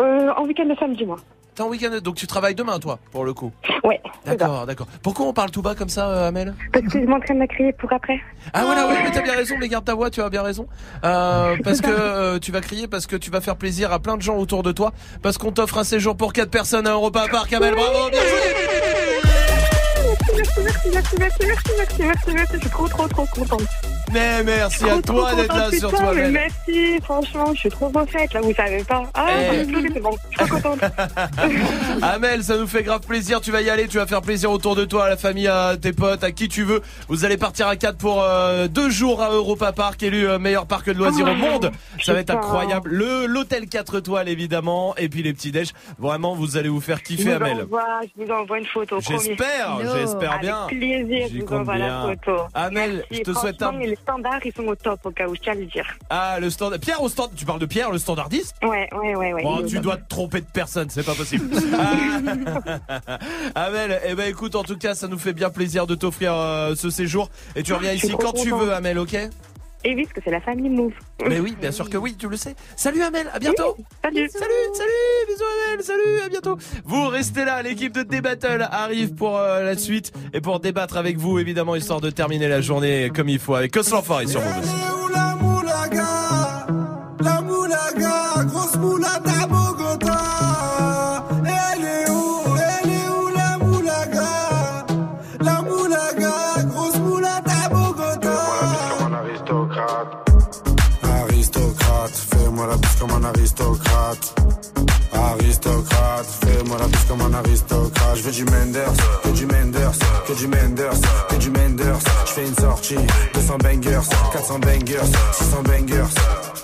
Euh, en week-end de samedi, moi. T'es en week-end, donc tu travailles demain, toi, pour le coup. Ouais. D'accord, d'accord. Pourquoi on parle tout bas comme ça, euh, Amel Parce que je m'entraîne à crier pour après. Ah voilà, ouais, mais t'as bien raison, mais garde ta voix, tu as bien raison. Euh, parce que euh, tu vas crier, parce que tu vas faire plaisir à plein de gens autour de toi, parce qu'on t'offre un séjour pour 4 personnes à Europa Park. Amel, bravo, bien joué Merci, merci, merci, merci, merci, merci, merci, merci. Je suis trop, trop, trop contente. Mais merci à Trop, toi d'être là sur toi, mais Amel. Merci, franchement, je suis trop refaite, là, vous savez pas. Ah, Eh. c'est bon. Je suis trop contente. (laughs) Amel, ça nous fait grave plaisir. Tu vas y aller, tu vas faire plaisir autour de toi, à la famille, à tes potes, à qui tu veux. Vous allez partir à 4 pour euh, deux jours à Europa Park, élu euh, meilleur parc de loisirs au Oh, monde. Ça va être incroyable. Le l'hôtel 4 étoiles évidemment, et puis les petits déj. Vraiment, vous allez vous faire Je kiffer, vous, Amel. envoie, je vous envoie une photo. J'espère, j'espère bien. Avec plaisir, je vous envoie la photo. Amel, Merci. je te souhaite un- Les standards, ils sont au top, au cas où je tiens à le dire. Ah, le stand. Pierre au stand. Tu parles de Pierre, le standardiste? Ouais, ouais, ouais, ouais. Bon, tu dois te tromper de personne, c'est pas possible. (laughs) Ah. (laughs) Amel, eh ben écoute, en tout cas, ça nous fait bien plaisir de t'offrir euh, ce séjour et tu reviens ici quand tu veux, Amel, ok? Et oui, parce que c'est la famille Move. Mais oui, bien sûr que oui, tu le sais. Salut Amel, à bientôt. Salut. Salut, salut, bisous Amel, salut, à bientôt. Vous restez là, l'équipe de D-Battle arrive pour euh, la suite et pour débattre avec vous, évidemment, histoire de terminer la journée comme il faut avec Cos l'enfoiré sur Move. La moulaga, la moulaga, grosse moulade fais-moi la bise comme un aristocrate. Aristocrate, fais-moi la bise comme un aristocrate. Je veux du Menders, que du Menders, que du Menders, que du Menders. Je fais une sortie, 200 bangers, 400 bangers, 600 bangers.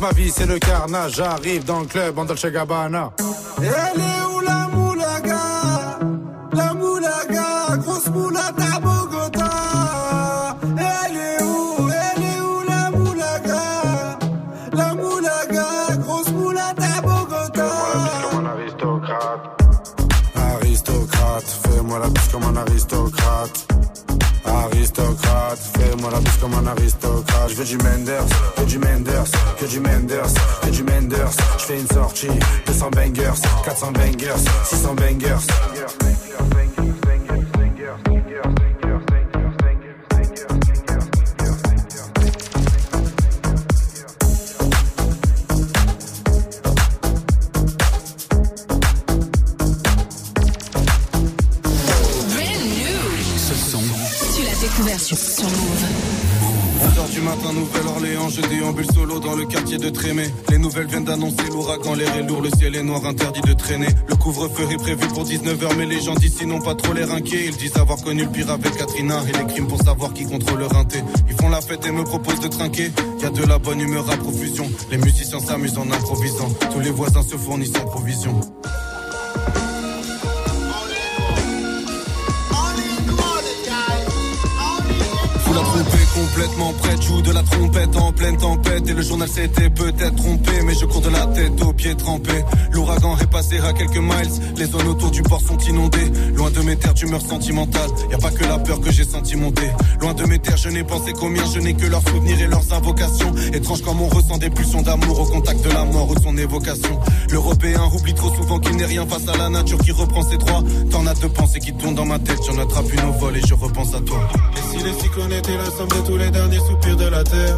Toute ma vie c'est le carnage. J'arrive dans le club en Dolce Gabbana. Elle est où la moulaga? La moulaga, grosse moulade à Bogota. Elle est où, elle est où la moulaga? La moulaga, grosse moulade à Bogota. Comme un aristocrate. Aristocrate, fais-moi la comme un. Aristocrate, la bise comme un aristocrate. Je veux du Menders, que du Menders, que du Menders, que du Menders. Je fais une sortie, 200 bangers, 400 bangers, 600 bangers. Sur Move. 11h du matin, Nouvelle-Orléans, je déambule solo dans le quartier de Trémé. Les nouvelles viennent d'annoncer l'ouragan, l'air est lourd, le ciel est noir, interdit de traîner. Le couvre-feu est prévu pour 19h, mais les gens d'ici n'ont pas trop l'air inquiets. Ils disent avoir connu le pire avec Katrina et les crimes pour savoir qui contrôle leur inté. Ils font la fête et me proposent de trinquer. Y a de la bonne humeur à profusion. Les musiciens s'amusent en improvisant. Tous les voisins se fournissent en provision. Complètement prête, joue de la trompette en pleine tempête. Et le journal s'était peut-être trompé Mais je cours de la tête aux pieds trempés. L'ouragan est passé à quelques miles. Les zones autour du port sont inondées. Loin de mes terres d'humeur sentimentale Y a pas que la peur que j'ai senti Loin de mes terres je n'ai pensé combien Je n'ai que leurs souvenirs et leurs invocations. Étrange comme on ressent des pulsions d'amour Au contact de la mort ou son évocation. L'Européen oublie trop souvent qu'il n'est rien face à la nature qui reprend ses droits. T'en as de pensées qui tournent dans ma tête. J'en attrape une au vol et je repense à toi. Et si les cyclones étaient la somme de les derniers soupirs de la terre.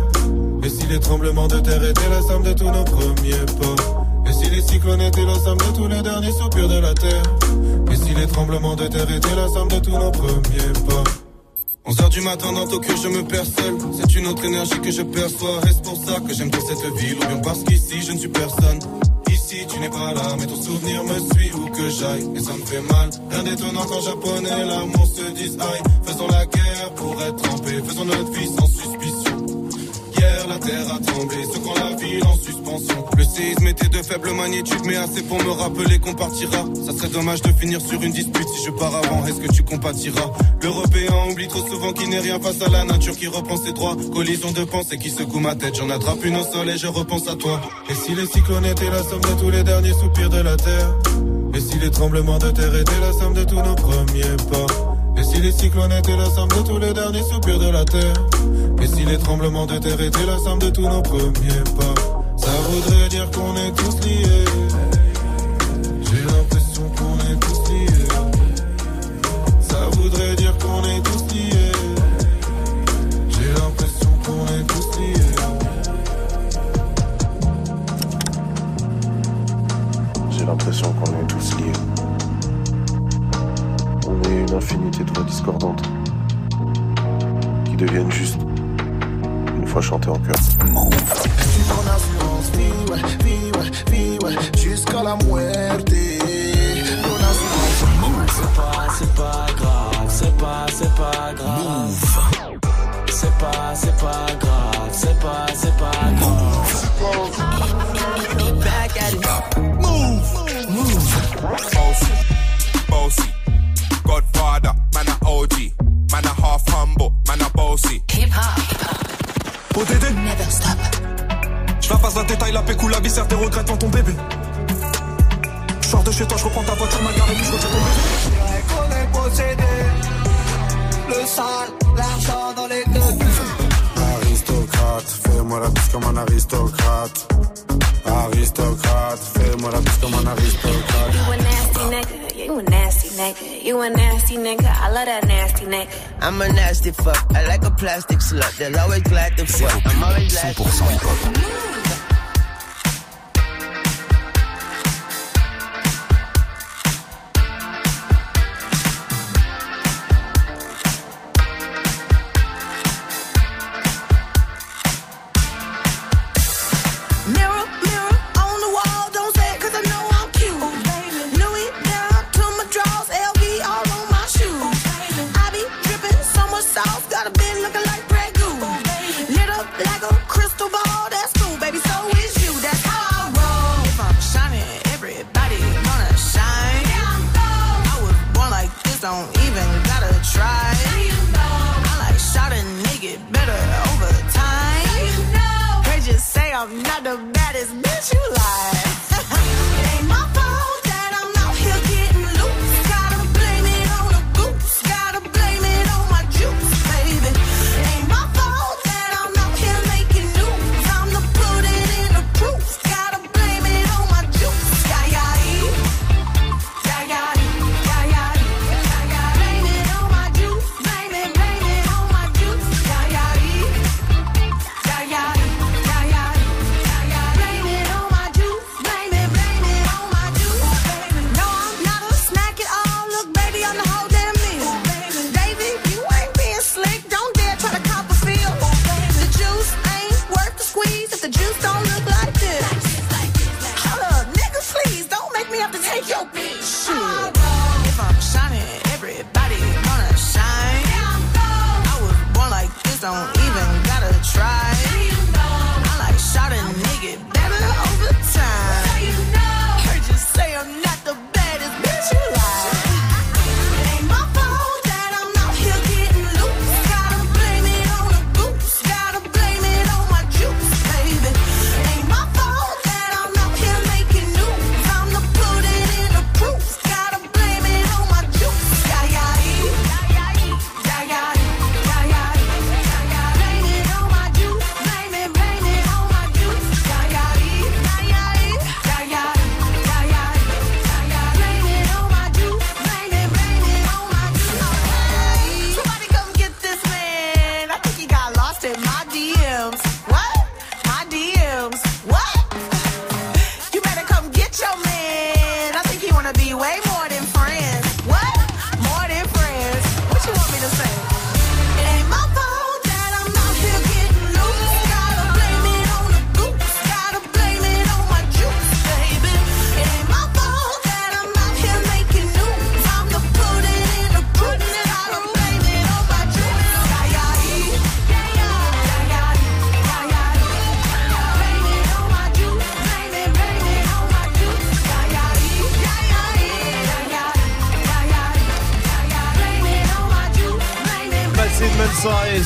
Et si les tremblements de terre étaient la somme de tous nos premiers pas? Et si les cyclones étaient la somme de tous les derniers soupirs de la terre? Et si les tremblements de terre étaient la somme de tous nos premiers pas? 11h du matin dans Tokyo, je me perds seul. C'est une autre énergie que je perçois. Est-ce pour ça que j'aime trop cette ville. Ou bien parce qu'ici je ne suis personne Ici tu n'es pas là, mais ton souvenir me suit où que j'aille. Et ça me fait mal. Rien d'étonnant quand japonais l'amour se dise aïe. Faisons la guerre pour être trempés. Faisons notre vie sans suspicion. La terre a tremblé, secouant la ville en suspension. Le séisme était de faible magnitude, mais assez pour me rappeler qu'on partira. Ça serait dommage de finir sur une dispute si je pars avant. Est-ce que tu compatiras? L'Européen oublie trop souvent qu'il n'est rien face à la nature qui reprend ses droits. Collision de pensée qui secoue ma tête, j'en attrape une au sol et je repense à toi. Et si les cyclones étaient la somme de tous les derniers soupirs de la terre? Et si les tremblements de terre étaient la somme de tous nos premiers pas? Si les cyclones étaient la somme de tous les derniers soupirs de la terre Et si les tremblements de terre étaient la somme de tous nos premiers pas Ça voudrait dire qu'on est tous liés qui deviennent juste une fois chantées en chœur. jusqu'à la. C'est Move, move. la pécou, la vie, sert tes regrets devant ton bébé. Je de chez toi, je reprends ta voiture, ma garde et puis je retire ton bébé. qu'on est possédé. Le sale, l'argent dans les deux Aristocrate, fais-moi la bise comme un aristocrate. Aristocrate, fais-moi la bise comme un aristocrate. You a nasty nigga, you a nasty nigga, you a nasty nigga, I love that nasty nigga. I'm a nasty fuck, I like a plastic slut, they're always glad to fuck. I'm always glad to fuck.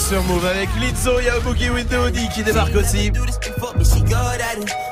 sur Move avec Lizzo, il y a Boogie with the Audi qui débarque aussi.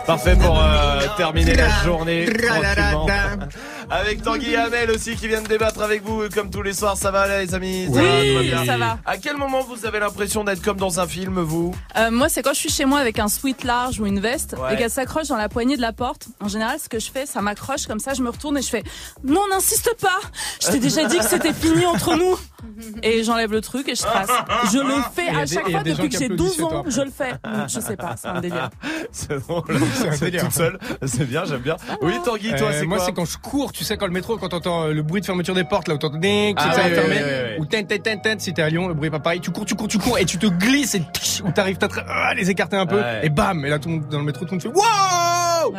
Parfait pour euh, terminer la journée. (laughs) Avec Tanguy et Amel aussi qui viennent débattre avec vous comme tous les soirs. Ça va les amis? Ça, oui, va, ça va. À quel moment vous avez l'impression d'être comme dans un film, vous? Euh, moi, c'est quand je suis chez moi avec un sweat large ou une veste et qu'elle s'accroche dans la poignée de la porte. En général, ce que je fais, ça m'accroche comme ça, je me retourne et je fais Non, n'insiste pas Je t'ai déjà dit que c'était fini entre nous (laughs) et j'enlève le truc et je trace. Je le ah. fais à chaque des, fois depuis que j'ai 12 ans, je le fais. (laughs) Je sais pas, c'est un délire. C'est drôle, (laughs) c'est toute seule. C'est bien, j'aime bien. Oui, Tanguy, toi, euh, c'est Moi, c'est quand je cours, tu sais, quand le métro, quand t'entends euh, le bruit de fermeture des portes, là, où t'entends ding, ah, ouais, fermé, ouais, ouais, ou tin, tin, tin, si t'es à Lyon, le bruit est pas pareil. Tu cours, tu cours, tu cours et tu te glisses et tch, ou t'arrives à euh, les écarter un peu et bam, et là, tout le monde dans le métro, tout le monde fait wow!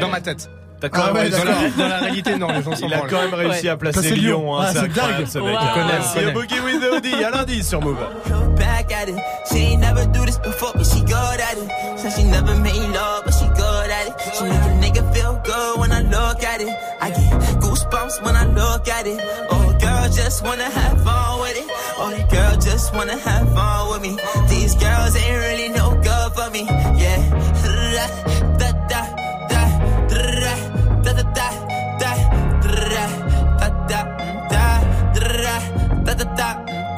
Dans ma tête. Ah la, réalité, non, les gens sont Il a quand même réussi à placer Lyon, hein, c'est ah, dingue. Ce mec. Connaît, le Boogie with Audi, à lundi sur Move. just wanna have fun with it. Oh, girl, just wanna have fun with me. These girls ain't really no for me. Yeah.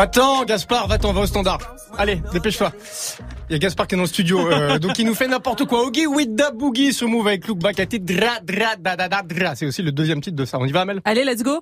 Va-t'en, Gaspard, va-t'en, va au standard. Allez, dépêche-toi. Il y a Gaspard qui est dans le studio, euh, (laughs) donc il nous fait n'importe quoi. Oogie with the boogie, ce move avec Look Back à titre dra dra da da da dra. C'est aussi le deuxième titre de ça. On y va, Amel? Allez, let's go.